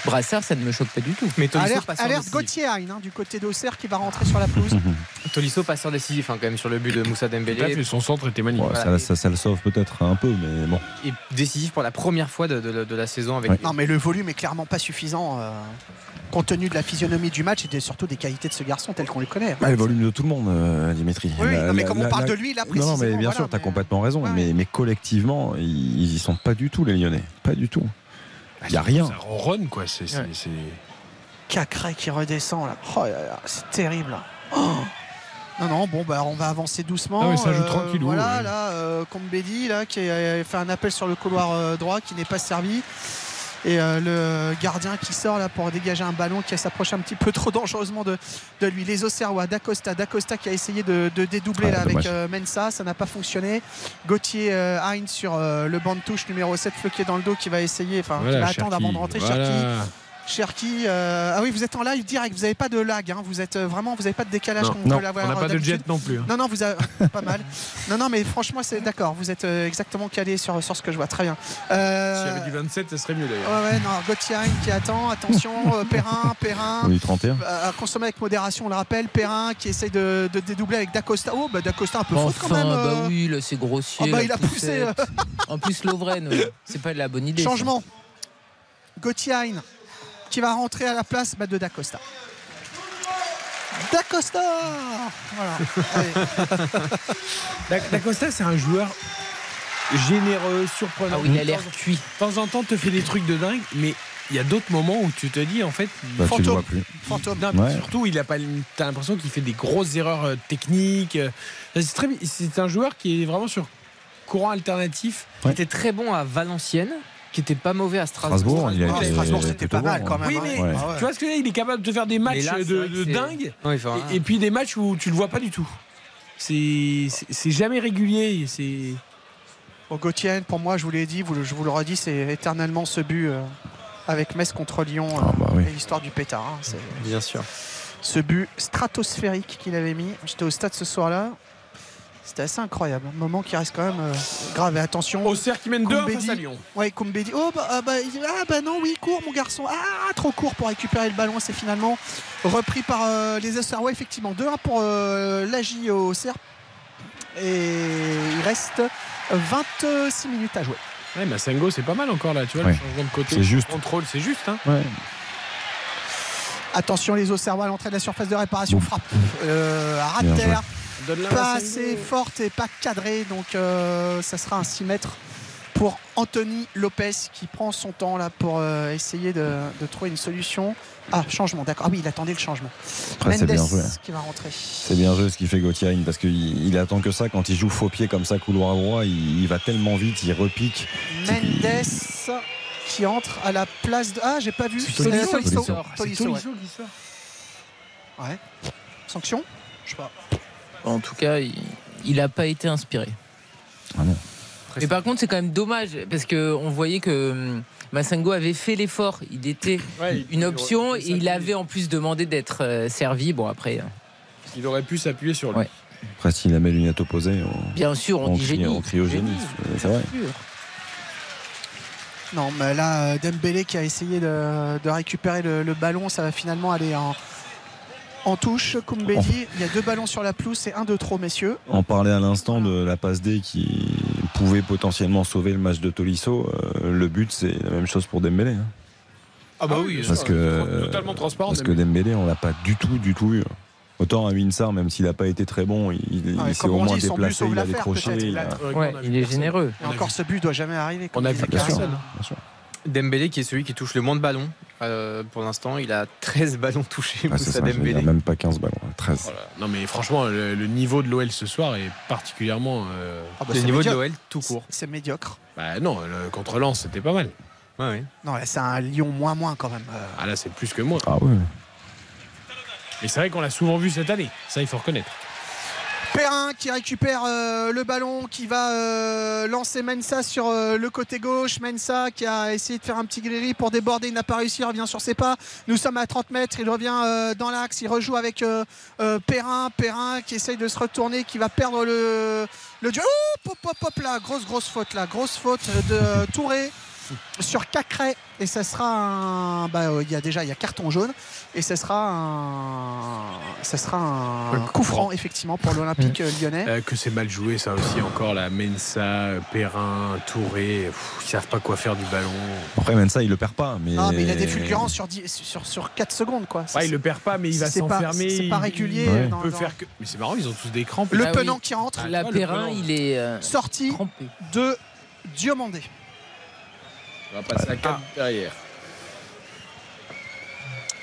brassard, ça ne me choque pas du tout. Mais Tolisso, Alerte, passeur alerte décisif. Gauthier Hein, du côté d'Auxerre qui va rentrer sur la pelouse. Tolisso, passeur décisif, hein, quand même, sur le but de Moussa Dembélé. fait, son centre était magnifique. Ouais, Voilà. ça, ça, ça le sauve peut-être un peu, mais bon. Et décisif pour la première fois de, de- de la saison avec. Ouais. Non mais le volume est clairement pas suffisant euh, compte tenu de la physionomie du match et surtout des qualités de ce garçon tel qu'on le connaît. Ah, le volume de tout le monde, euh, Dimitri. Oui, La- non, mais la- comme on la- parle la- de lui là précisément. non, mais bien voilà, sûr, tu as mais- complètement raison. Ouais, mais, ouais. mais collectivement, ils, ils y sont pas du tout, les Lyonnais. Pas du tout. Il n'y a rien. Ça ronronne, quoi. C'est, Ouais. c'est- Cacré qui redescend là. Oh là là, c'est terrible. là. Oh. non, non, bon, bah, on va avancer doucement. Ah oui, ça joue tranquillou, Voilà, ouais. là, euh, Combedi, là, qui a fait un appel sur le couloir euh, droit qui n'est pas servi. Et euh, le gardien qui sort là pour dégager un ballon qui s'approche un petit peu trop dangereusement de, de lui. Les Auxerrois, D'Acosta, D'Acosta qui a essayé de, de dédoubler Ouais, là, avec euh, Mensa, ça n'a pas fonctionné. Gauthier euh, Heinz sur le banc de touche numéro 7 floqué dans le dos qui va essayer, enfin qui va attendre avant de rentrer. Voilà. Cherki. Cherki, euh, ah oui, vous êtes en live direct, vous n'avez pas de lag, hein, vous êtes euh, vraiment, vous n'avez pas de décalage Non, comme non, on peut l'avoir. On n'a pas de jet non plus. hein. Non, non, vous avez pas mal. Non, non, mais franchement, c'est d'accord, vous êtes euh, exactement calé sur, sur ce que je vois, très bien. Euh, S'il y avait du 27, ça serait mieux d'ailleurs. Ouais, ouais, non, Gauthier Hein qui attend, attention, Perrin, Perrin. On est 31. euh, À consommer avec modération, on le rappelle. Perrin qui essaye de, de dédoubler avec D'Acosta. Oh, bah D'Acosta un peu faute Enfin, quand même. bah oui, là, c'est grossier. Ah bah, il a poussé. En plus, Lovren, c'est pas de la bonne idée. Changement. Gauthier Hein qui va rentrer à la place bah, de D'Acosta. D'Acosta Voilà. D'Acosta, c'est un joueur généreux, surprenant. Ah oui, il a l'air cuit. De temps en temps, te fait des trucs de dingue, mais il y a d'autres moments où tu te dis, en fait, Bah, tu le vois plus. Fantôme. Non, Ouais. Surtout, il a pas. T'as l'impression qu'il fait des grosses erreurs euh, techniques. euh. C'est très. C'est un joueur qui est vraiment sur courant alternatif. Qui était très bon à Valenciennes, qui était pas mauvais à Strasbourg. Strasbourg, il a Ah, été Strasbourg, c'était plutôt pas mal bon, quand même. Oui, mais Ouais. Ouais. tu vois ce que Il est capable de faire des matchs là, de, dingue. Ouais, enfin, Et, et puis des matchs où tu le vois pas du tout. C'est jamais régulier. C'est Bon, Gauthier, pour moi, je vous l'ai dit, vous le- je vous le redis, c'est éternellement ce but euh, avec Metz contre Lyon euh, Ah, bah oui. et l'histoire du pétard. hein. Bien sûr. ce but stratosphérique qu'il avait mis. J'étais au stade ce soir-là. C'était assez incroyable. Un moment qui reste quand même euh, grave. Et attention. Auxerre qui mène 2 Koumbedi. face à Lyon. Ouais, Koumbedi. Oh, bah, ah, bah, ah, bah non, oui, court, mon garçon. Ah, trop court pour récupérer le ballon. C'est finalement repris par euh, les. Ouais, effectivement. 2-1 pour euh, l'AJ au Auxerre. Et il reste 26 minutes à jouer. Ouais, Massengo, c'est pas mal encore là. Tu vois, Ouais. le changement de côté. C'est juste. Contrôle, c'est juste. Hein. Ouais. Attention, les Auxerrois à l'entrée de la surface de réparation. Frappe euh, à terre. Pas assez forte et pas cadrée. Donc, euh, ça sera un 6 mètres pour Anthony Lopez qui prend son temps là pour euh, essayer de, de trouver une solution. Ah, changement, d'accord. Ah oui, il attendait le changement. Après, c'est bien Mendes joué. qui va rentrer. C'est bien joué ce qu'il fait Gauthier parce qu'il il attend que ça. Quand il joue faux pied comme ça, couloir droit, il, il va tellement vite, il repique. Mendes qui entre à la place de. Ah, j'ai pas vu. C'est Tolisso ouais. Tolisso qui sort. Ouais. Sanction? Je sais pas. En tout cas, il- n'a pas été inspiré. Ah non. Mais par contre, c'est quand même dommage parce que on voyait que hum, Massengo avait fait l'effort. Il était Ouais, il- une option et il avait en plus demandé d'être euh, servi. Bon après, euh, Il aurait pu s'appuyer sur lui. Ouais. Après, s'il a met lunettes opposées, on, bien sûr, on, on dit crie, génie. on crie au génie. C'est vrai. Sûr. Non, mais là, euh, Dembélé qui a essayé de, de récupérer le, le ballon, ça va finalement aller en, en touche. Koumbedi, il y a deux ballons sur la pelouse, c'est un de trop, messieurs. On parlait à l'instant de la passe D qui pouvait potentiellement sauver le match de Tolisso. Euh, le but, c'est la même chose pour Dembélé. hein. Ah bah oui, Parce que, totalement transparent. Parce que Dembélé, on l'a pas du tout, du tout eu. Autant à Winsar, même s'il n'a pas été très bon, il, Ah s'est au moins dit, déplacé, il a décroché. il Il a- a- Ouais, il est généreux. Et encore, ce but doit jamais arriver. On a vu personne. Dembélé qui est celui qui touche le moins de ballons. Euh, pour l'instant, il a 13 ballons touchés. Ah, ça, il même pas 15 ballons, 13. Voilà. Non mais franchement, le, le niveau de l'OL ce soir est particulièrement. euh, Ah bah, le niveau de l'OL tout court. C'est médiocre. Bah non, le contre Lens c'était pas mal. Ouais, ouais. Non, là, c'est un Lyon moins-moins quand même. Euh, Ah là c'est plus que moi. Ah oui. Mais c'est vrai qu'on l'a souvent vu cette année. Ça il faut reconnaître. Perrin qui récupère euh, le ballon, qui va euh, lancer Mensa sur euh, le côté gauche. Mensa qui a essayé de faire un petit griri pour déborder, il n'a pas réussi, il revient sur ses pas. Nous sommes à 30 mètres, il revient dans l'axe, il rejoue avec Perrin. Perrin qui essaye de se retourner, qui va perdre le, le duel. Oh, hop, hop, hop, là, grosse, grosse faute là, grosse faute de Touré sur Cacré et ça sera un bah, euh, il y a déjà il y a carton jaune et ça sera un ça sera un, coup franc effectivement pour l'Olympique euh, lyonnais Euh, que c'est mal joué ça aussi encore la Mensa, Perrin, Touré. Pff, ils savent pas quoi faire du ballon. Après, ça, il le perd pas. Mais... non mais il a des fulgurances sur, 10 sur, sur 4 secondes quoi Ça, Ouais, il le perd pas mais il va c'est pas- s'enfermer. c'est pas régulier Il dans- peut dans- faire que. Mais c'est marrant, ils ont tous des crampes. le Ah penant oui. qui rentre La le Perrin, il est euh, trempé. de Diomandé On va passer à 4 derrière.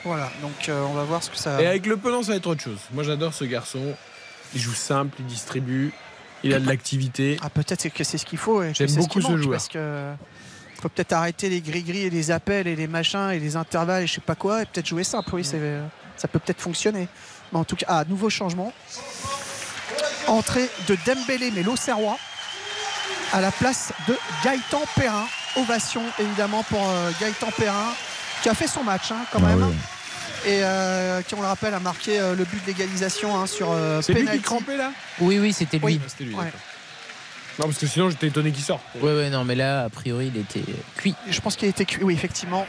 voilà donc euh, on va voir ce que ça Et avec le Penant, ça va être autre chose. Moi, j'adore ce garçon. Il joue simple, il distribue, il a de l'activité. Ah, peut-être que c'est ce qu'il faut. J'aime beaucoup ce manque, joueur. Parce que faut peut-être arrêter les gris-gris et les appels et les machins et les intervalles et je sais pas quoi et peut-être jouer simple. Oui, c'est- ça peut peut-être fonctionner. Mais en tout cas, ah, nouveau changement. Entrée de Dembélé, mais l'Auxerrois à la place de Gaëtan Perrin. Ovation évidemment pour euh, Gaëtan Perrin qui a fait son match hein, quand Ah même. oui. Et euh, qui, on le rappelle, a marqué euh, le but de l'égalisation hein, sur euh, C'est lui qui crampait là? Oui, oui, c'était lui. Oui. Ah, C'était lui. Ouais. d'accord. Non, parce que sinon, j'étais étonné qu'il sorte. Ouais, ouais, non, mais là, a priori, il était cuit. Je pense qu'il a été cuit, oui, effectivement.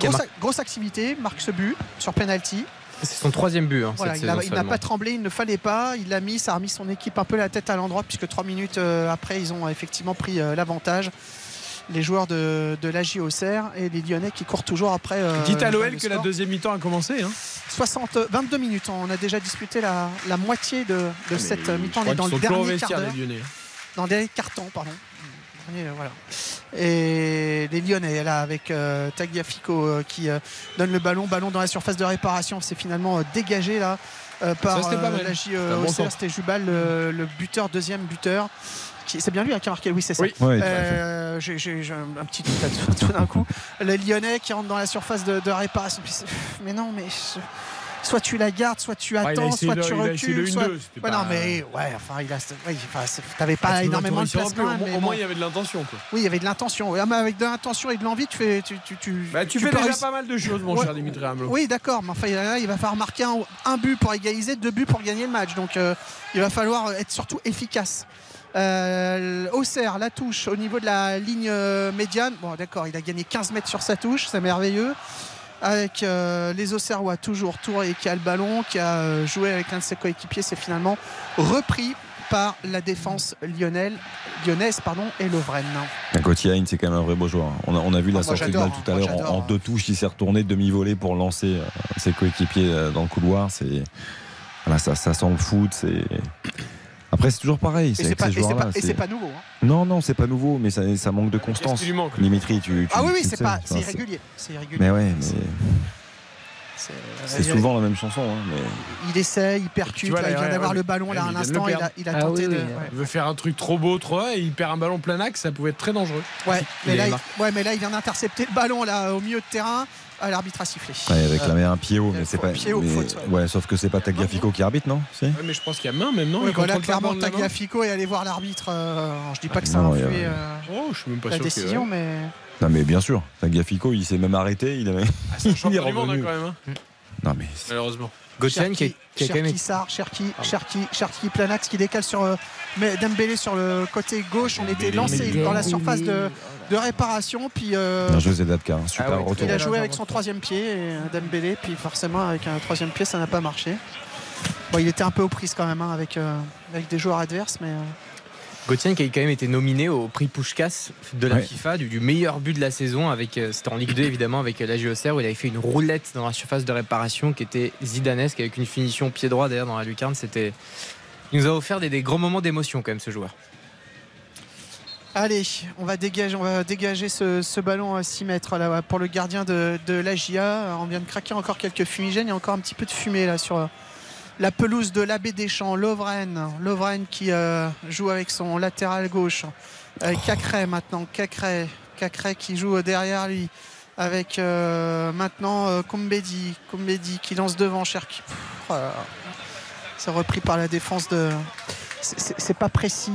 Grosse, mar- grosse activité, marque ce but sur penalty. C'est son troisième but. hein, Voilà, cette il n'a pas tremblé, il ne fallait pas. Il l'a mis, ça a remis son équipe un peu la tête à l'endroit, puisque trois minutes euh, après, ils ont effectivement pris euh, l'avantage. Les joueurs de, de l'AJ Auxerre et les Lyonnais qui courent toujours après. euh, Dites à le l'OL le que la deuxième mi-temps a commencé. Hein. 60, 22 minutes, on a déjà disputé la, la moitié de, de Mais cette mi-temps. On est dans le dernier quart d'heure. les Lyonnais. Non, dernier carton, pardon. Dernier, euh, voilà. Et les Lyonnais, là, avec euh, Tagliafico euh, qui euh, donne le ballon, ballon dans la surface de réparation. C'est finalement euh, dégagé là euh, par euh, mal. la J bon. C'était Jubal, le, le buteur, deuxième buteur. C'est bien lui hein, qui a marqué, oui, c'est ça. Oui. Ouais, Euh, J'ai un petit doute là, tout, d'un coup. Les Lyonnais qui rentrent dans la surface de, de réparation. Mais non, mais je- soit tu la gardes, soit tu il a attends, soit tu le recules. Soit... 1-2, c'était Ouais, non, mais ouais, enfin, il a. ouais, enfin, c'est- T'avais pas Ah, énormément de place même. au moins- mais Au moins, bon. il y avait de l'intention. Oui, il y avait de l'intention. Ah, mais avec de l'intention et de l'envie, tu fais. Tu, tu, tu, Bah, tu, fais déjà réussir- pas mal de choses, mon cher Dimitri Hamelot. Oui, d'accord, mais enfin, là, il va falloir marquer un, un but pour égaliser, deux buts pour gagner le match. Donc, euh, il va falloir être surtout efficace. Euh, Auxerre, la touche au niveau de la ligne euh, médiane. Bon, d'accord, il a gagné 15 mètres sur sa touche, c'est merveilleux. Avec euh, les Auxerrois, toujours Touré qui a le ballon, qui a joué avec l'un de ses coéquipiers, c'est finalement repris par la défense lyonnaise, lyonnaise pardon, et Lovren. Gauthier Hein, c'est quand même un vrai beau joueur. On a, on a vu la Ah, sortie de balle tout à l'heure en, deux touches. Il s'est retourné demi-volée pour lancer ses coéquipiers dans le couloir. C'est voilà, ça, ça sent le foot. C'est après c'est toujours pareil. Et C'est pas, ces pas- nouveau. hein. Non, non, c'est pas nouveau, mais ça, ça manque de constance. manque? Dimitri, tu, tu- Ah oui, oui, tu c'est pas, c'est irrégulier. Mais ouais, mais C'est- souvent la même chanson. hein, mais... Il essaie, il percute, Tu vois, là, il vient ouais, d'avoir ouais. le ballon là un instant, il a, perdre. il a Ah tenté oui, de. oui. ouais. Il veut faire un truc trop beau, trop et il perd un ballon plein axe, ça pouvait être très dangereux. Ouais, mais là, il, ouais, mais là, il vient d'intercepter le ballon là au milieu de terrain. Ah, L'arbitre a sifflé. Ouais, avec Euh, la main un pied haut, mais c'est pas. pied haut, mais- faute, ouais. ouais, sauf que c'est pas Tagliafico qui arbitre, non? Si Ouais, mais je pense qu'il y a main même, non ouais, Il voilà, clairement, Tagliafico est allé voir l'arbitre. euh, alors, je dis pas que ça a Non, il y a- influé euh, Oh, je suis même pas la sûr que- décision, ouais. mais. Non, mais bien sûr. Tagliafico, il s'est même arrêté. Il, avait... Ah, c'est un il est champion du monde hein, quand même, hein, Non, mais malheureusement. Gauthier qui, Cherki été- Sarr, Cherki, Cherki, Cherki Planax qui décale sur euh, Dembélé sur le côté gauche. On était lancé dans la surface de, de réparation. Puis euh, Bien joué Zedapka, hein, super Ah ouais, retour. il a joué avec son troisième pied, et euh, Dembélé. Puis forcément, avec un troisième pied, ça n'a pas marché. Bon, il était un peu aux prises quand même hein, avec, euh, avec des joueurs adverses, mais. Euh, Gauthier qui a quand même été nominé au prix Pushkas de la Ouais. FIFA du, du meilleur but de la saison avec euh, c'était en Ligue 2 évidemment avec euh, la JOCR où il avait fait une roulette dans la surface de réparation qui était zidanesque avec une finition pied droit d'ailleurs dans la lucarne c'était il nous a offert des, des grands moments d'émotion quand même ce joueur Allez, on va dégager, on va dégager ce, ce ballon à 6 mètres là, pour le gardien de, de l'AGIA. On vient de craquer encore quelques fumigènes. Il y a encore un petit peu de fumée là sur euh, la pelouse de l'abbé Deschamps. Lovren, Lovren qui euh, joue avec son latéral gauche. Avec Cacré maintenant. Cacré, Cacré qui joue derrière lui. Avec euh, maintenant euh, Kombedi. Kombedi qui lance devant Cherki. Oh. C'est repris par la défense de. c'est- pas précis.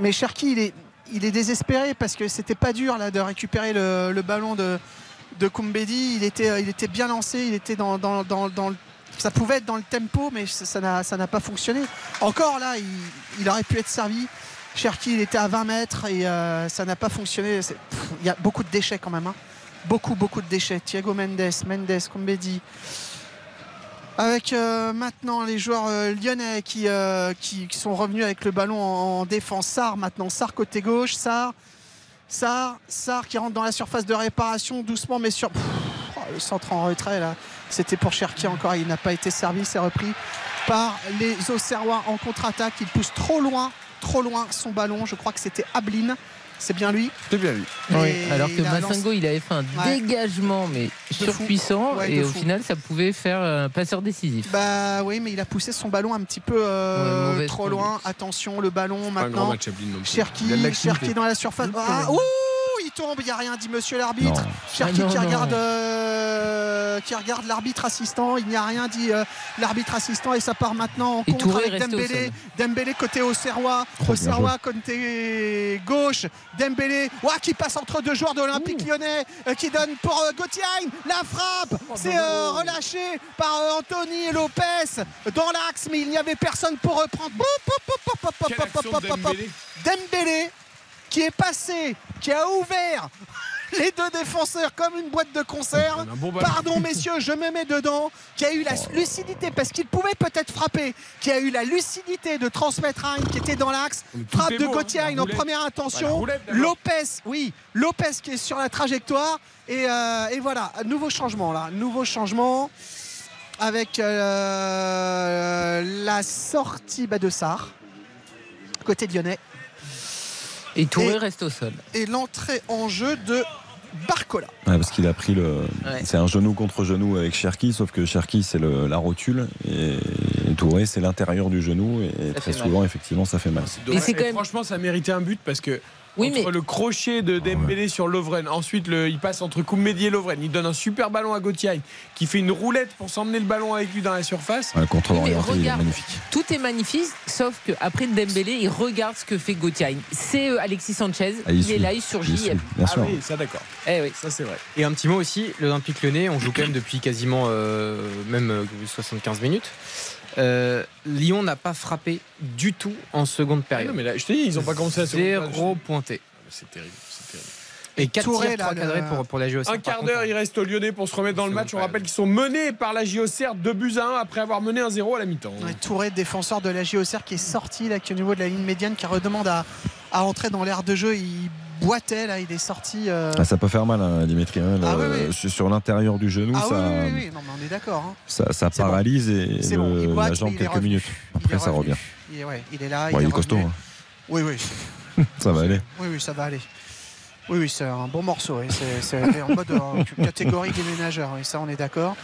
mais Cherki, il est, il est désespéré parce que c'était pas dur de récupérer le, ballon de, de Kumbedi. Il était, bien lancé, il était dans, dans- dans- dans le- ça pouvait être dans le tempo, mais ça n'a, pas fonctionné. Encore là, il, aurait pu être servi. Cherki, il était à 20 mètres et euh, ça n'a pas fonctionné. Il y a beaucoup de déchets quand même. hein. Beaucoup, beaucoup de déchets. Thiago Mendes, Mendes, Kumbedi. Avec euh, maintenant les joueurs euh, lyonnais qui, sont revenus avec le ballon en, en défense. Sarr maintenant, Sarr côté gauche, Sarr, Sarr, Sarr qui rentre dans la surface de réparation doucement mais sur oh, le centre en retrait là. C'était pour Cherki encore, il n'a pas été servi, c'est repris par les Auxerrois en contre-attaque. Il pousse trop loin, trop loin son ballon. Je crois que c'était Ablin. C'est bien lui. C'est bien lui. Alors que il lancé- avait fait un Ouais. dégagement, mais surpuissant, Ouais, et au fou. final, ça pouvait faire un passeur décisif. Bah oui, mais il a poussé son ballon un petit peu euh, Ouais, trop loin. Attention, le ballon maintenant. Cherki. Cherki dans la surface. Ah, ouh, tombe, il n'y a rien dit monsieur l'arbitre. Cherki Ah qui regarde euh, qui regarde l'arbitre assistant, il n'y a rien dit euh, l'arbitre assistant et ça part maintenant en Et contre avec Dembélé. Dembélé côté Auxerrois, Auxerrois côté gauche, Dembélé ouah, qui passe entre deux joueurs de l'Olympique lyonnais euh, qui donne pour euh, Gauthier Hein. la frappe, c'est euh, relâché par euh, Anthony Lopez dans l'axe mais il n'y avait personne pour reprendre. Dembélé. Qui est passé, qui a ouvert les deux défenseurs comme une boîte de conserve. Bon. Pardon messieurs, je me mets dedans. Qui a eu la lucidité parce qu'il pouvait peut-être frapper. Qui a eu la lucidité de transmettre à Hein qui était dans l'axe. Frappe de beau, Gauthier hein, Hein en première intention. Lopez, oui, Lopez qui est sur la trajectoire. Et, euh, et voilà, nouveau changement là, nouveau changement avec euh, la sortie bah, de Sarr. côté lyonnais. Et Touré reste au sol. Et l'entrée en jeu de Barcola. Ouais, parce qu'il a pris le. Ouais. C'est un genou contre genou avec Cherki, sauf que Cherki c'est le- la rotule et Touré c'est l'intérieur du genou et Ça très mal. souvent effectivement ça fait mal. Et c'est quand même- Franchement, ça méritait un but parce que. Oui, entre mais- le crochet de Dembélé sur Lovren, ensuite le, il passe entre Koumbedi et Lovren, il donne un super ballon à Gauthier qui fait une roulette pour s'emmener le ballon avec lui dans la surface. Ouais, mais orienté il est regarde. magnifique. Tout est magnifique, sauf qu'après Dembélé, il regarde ce que fait Gauthier. C'est euh, Alexis Sanchez, Ah, il est là, il surgit. Il bien ah sûr. oui, ça d'accord. Eh oui. Ça c'est vrai. Et un petit mot aussi, l'Olympique lyonnais, on joue quand même depuis quasiment euh, même euh, 75 minutes. Euh, Lyon n'a pas frappé du tout en seconde Ah période. non, mais là, je te dis, ils ont pas commencé à se Zéro pointé. C'est terrible, c'est terrible. Et 4 Touré, tirs, là, 3 le- cadrés pour, pour la GOC. Un quart d'heure, il reste aux Lyonnais pour se remettre dans le match. On rappelle qu'ils sont menés par la JOCR 2 buts à 1 après avoir mené un 0 à la mi-temps. Ouais, Touré, défenseur de la JOCR qui est sorti là, qui est au niveau de la ligne médiane, qui redemande à, à entrer dans l'air de jeu. Il boitait là, il est sorti. euh, Ah, ça peut faire mal, hein, Dimitri. hein, Ah le- oui, oui. sur- l'intérieur du genou, Ah ça, oui. Non, mais on est d'accord. hein. ça, ça C'est bon. paralyse et le- bon, boite, la jambe quelques revenu. minutes. Après, ça revient. Il est, ouais, il est là. Bon, il est costaud. Oui, oui. Ça va aller. Oui, oui, ça va aller. Oui, oui, c'est un bon morceau. oui. C'est en mode euh, catégorie déménageur. Oui, ça, on est d'accord.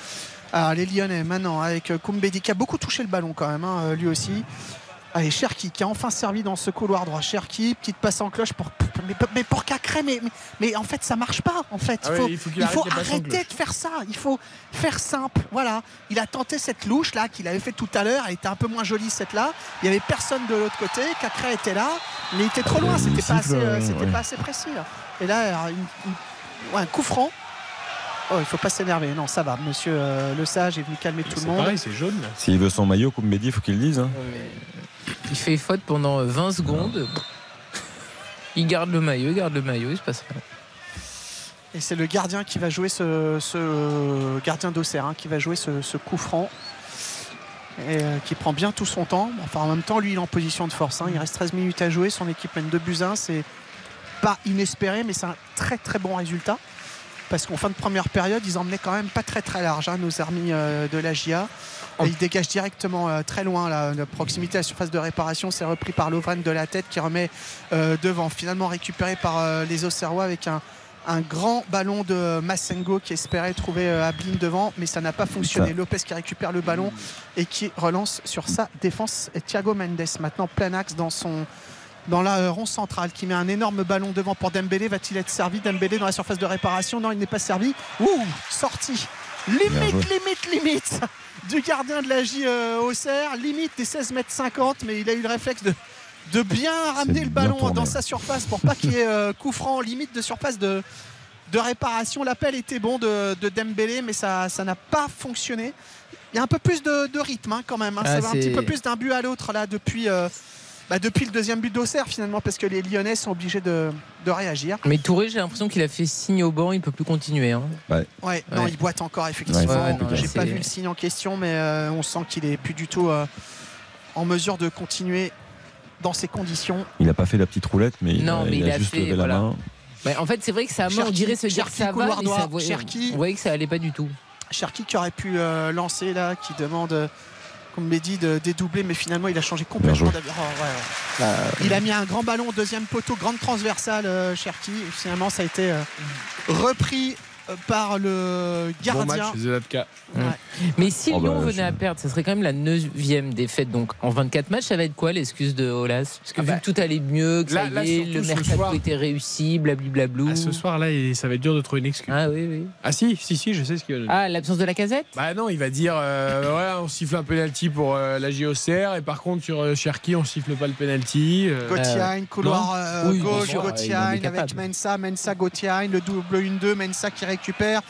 Alors, les Lyonnais, maintenant, avec Koumbedi, qui a beaucoup touché le ballon quand même, hein, lui aussi. Allez, Cherki, qui a enfin servi dans ce couloir droit. Cherki, petite passe en cloche pour. Mais, mais pour Cacré, mais, mais, mais en fait, ça marche pas. En fait, Ah il faut, il il arrêter de faire ça. Il faut faire simple. Voilà. Il a tenté cette louche là qu'il avait fait tout à l'heure. Elle était un peu moins jolie cette là. Il y avait personne de l'autre côté. Cacré était là, mais il était trop loin. C'était pas, assez, euh, c'était ouais. pas assez précis. là. Et là, une- une- ouais, un coup franc. Oh, il faut pas s'énerver. Non, ça va. Monsieur euh, Le Sage est venu calmer tout le C'est monde. pareil, c'est jaune. là. S'il veut son maillot, comme Mehdi, il faut qu'il le dise. hein. Il fait faute pendant euh, 20 secondes. Il garde le maillot, il garde le maillot, il se passe rien. Et c'est le gardien qui va jouer ce, ce gardien d'Auxerre hein, qui va jouer ce, coup franc. Et euh, qui prend bien tout son temps. Enfin, en même temps, lui, il est en position de force. hein. Il reste 13 minutes à jouer. Son équipe mène 2 buts à 1. C'est pas inespéré, mais c'est un très très bon résultat. Parce qu'en fin de première période, ils emmenaient quand même pas très très large, hein, nos amis euh, de la GIA. Et ils dégagent directement euh, très loin la, la proximité à la surface de réparation. C'est repris par Lovren de la tête qui remet euh, devant. Finalement récupéré par euh, les Auxerrois avec un, un grand ballon de Massengo qui espérait trouver Ablin devant, mais ça n'a pas fonctionné. Lopez qui récupère le ballon et qui relance sur sa défense. Et Thiago Mendes maintenant plein axe dans son dans la euh, rond centrale qui met un énorme ballon devant pour Dembélé. Va-t-il être servi Dembélé dans la surface de réparation? Non, il n'est pas servi. Ouh, sortie. Limite, limite, limite du gardien de la J euh, Auxerre. Limite des 16 mètres 50, mais il a eu le réflexe de, de bien ramener le ballon tourné, dans ouais. sa surface pour pas qu'il y ait euh, coup franc limite de surface de, de réparation. L'appel était bon de, de Dembélé, mais ça ça n'a pas fonctionné. Il y a un peu plus de, de rythme hein, quand même. hein. Ah, ça va un petit peu plus d'un but à l'autre là depuis, euh, bah, depuis le deuxième but d'Auxerre finalement parce que les Lyonnais sont obligés de, de réagir. Mais Touré, j'ai l'impression qu'il a fait signe au banc, il peut plus continuer. hein. Ouais, non, Ouais. il boite encore effectivement. Non, J'ai pas vu le signe en question, mais euh, on sent qu'il est plus du tout euh, en mesure de continuer dans ces conditions. Il n'a pas fait la petite roulette, mais il, Non, a, mais il il a a juste fait, levé voilà. la main. Ouais, en fait, c'est vrai que ça, on Cherki- dirait se dire que Cherki, ça va, mais ça on que ça allait pas du tout. Cherki qui aurait pu euh, lancer là, qui demande, euh, comme dit, de dédoubler, mais finalement il a changé complètement d'avis. Oh, ouais, ouais. Il a mis un grand ballon au deuxième poteau, grande transversale, euh, Cherki. Et finalement, ça a été euh, repris euh, par le Bon match, gardien. Ouais. Mais si Oh, Lyon bah, venait je- à perdre, ça serait quand même la neuvième défaite. Donc en 24 matchs, ça va être quoi l'excuse de Olas? Parce que Ah vu bah, que tout allait mieux, que là- ça y là, est, surtout le mercato soir- était réussi, blablablou. Ah, ce soir là, il- ça va être dur de trouver une excuse. Ah oui, oui. Ah si, si, si, je sais ce qu'il va donner. Ah, l'absence de la casette? Bah non, il va dire euh, ouais, on siffle un penalty pour euh, la JOCR et par contre sur euh, Cherki, on siffle pas le penalty. euh. Gauthier, couloir non euh, Oui, gauche, est avec. Mensa, Mensa, Gauthier, le double 1-2, Mensa qui récupère.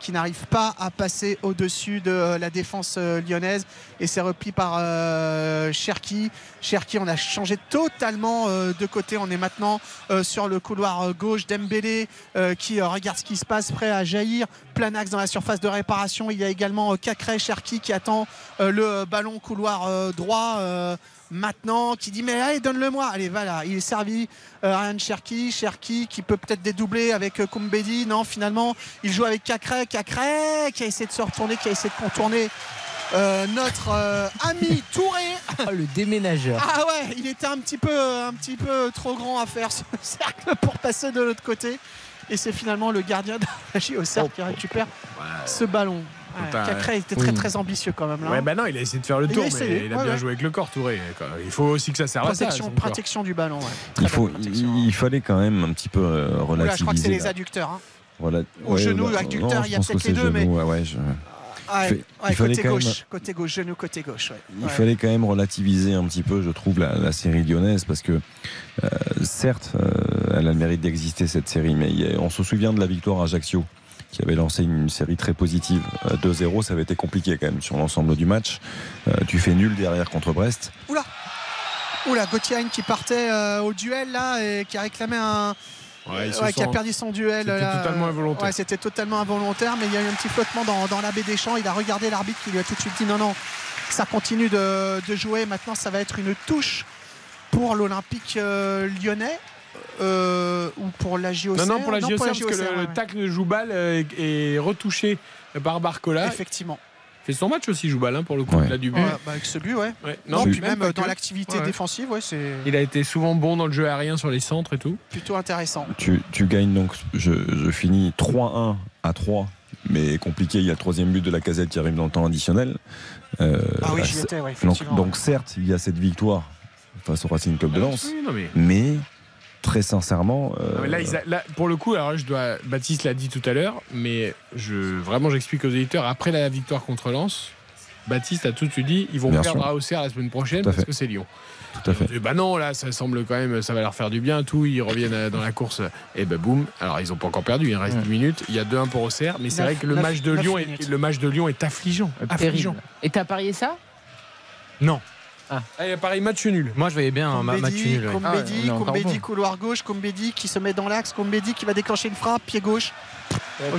Qui n'arrive pas à passer au-dessus de euh, la défense euh, lyonnaise et c'est repris par euh, Cherki. Cherki, on a changé totalement euh, de côté. On est maintenant sur le couloir gauche. Dembélé qui regarde ce qui se passe, prêt à jaillir. Plein axe dans la surface de réparation. Il y a également Cacré, Cherki qui attend le ballon couloir droit. Euh, maintenant qui dit mais allez donne-le-moi allez voilà il est servi euh, Ryan Cherki Cherki qui peut peut-être dédoubler avec euh, Koumbedi non finalement il joue avec Cacré Cacré qui a essayé de se retourner qui a essayé de contourner euh, notre euh, ami Touré. Oh, le déménageur. Ah ouais, il était un petit peu, un petit peu trop grand à faire ce cercle pour passer de l'autre côté. Et c'est finalement le gardien de la JOCR qui récupère ce ballon. Ouais, Cacré était très très ambitieux quand même là. Ouais, bah non, il a essayé de faire le Il tour, essayé, mais il a ouais, bien ouais. joué avec le corps, Touré. Il faut aussi que ça serve à ça. protection, du ballon. ouais. Il, faut, il, il fallait quand même un petit peu euh, Oula, relativiser. je crois que c'est les adducteurs. hein. Voilà. Au genou, bah, adducteur, non, il y a peut-être les deux, mais- ouais, ouais, je- Ouais, ouais, il fallait côté quand gauche, même- côté gauche, genou côté gauche. ouais. Il Ouais. fallait quand même relativiser un petit peu, je trouve, la, la série lyonnaise, parce que euh, certes, euh, elle a le mérite d'exister cette série, mais a- on se souvient de la victoire à Ajaccio, qui avait lancé une série très positive. Euh, 2-0, ça avait été compliqué quand même sur l'ensemble du match. Euh, tu fais nul derrière contre Brest. Oula Oula, Gauthier qui partait euh, au duel là et qui a réclamé un. Ouais, qui a perdu son duel. C'était là. totalement involontaire. Ouais, c'était totalement involontaire, mais il y a eu un petit flottement dans, dans la baie des Champs. Il a regardé l'arbitre qui lui a tout de suite dit non, non, ça continue de, de jouer. Maintenant, ça va être une touche pour l'Olympique euh, lyonnais euh, ou pour la JOCR. Non, non, pour la JOCR, parce que le, ouais, le tacle de Joubal euh, est, est retouché par Barcola. Effectivement. Fait son match aussi, Joubal, hein, pour le coup. Ouais. Il a du but. Ouais, bah, avec ce but, ouais. Ouais. Non, Non, puis même, dans l'activité défensive, ouais, c'est Il a été souvent bon dans le jeu aérien sur les centres et tout. plutôt intéressant. Tu, tu gagnes donc, je, je finis 3-1 à 3, mais compliqué, il y a le troisième but de la casette qui arrive dans le temps additionnel. Euh, Ah oui, à- j'y étais, ouais, donc, donc certes, il y a cette victoire face au Racing Club de Lens, Oui, non, mais- mais très sincèrement, euh, mais là, ils a- là, pour le coup, alors je dois, Baptiste l'a dit tout à l'heure, mais je, vraiment, j'explique aux éditeurs après la victoire contre Lens, Baptiste a tout de suite dit ils vont Bien perdre sûr. à Auxerre la semaine prochaine parce fait. que c'est Lyon. tout à fait. Et bah non, là, ça semble quand même, ça va leur faire du bien, tout. Ils reviennent dans la course, et ben boum. Alors, ils ont pas encore perdu, il reste 10 minutes. Il y a 2-1 pour Auxerre, mais c'est vrai que le match de Lyon, est, le match de Lyon est affligeant, affligeant. Et t'as parié ça? Non. Ah. Allez, pareil, match nul. Moi, je voyais bien un ma- match nul. ouais. Ah Combedi, bon. couloir gauche, Combedi qui se met dans l'axe, Combedi qui va déclencher une frappe, pied gauche.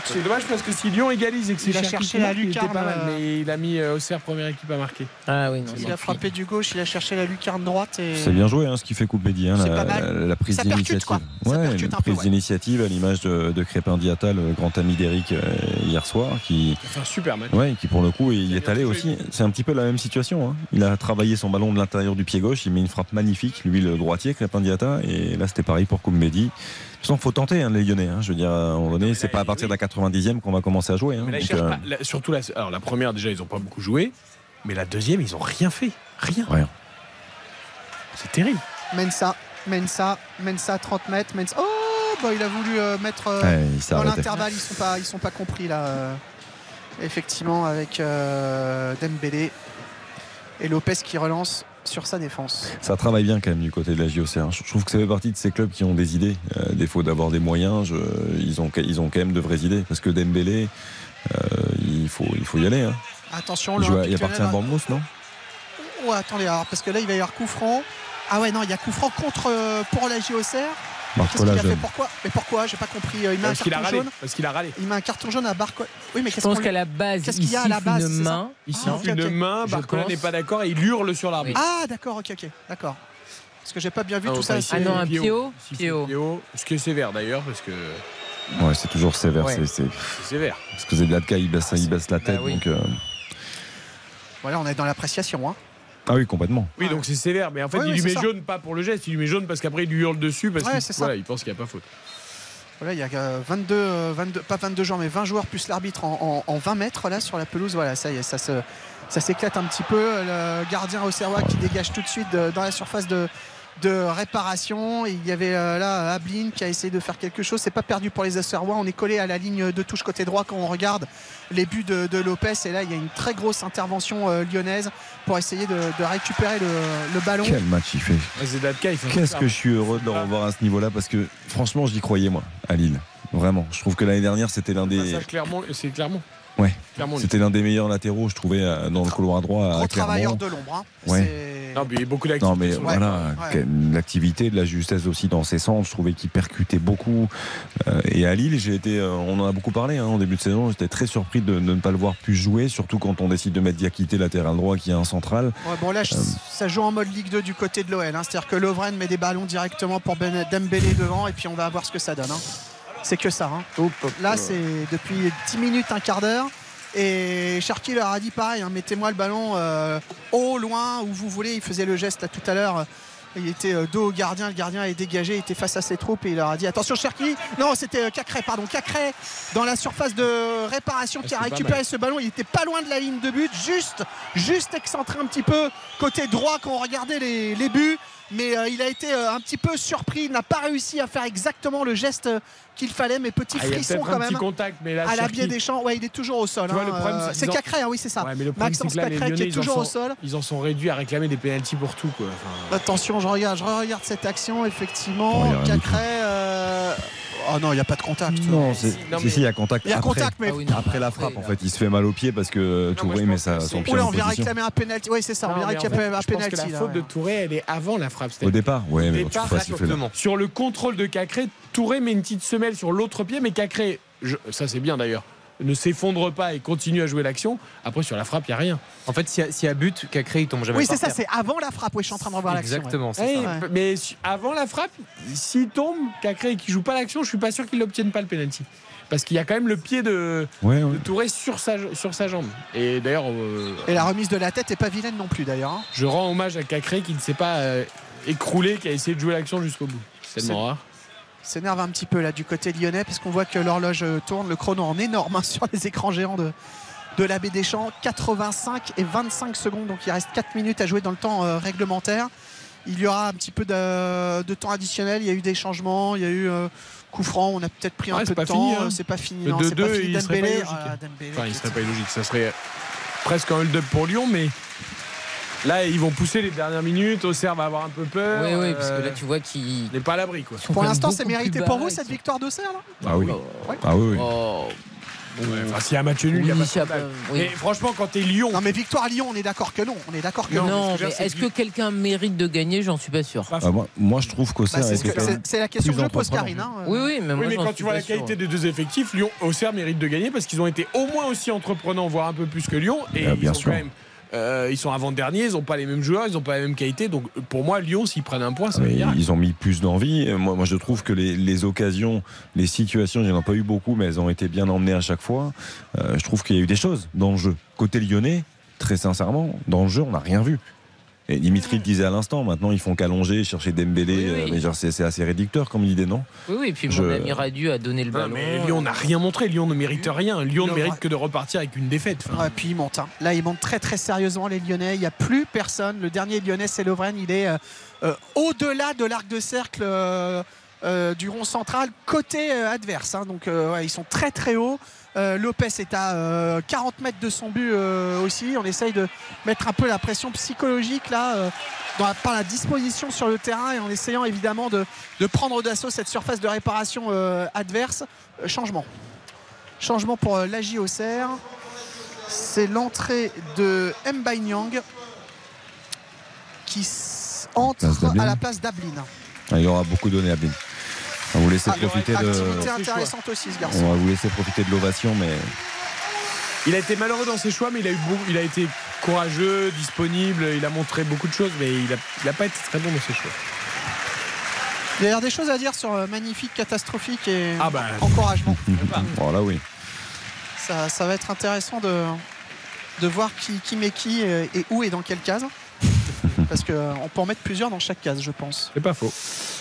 C'est dommage parce que si Lyon égalise et que c'est Il a Cherki cherché la il lucarne, pas mal, euh, mais il a mis euh, Auxerre première équipe à marquer. Ah oui, non. Il a frappé du gauche, il a cherché la lucarne droite et. C'est bien joué hein, ce qui fait Coupédi, hein, C'est la, pas mal. la prise d'initiative. Ouais, peu, prise ouais. d'initiative à l'image de, de Crépin Diatta, le grand ami d'Eric euh, hier soir, qui, Il a fait un super match. ouais, qui pour le coup il est allé aussi. C'est un petit peu la même situation. hein. Il a travaillé son ballon de l'intérieur du pied gauche, il met une frappe magnifique, lui le droitier, Crépin Diatta, et là c'était pareil pour Coupédi. De toute façon, faut tenter hein, les Lyonnais. hein. Je veux dire, à un moment donné, c'est pas à partir de la 90e qu'on va commencer à jouer. hein. Mais là, ils Donc, euh, pas- la- surtout la, alors la première déjà ils ont pas beaucoup joué, mais la deuxième ils ont rien fait, rien. Rien. C'est terrible. Mensa, Mensa, Mensa 30 mètres, Mensa. Oh bah il a voulu euh, mettre euh, Ouais, dans l'intervalle, ils sont pas ils sont pas compris là. euh, effectivement avec euh, Dembélé et Lopez qui relance sur sa défense. Ça travaille bien quand même du côté de la JOC. hein. Je trouve que ça fait partie de ces clubs qui ont des idées. Euh, défaut d'avoir des moyens, je- ils, ont, ils ont quand même de vraies idées. Parce que Dembélé, euh, il, faut, il faut y aller. hein. Attention, Il, joue il appartient à Bournemouth, non? Oh, attendez, alors, parce que là il va y avoir coup franc. Ah ouais non, il y a coup franc contre euh, pour la JOCR. Qu'est-ce qu'il Barcola a fait jeune. Pourquoi Mais pourquoi J'ai pas compris. Euh, Il met un Parce qu'il a carton râlé. jaune. Parce qu'il a râlé. Il met un carton jaune à Barco. Oui, mais Je qu'est-ce pense qu'on qu'à lui- la base, Qu'est-ce il qu'il y a à la siffle base, une ça main. Il Ah, siffle ok, une main, Je Barcola pense. n'est pas d'accord et il hurle sur l'arbitre. Ah d'accord, ok, ok, d'accord. Parce que j'ai pas bien vu Ah, tout ça. va c'est- Ah non, un Pied pied haut. haut. Si, Pied haut. pied haut. Ce qui est sévère d'ailleurs parce que Ouais, c'est toujours sévère. Ouais. c'est- c'est- c'est sévère. Parce que Zedlatka, il baisse, il baisse la tête. Bah oui. donc, euh, Voilà, on est dans l'appréciation. Hein. Ah oui, complètement. Oui, donc c'est sévère, mais en fait Ouais, il lui met ça. jaune pas pour le geste, il lui met jaune parce qu'après il lui hurle dessus parce Ouais, qu'il c'est ça. voilà, il pense qu'il n'y a pas faute. Voilà, il y a euh, 22, euh, 22, pas 22 joueurs, mais 20 joueurs plus l'arbitre en, en- en 20 mètres là sur la pelouse. Voilà, ça y est, ça se, ça s'éclate un petit peu. Le gardien Auxerrois qui dégage tout de suite de- dans la surface de, de réparation. Il y avait euh, là Ablin qui a essayé de faire quelque chose. C'est pas perdu pour les Auxerrois. On est collé à la ligne de touche côté droit quand on regarde les buts de, de Lopez. Et là, il y a une très grosse intervention euh, lyonnaise pour essayer de, de récupérer le, le ballon. Quel match il fait. Qu'est-ce que je suis heureux de le revoir à ce niveau-là parce que franchement, j'y croyais moi à Lille. Vraiment. Je trouve que l'année dernière, c'était l'un match. des. Ah, ça, Clermont, c'est Clermont. Ouais. C'était l'un des meilleurs latéraux, je trouvais, euh, dans le couloir droit Gros à travailleur de l'ombre. hein. Ouais. Non, mais il y a beaucoup Non d'activités. mais Ouais. voilà, ouais. l'activité, de la justesse aussi dans ses centres. Je trouvais qu'il percutait beaucoup. Euh, et à Lille, j'ai été, euh, on en a beaucoup parlé hein, en début de saison. J'étais très surpris de, de ne pas le voir plus jouer, surtout quand on décide de mettre Diakité latéral droit, qui est un central. Ouais, bon là Euh. ça joue en mode Ligue 2 du côté de l'OL. hein. C'est-à-dire que Lovren met des ballons directement pour ben, Dembélé devant et puis on va voir ce que ça donne. hein. C'est que ça. hein. Là c'est depuis 10 minutes, un quart d'heure. Et Cherki leur a dit pareil, hein, mettez-moi le ballon euh, haut, loin, où vous voulez. Il faisait le geste là, tout à l'heure. Il était euh, dos au gardien, le gardien est dégagé, il était face à ses troupes et il leur a dit attention Cherki. Non, c'était euh, Cacré, pardon, Cacré dans la surface de réparation qui a Ah, c'est pas récupéré ce ballon. Il était pas loin de la ligne de but, juste, juste excentré un petit peu côté droit quand on regardait les, les buts. Mais euh, il a été euh, un petit peu surpris, il n'a pas réussi à faire exactement le geste euh, qu'il fallait, mais petit Ah, frisson quand un même. petit contact, mais là, à la biais des champs, ouais, il est toujours au sol. Hein, c'est Cacré, hein, oui, c'est ça. Ouais, mais le problème, c'est Maxence Cacré qui est toujours au sol. Ils en sont réduits à réclamer des pénalties pour tout. Quoi. Enfin, Attention, je regarde, je regarde cette action, effectivement. Cacré. Oh non, il n'y a pas de contact. Non, si, il y a contact. Il y a après, contact, mais- Ah oui, après la frappe, en fait, il se fait mal au pied parce que Touré met sa, son pied on vient réclamer un penalty. Oui, c'est ça, on vient réclamer un je pense que penalty. la faute de Touré, elle est avant la frappe. Au départ, Au mais. Sur le contrôle de Cacré, Touré met une petite semelle sur l'autre pied, mais Cacré, je- ça c'est bien d'ailleurs, ne s'effondre pas et continue à jouer l'action. Après, sur la frappe, il n'y a rien. En fait, s'il y, a- s'il y a but, Cacré, il tombe jamais Oui, c'est ça, c'est avant la frappe. Oui, je suis en train de revoir l'action. Exactement, ouais. c'est Ouais. Mais avant la frappe, s'il tombe, Cacré et qui joue pas l'action, je suis pas sûr qu'il n'obtienne pas le penalty. Parce qu'il y a quand même le pied de, Ouais, ouais. de Touré sur sa, sur sa jambe. Et d'ailleurs, euh, Et la remise de la tête est pas vilaine non plus d'ailleurs. hein. je rends hommage à Cacré qui ne s'est pas euh, écroulé, qui a essayé de jouer l'action jusqu'au bout. C'est tellement rare. S'énerve un petit peu là du côté lyonnais parce qu'on voit que l'horloge euh, tourne, le chrono en énorme hein, sur les écrans géants de, de la baie des Champs. 85 et 25 secondes, donc il reste 4 minutes à jouer dans le temps euh, réglementaire. Il y aura un petit peu de, de temps additionnel, il y a eu des changements, il y a eu euh, coup franc, on a peut-être pris un Ouais, peu de temps, hein. c'est pas fini. Le non, c'est pas 2-2, fini. il serait pas illogique. Enfin, il serait pas illogique. Ça serait presque un hold-up pour Lyon, mais là, ils vont pousser les dernières minutes. Auxerre va avoir un peu peur. Oui, oui, parce que Euh, là, tu vois qu'il. n'est pas à l'abri, quoi. Pour l'instant, c'est mérité pour vous cette victoire d'Auxerre là Ah oui. Ah oui, oui. Oh. Ouais, enfin, s'il y a un match nul, il y a Oui, pas de s'il y a pas- oui. Mais franchement, quand t'es Lyon. Non mais victoire à Lyon, on est d'accord que non. On est d'accord que Non, mais que est-ce que- que quelqu'un mérite de gagner J'en suis pas sûr. Ah, moi, moi, je trouve qu'Auxerre Bah, c'est, la question que je pose. Karine. hein. Oui, oui, mais moi, Oui, mais quand tu vois la sûr. qualité des deux effectifs, Lyon, Auxerre mérite de gagner parce qu'ils ont été au moins aussi entreprenants, voire un peu plus que Lyon. Et Ah, ils bien ont sûr. quand même. Euh, ils sont avant-derniers, ils n'ont pas les mêmes joueurs, ils n'ont pas la même qualité. Donc pour moi, Lyon, s'ils prennent un point, ça ils ont mis plus d'envie. Euh, Moi, moi, je trouve que les, les occasions, les situations, il n'y en a pas eu beaucoup, mais elles ont été bien emmenées à chaque fois. Euh, je trouve qu'il y a eu des choses dans le jeu. Côté lyonnais, très sincèrement, dans le jeu, on n'a rien vu. Et Dimitri le disait à l'instant, maintenant ils font qu'allonger, chercher Dembélé. Oui, oui. euh, mais genre, c'est, assez réducteur comme idée, non? Oui, oui, et puis Je- mon ami Radu a donné le Non, ballon. mais Lyon n'a rien montré. Lyon ne mérite rien. Lyon ne mérite que de repartir avec une défaite. Enfin, Ouais, puis ils montent. hein. Là, ils montent très très sérieusement les Lyonnais. Il n'y a plus personne. Le dernier Lyonnais, c'est Lovren. Il est euh, euh, au-delà de l'arc de cercle euh, euh, du rond central, côté euh, adverse. hein. Donc, euh, ouais, ils sont très très hauts. Euh, Lopez est à euh, 40 mètres de son but euh, aussi. On essaye de mettre un peu la pression psychologique là, euh, dans la- par la disposition sur le terrain et en essayant évidemment de, de prendre d'assaut cette surface de réparation euh, adverse. Euh, changement. Changement pour euh, l'AJ Auxerre. C'est l'entrée de Mbanyang qui entre à la place d'Ablin. Ah, Il aura beaucoup donné à Blin. On va vous laisser Ah, profiter de. Activité intéressante aussi ce garçon. On va vous laisser profiter de l'ovation, mais il a été malheureux dans ses choix, mais il a, eu beau- il a été courageux, disponible. Il a montré beaucoup de choses, mais il n'a pas été très bon dans ses choix. Il y a des choses à dire sur euh, magnifique, catastrophique et Ah bah. encouragement. voilà, oui. Ça, ça va être intéressant de, de voir qui, qui met qui et, et où et dans quelle case. Parce qu'on peut en mettre plusieurs dans chaque case, je pense. C'est pas faux.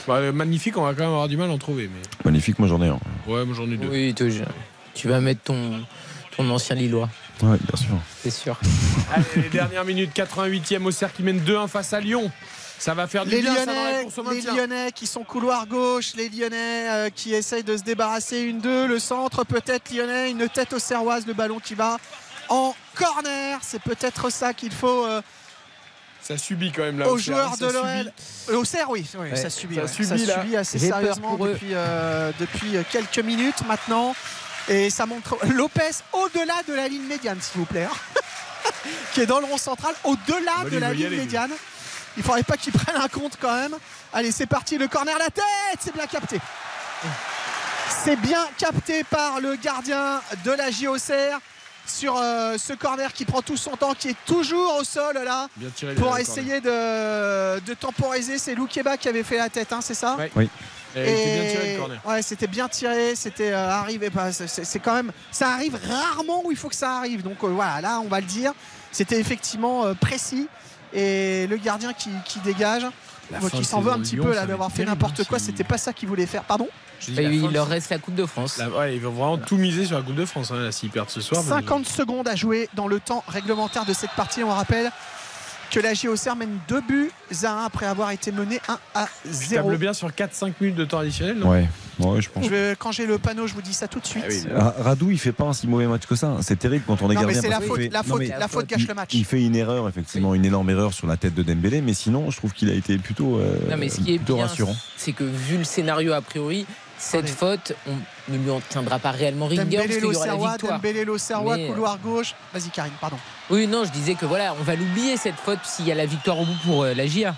Bah, euh, magnifique, on va quand même avoir du mal à en trouver. Mais... Magnifique, moi j'en ai un. Ouais, moi j'en ai deux. Oui, je- tu vas mettre ton, ton ancien Lillois, Ouais, bien sûr. c'est sûr. Allez, les dernières minutes, 88e, Auxerre qui mène 2-1 face à Lyon. Ça va faire du Les bien, ça, dans la Lyonnais, course au les. Lyonnais qui sont couloir gauche, les Lyonnais euh, qui essayent de se débarrasser une deux, le centre peut-être Lyonnais, une tête au Serroise, le ballon qui va en corner. C'est peut-être ça qu'il faut euh, Ça subit quand même là. aux Auxerre, joueurs de l'OL. Euh, Au Serre, oui, oui, Ouais, ça subit. ça ouais. subit, Ça là. subit assez sérieusement depuis, euh, depuis euh, quelques minutes maintenant. Et ça montre Lopez au-delà de la ligne médiane, s'il vous plaît. hein. qui est dans le rond central, au-delà de la ligne aller, lui. médiane. Il faudrait pas qu'il prenne un compte quand même. Allez, c'est parti, le corner, la tête, c'est bien capté. C'est bien capté par le gardien de la JOCR sur euh, ce corner qui prend tout son temps, qui est toujours au sol là Bien tiré, pour essayer de, de temporiser. C'est Loukeba qui avait fait la tête, hein, c'est ça. Oui. Corner. Ouais, c'était bien tiré, c'était euh, arrivé. bah, c'est- quand même, ça arrive rarement où il faut que ça arrive. Donc euh, voilà, là, on va le dire, c'était effectivement euh, précis et le gardien qui, qui dégage, de s'en veut un petit Lyon, peu là d'avoir fait n'importe hein, quoi. C'était pas ça qu'il voulait faire. Pardon? Je dis, Bah il leur reste la Coupe de France. La- ouais, ils vont vraiment tout miser sur la Coupe de France hein, s'ils perdent ce soir. 50 secondes à jouer dans le temps réglementaire de cette partie. On rappelle que la JOCR mène 2 buts à 1 après avoir été mené 1 à Tu 0. tables bien sur 4-5 minutes de temps additionnel, non Ouais, ouais, je pense. Je quand j'ai le panneau, je vous dis ça tout de suite. Ah, Radou, il fait pas un si mauvais match que ça. C'est terrible quand on est Non, mais gardien. c'est la faute, fait- la Non, faute, mais la faute gâche il- le match. Il fait une erreur, effectivement, une énorme erreur sur la tête de Dembélé, mais sinon, je trouve qu'il a été plutôt, euh, Non, mais ce qui est plutôt bien, rassurant. c'est que vu le scénario a priori, cette faute, on ne lui en tiendra pas réellement rigueur parce qu'il y aura la victoire. Dembélé, Mais, euh, couloir gauche. Vas-y, Karine, pardon. Oui, non, je disais que voilà, on va l'oublier cette faute s'il y a la victoire au bout pour euh, la GIA.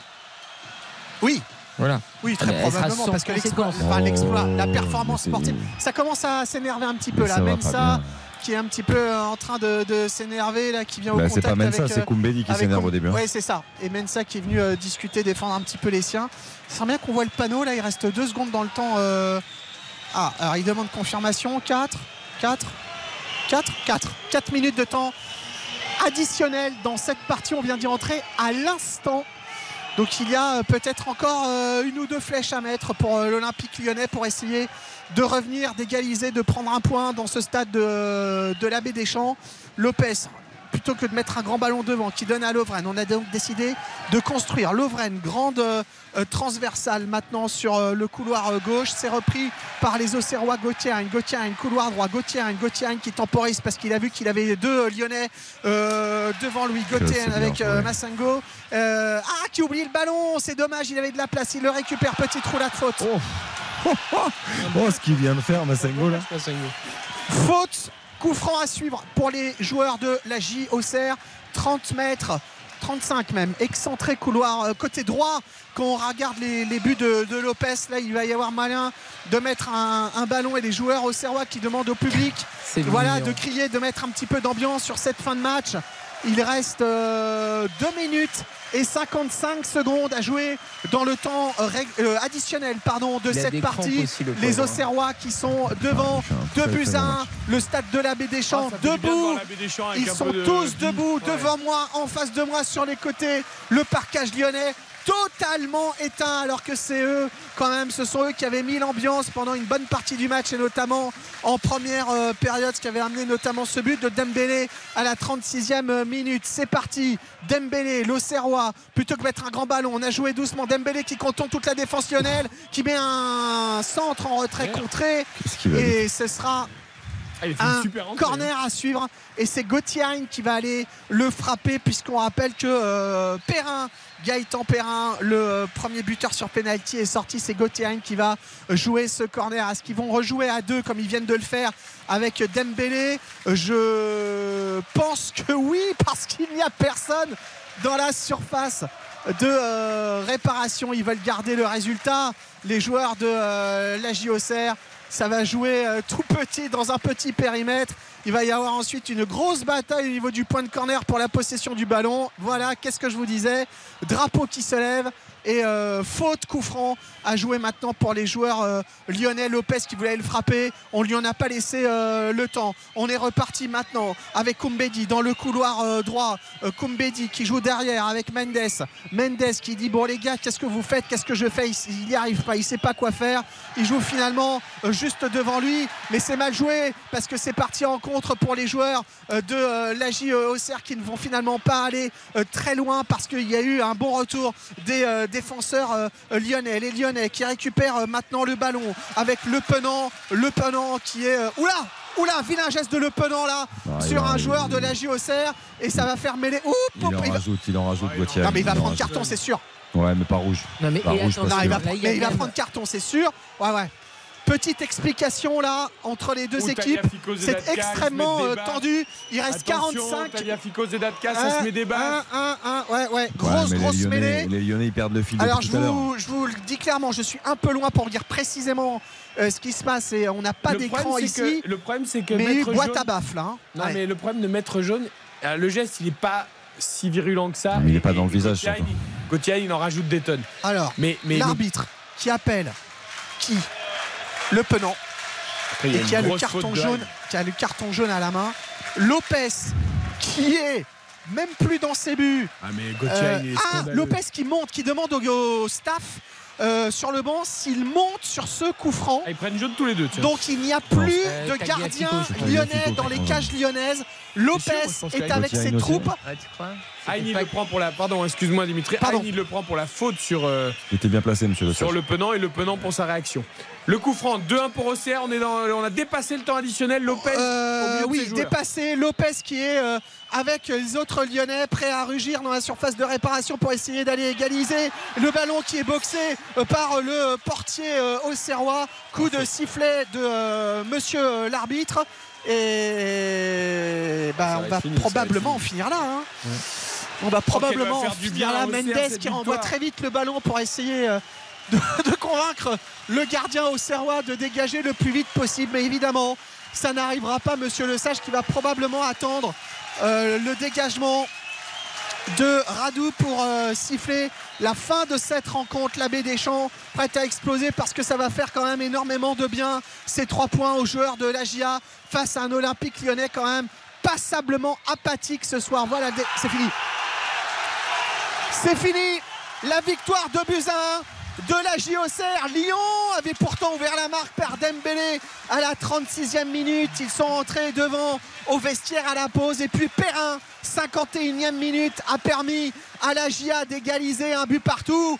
Oui. Voilà. Oui, très Elle sera probablement, parce que l'exploit, enfin, la Oh, performance sportive, ça commence à s'énerver un petit peu là. Même ça, bien. Qui est un petit peu euh, en train de, de s'énerver là, qui vient au Bah, contact c'est pas Mensa, c'est euh, Koumbedi qui s'énerve au début, hein. Ouais, c'est ça. Et Mensa qui est venu euh, discuter, défendre un petit peu les siens. Ça sent bien qu'on voit le panneau là. Il reste deux secondes dans le temps. Ah, alors il demande confirmation. 4, 4, 4, 4. 4 minutes de temps additionnel dans cette partie. On vient d'y entrer à l'instant. Donc il y a euh, peut-être encore euh, une ou deux flèches à mettre pour euh, l'Olympique lyonnais pour essayer de revenir, d'égaliser, de prendre un point dans ce stade de, de l'abbé des Champs. Lopez, plutôt que de mettre un grand ballon devant qui donne à Lovren, on a donc décidé de construire. Lovren, grande euh, euh, transversale maintenant sur euh, le couloir euh, gauche. C'est repris par les Auxerrois Gauthier. Gauthier, couloir droit. Gauthier, Gauthier qui temporise parce qu'il a vu qu'il avait deux Lyonnais euh, devant lui. Gauthier bien avec euh. Massengo. Euh, ah, qui oublie le ballon. C'est dommage, il avait de la place. Il le récupère. Petite roulade faute. Oh, ce qu'il vient de faire, Massengo, là. Faute, coup franc à suivre pour les joueurs de la J Auxerre. 30 mètres, 35 même, excentré couloir euh, côté droit. Quand on regarde les, les buts de, de Lopez, là il va y avoir malin de mettre un, un ballon et les joueurs auxerrois qui demandent au public voilà, mignon. de crier, de mettre un petit peu d'ambiance sur cette fin de match. Il reste 2 minutes et 55 secondes à jouer dans le temps euh, euh, additionnel pardon, de cette partie. aussi, le les hein. Auxerrois qui sont devant fait un 2 très, buts très à bon 1. match. Le stade de l'abbé des Champs Ah, debout. Ils sont de tous debout Ouais. devant moi, en face de moi, sur les côtés. Le parcage lyonnais totalement éteint alors que c'est eux quand même ce sont eux qui avaient mis l'ambiance pendant une bonne partie du match et notamment en première euh, période ce qui avait amené notamment ce but de Dembélé à la 36e minute. C'est parti. Dembélé l'Auxerrois plutôt que mettre un grand ballon on a joué doucement. Dembélé qui contourne toute la défense lyonnaise qui met un centre en retrait contré et ce sera Ah, un super corner à suivre. Et c'est Gauthier qui va aller le frapper puisqu'on rappelle que euh, Perrin Gaëtan Perrin le euh, premier buteur sur penalty est sorti. C'est Gauthier qui va jouer ce corner. Est-ce qu'ils vont rejouer à deux comme ils viennent de le faire avec Dembélé? Je pense que oui parce qu'il n'y a personne dans la surface de euh, réparation. Ils veulent garder le résultat. Les joueurs de euh, la JOCR ça va jouer euh, tout petit dans un petit périmètre. Il va y avoir ensuite une grosse bataille au niveau du point de corner pour la possession du ballon. Voilà, qu'est-ce que je vous disais? Drapeau qui se lève et euh, faute coup franc à jouer maintenant pour les joueurs euh, lyonnais. Lopez qui voulait le frapper. On lui en a pas laissé euh, le temps. On est reparti maintenant avec Koumbedi dans le couloir euh, droit. Koumbedi qui joue derrière avec Mendes. Mendes qui dit bon les gars qu'est-ce que vous faites? Qu'est-ce que je fais? Il n'y arrive pas. Il sait pas quoi faire. Il joue finalement juste devant lui. Mais c'est mal joué parce que c'est parti en contre pour les joueurs de l'AJ Auxerre qui ne vont finalement pas aller très loin parce qu'il y a eu un bon retour des défenseurs euh, lyonnais les lyonnais qui récupèrent euh, maintenant le ballon avec le penant le penant qui est euh, oula Oula, vilain geste de Le Penant là Ah, sur en- un joueur de la JOCR et ça va faire mêler. Oup, Il en il va- rajoute, il en rajoute, Gauthier. Non mais il va en prendre rajoute. carton, c'est sûr. Ouais, mais pas rouge. Non, mais Pas et rouge attends, parce Non, que- il va, mais il prendre carton, c'est sûr. Ouais, ouais. Petite explication là entre les deux Ouh, équipes. C'est extrêmement euh, tendu. Il reste Attention, 45. Taliafico Zedatka, ça se met des. 1, 1, 1. Ouais, ouais. Ouais, Grosse, mais grosse les Lyonnais, mêlée. les Lyonnais, ils perdent le fil Alors je tout à vous, je vous le dis clairement, je suis un peu loin pour dire précisément euh, ce qui se passe et on n'a pas d'écran ici. que- Le problème, c'est que Mais Maître boîte Jaune- à baffle. Hein. Non, Ouais. mais le problème de Maître Jaune, euh, le geste, il n'est pas si virulent que ça. Mais il est Et- pas dans le et visage, Gauthier, surtout. il- Gauthier, il en rajoute des tonnes. Alors, Mais, mais le- l'arbitre qui appelle qui? Le penant. Après, il y Et a qui a le carton jaune, qui a le carton jaune à la main. Lopez qui est même plus dans ses buts. Ah, mais Gauthier, Euh, il est ah. Lopez qui monte, qui demande au, au staff euh, sur le banc s'il monte sur ce coup franc. Ah, ils prennent jaune tous les deux. tiens. Donc il n'y a plus Euh, de gardien lyonnais dans les cages lyonnaises. Lopez est avec ses troupes. Ah, tu crois Aïn, il pas- le prend pour la. Pardon, excuse-moi Dimitri. Le prend pour la faute sur, euh, Il était bien placé, monsieur le sur le penant et le penant pour sa réaction. Le coup franc, 2-1 pour Auxerre. On, est dans, on a dépassé le temps additionnel. Lopez. Euh, oui, dépassé. Lopez qui est euh, avec les autres Lyonnais, prêt à rugir dans la surface de réparation pour essayer d'aller égaliser. Le ballon qui est boxé euh, par le portier euh, auxerrois. Coup de sifflet de monsieur l'arbitre. Et bah, on va fini, probablement en finir là. hein. On va probablement faire en du finir là. Mendes qui renvoie très vite le ballon pour essayer de, convaincre le gardien auxerrois de dégager le plus vite possible. Mais évidemment, ça n'arrivera pas, monsieur Le Sage, qui va probablement attendre euh, le dégagement de Radou pour euh, siffler la fin de cette rencontre. La baie des Champs prête à exploser parce que ça va faire quand même énormément de bien ces trois points aux joueurs de la GIA face à un Olympique lyonnais quand même passablement apathique ce soir. Voilà, c'est fini. C'est fini. La victoire de un de la JOCR. Lyon avait pourtant ouvert la marque par Dembélé à la 36e minute. Ils sont entrés devant au vestiaire à la pause. Et puis Perrin, 51e minute, a permis à la GIA d'égaliser un but partout.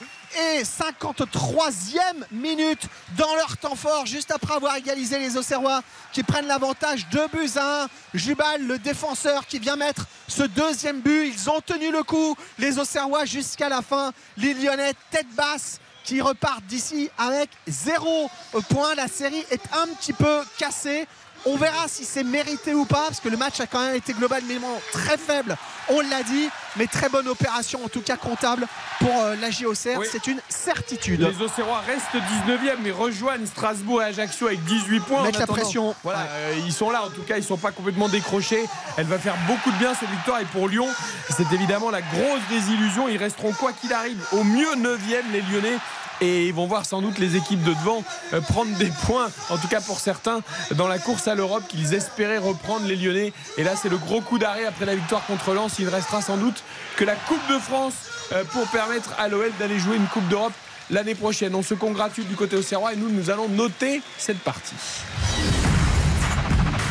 Et 53e minute dans leur temps fort, juste après avoir égalisé les Auxerrois qui prennent l'avantage de buts à 1. Jubal, le défenseur qui vient mettre ce deuxième but. Ils ont tenu le coup, les Auxerrois, jusqu'à la fin. Les Lyonnais, tête basse, qui repartent d'ici avec zéro point. La série est un petit peu cassée. On verra si c'est mérité ou pas, parce que le match a quand même été globalement très faible, on l'a dit, mais très bonne opération, en tout cas comptable, pour euh, la JOCR. Oui. C'est une certitude. Les Auxerrois restent 19e mais rejoignent Strasbourg et Ajaccio avec 18 points. Mettre la pression. Voilà, Ouais. euh, ils sont là en tout cas, ils sont pas complètement décrochés. Elle va faire beaucoup de bien cette victoire et pour Lyon, c'est évidemment la grosse désillusion. Ils resteront quoi qu'il arrive au mieux 9e les Lyonnais. Et ils vont voir sans doute les équipes de devant euh, prendre des points, en tout cas pour certains, dans la course à l'Europe qu'ils espéraient reprendre les Lyonnais. Et là, c'est le gros coup d'arrêt après la victoire contre Lens. Il ne restera sans doute que la Coupe de France euh, pour permettre à l'OL d'aller jouer une Coupe d'Europe l'année prochaine. On se congratule du côté Auxerrois et nous, nous allons noter cette partie.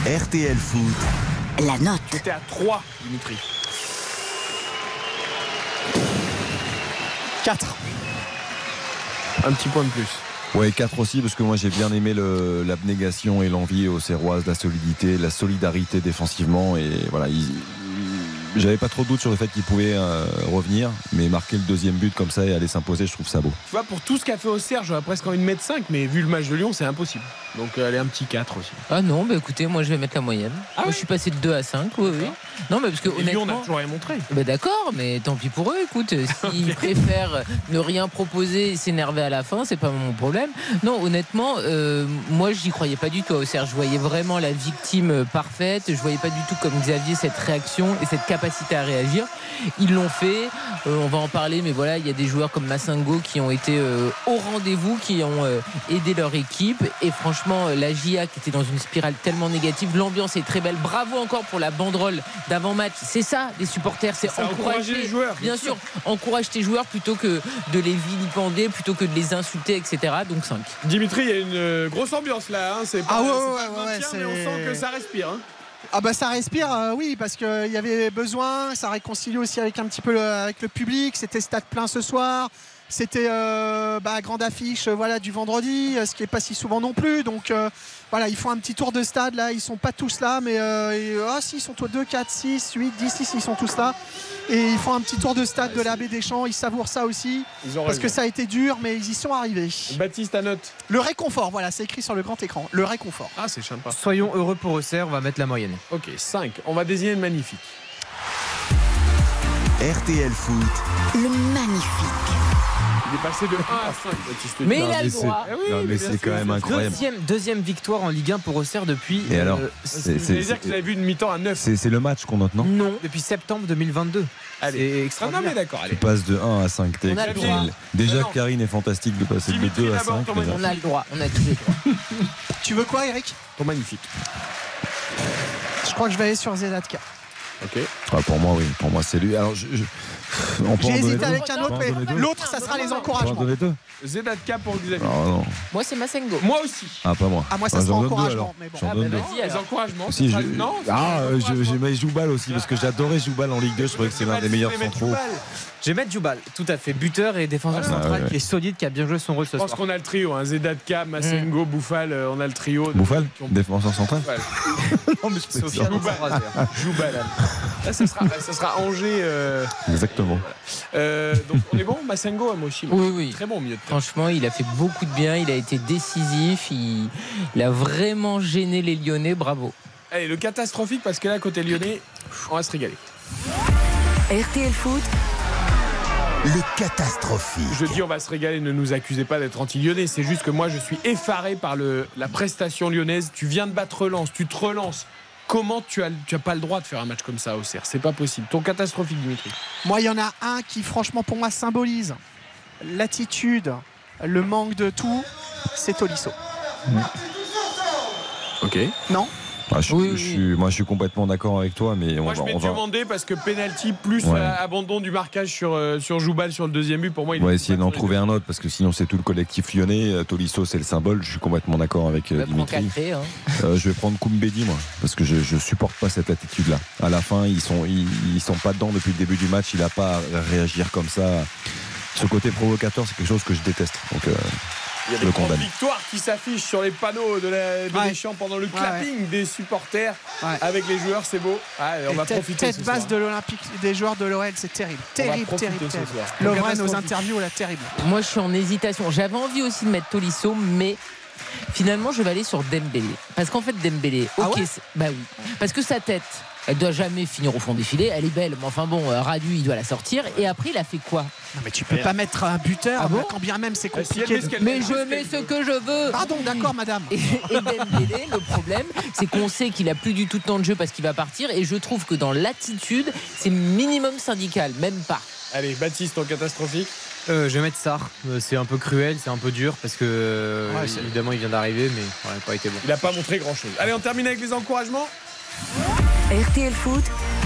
RTL Foot. La note. C'était à 3, Dimitri. 4. Un petit point de plus. Ouais, 4 aussi, parce que moi j'ai bien aimé l'abnégation et l'envie aux Serroises, la solidité, la solidarité défensivement. Et voilà, ils- j'avais pas trop de doute sur le fait qu'ils pouvaient euh, revenir, mais marquer le deuxième but comme ça et aller s'imposer, je trouve ça beau. Tu vois, pour tout ce qu'a fait Auxerre, j'aurais presque envie de mettre 5, mais vu le match de Lyon, c'est impossible. Donc, euh, allez, un petit 4 aussi. Ah non, bah écoutez, moi je vais mettre la moyenne. moi, je suis passé de 2 à 5, oui, oui. Non, mais parce que Et Lyon, on honnêtement. a toujours rien montré. Bah d'accord, mais tant pis pour eux, écoute, s'ils préfèrent ne rien proposer et s'énerver à la fin, c'est pas mon problème. Non, honnêtement, euh, moi j'y croyais pas du tout à Auxerre. Je voyais vraiment la victime euh, parfaite, je voyais pas du tout comme Xavier cette réaction et cette capacité à réagir. Ils l'ont fait, Euh, on va en parler, mais voilà, il y a des joueurs comme Massingo qui ont été euh, au rendez-vous, qui ont euh, aidé leur équipe. Et franchement, la GIA qui était dans une spirale tellement négative, l'ambiance est très belle. Bravo encore pour la banderole d'avant-match. C'est ça, les supporters, c'est encourager encourager les joueurs, bien sûr, encourage tes joueurs plutôt que de les vilipender, plutôt que de les insulter, etc. Donc 5. Dimitri, il y a une grosse ambiance là. hein. C'est pas, Ah ouais, ouais, pas le ouais, maintien, ouais, mais on sent que ça respire. hein. Ah bah ça respire, euh, oui, parce qu'il y avait besoin, ça réconcilie aussi avec un petit peu avec le public, c'était stade plein ce soir, c'était euh, bah, grande affiche euh, voilà, du vendredi, euh, ce qui n'est pas si souvent non plus, donc euh, voilà, ils font un petit tour de stade là, ils sont pas tous là, mais euh, et, ah si, ils sont au 2, 4, 6, 8, 10, 6, ils sont tous là, et ils font un petit tour de stade de la baie des Champs, ils savourent ça aussi, Ils ont parce que ça a été dur, mais ils y sont arrivés. Baptiste, à note. Le réconfort, voilà, c'est écrit sur le grand écran, le réconfort. Ah, c'est sympa. Soyons heureux pour Auxerre, on va mettre la moyenne. Ok, 5. On va désigner le magnifique. RTL Foot. Le magnifique. Il est passé de 1 à 5, Baptiste. Mais Non, il a mais le c'est- droit. Eh oui, non, mais bien c'est quand même incroyable. Deuxième, deuxième victoire en Ligue 1 pour Auxerre depuis. Et alors euh, C'est- dire que vous avez vu une mi-temps à 9. C'est le match qu'on note, non Non, depuis septembre 2022. Allez. C'est Ah non, extraordinaire. mais d'accord, allez. Tu passes de 1 à 5, t'es On a le exceptionnel. droit. Déjà, Non. Karine est fantastique de passer de Dimitri 2 à d'abord, 5. Thomas, déjà. On a le droit, on a tous les droits. Tu veux quoi, Eric Ton magnifique. Je crois que je vais aller sur Zedatka. Ok. Ah, pour moi, oui. Pour moi, c'est lui. Alors, je, je- J'ai hésité deux avec un autre, mais l'autre, ça sera les On peut en encouragements. deux Zedatka pour Xavier. Non, non. Moi, c'est Massengo. Moi aussi. Ah, pas moi. Ah, moi, ça Ah, sera encouragement, alors. mais bon. Ah, bah, Les encouragements. Si, ça je... sera- Non, Ah, euh, j'ai Joubal aussi parce que j'adorais Joubal en Ligue 2. Je trouvais que c'est l'un des meilleurs centraux. Je vais mettre Djoubal, tout à fait. Buteur et défenseur Voilà. central Ah ouais. qui est solide, qui a bien joué son rôle ce Je pense qu'on a le trio, hein. Zedatka, Massengo, Bouffal, euh, on a le trio. ont- Défenseur central. Non, mais je Sofiane. Là, ça sera, ça sera Angers. euh, Exactement. euh, donc, on est bon Massengo, moi aussi. Oui, oui. Très bon au milieu de terrain. Franchement, il a fait beaucoup de bien, il a été décisif, il, il a vraiment gêné les Lyonnais, bravo. Allez, le catastrophique, parce que là, côté lyonnais, on va se régaler. RTL Foot, Le catastrophique. Je dis on va se régaler, ne nous accusez pas d'être anti-lyonnais. C'est juste que moi, je suis effaré par le, la prestation lyonnaise. Tu viens de battre relance, tu te relances. Comment tu as, tu as pas le droit de faire un match comme ça au CER C'est pas possible. Ton catastrophique, Dimitri. Moi, il y en a un qui, franchement, pour moi, symbolise l'attitude, le manque de tout. C'est Tolisso. Ok. Non Ah, je, Oui, je oui. suis, moi, je suis complètement d'accord avec toi, mais on Moi, va. je on va- Diomandé parce que penalty plus Ouais. euh, abandon du marquage sur, euh, sur Joubal sur le deuxième but. Pour moi, il On va essayer d'en trouver un autre parce que sinon c'est tout le collectif lyonnais. Euh, Tolisso c'est le symbole. Je suis complètement d'accord avec prends Dimitri. Hein. Euh, je vais prendre Koumbedi moi parce que je, je supporte pas cette attitude là. À la fin ils sont ils, ils sont pas dedans depuis le début du match. Il a pas à réagir comme ça. Ce côté provocateur c'est quelque chose que je déteste. Donc euh, Il y a des grandes victoires qui s'affichent sur les panneaux de, la, de Ouais. Deschamps pendant le Ouais, clapping des supporters Ouais. avec les joueurs. C'est beau. On Et va tête, profiter. tête ce basse soir. de l'Olympique des joueurs de l'OL, c'est terrible. Terrible, terrible, terrible. soir. Lovren aux Catastrophique. interviews, là, terrible. Moi, je suis en hésitation. J'avais envie aussi de mettre Tolisso, mais finalement, je vais aller sur Dembélé. Parce qu'en fait, Dembélé, Ah ok, bah oui. Parce que sa tête, elle doit jamais finir au fond des filets. Elle est belle, mais enfin bon, euh, Radu, il doit la sortir. Et après, il a fait quoi? Non, mais tu peux pas mettre un buteur, Ah bon? quand bien même c'est compliqué. Mais je mets ce que je veux. Pardon, d'accord, madame. Et, et Dembélé, le problème, c'est qu'on sait qu'il a plus du tout de temps de jeu parce qu'il va partir. Et je trouve que dans l'attitude, c'est minimum syndical, même pas. Allez, Baptiste, ton catastrophique. Euh, je vais mettre Sarr. Euh, C'est un peu cruel, c'est un peu dur parce que euh, Ouais, évidemment il vient d'arriver, mais ouais, il n'a pas été bon. Il n'a pas montré grand chose. Allez, on termine avec les encouragements. RTL Foot,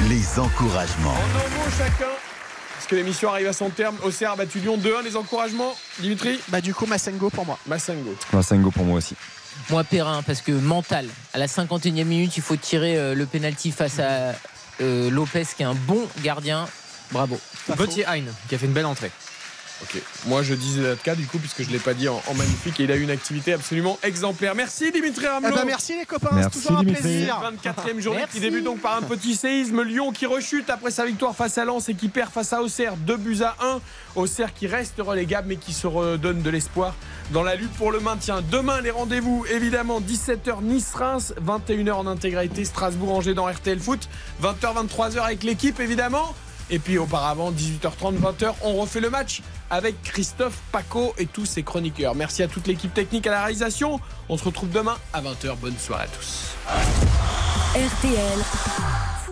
Les encouragements. En un mot chacun. Parce que l'émission arrive à son terme. Auxerre a battu Lyon 2-1. Les encouragements, Dimitri Bah, du coup, Massengo pour moi. Massengo. Massengo pour moi aussi. Moi, Perrin, parce que mental. À la 51e minute, il faut tirer euh, le penalty face à euh, Lopez, qui est un bon gardien. Bravo. Gauthier Hein, qui a fait une belle entrée. Ok. Moi, je disais Datka, du coup, puisque je ne l'ai pas dit en, en magnifique. Et il a eu une activité absolument exemplaire. Merci, Dimitri Eh Ramelot. ben, merci les copains, Merci, c'est toujours un plaisir. 24e journée Merci. qui débute donc par un petit séisme. Lyon qui rechute après sa victoire face à Lens et qui perd face à Auxerre. 2 buts à 1. Auxerre qui reste relégable mais qui se redonne de l'espoir dans la lutte pour le maintien. Demain, les rendez-vous, évidemment, 17h Nice-Reims, 21h en intégralité Strasbourg-Angers dans RTL Foot, 20h, 23h avec l'équipe, évidemment. Et puis auparavant, 18h30, 20h, on refait le match avec Christophe Paco et tous ses chroniqueurs. Merci à toute l'équipe technique à la réalisation. On se retrouve demain à 20h. Bonne soirée à tous. RTL.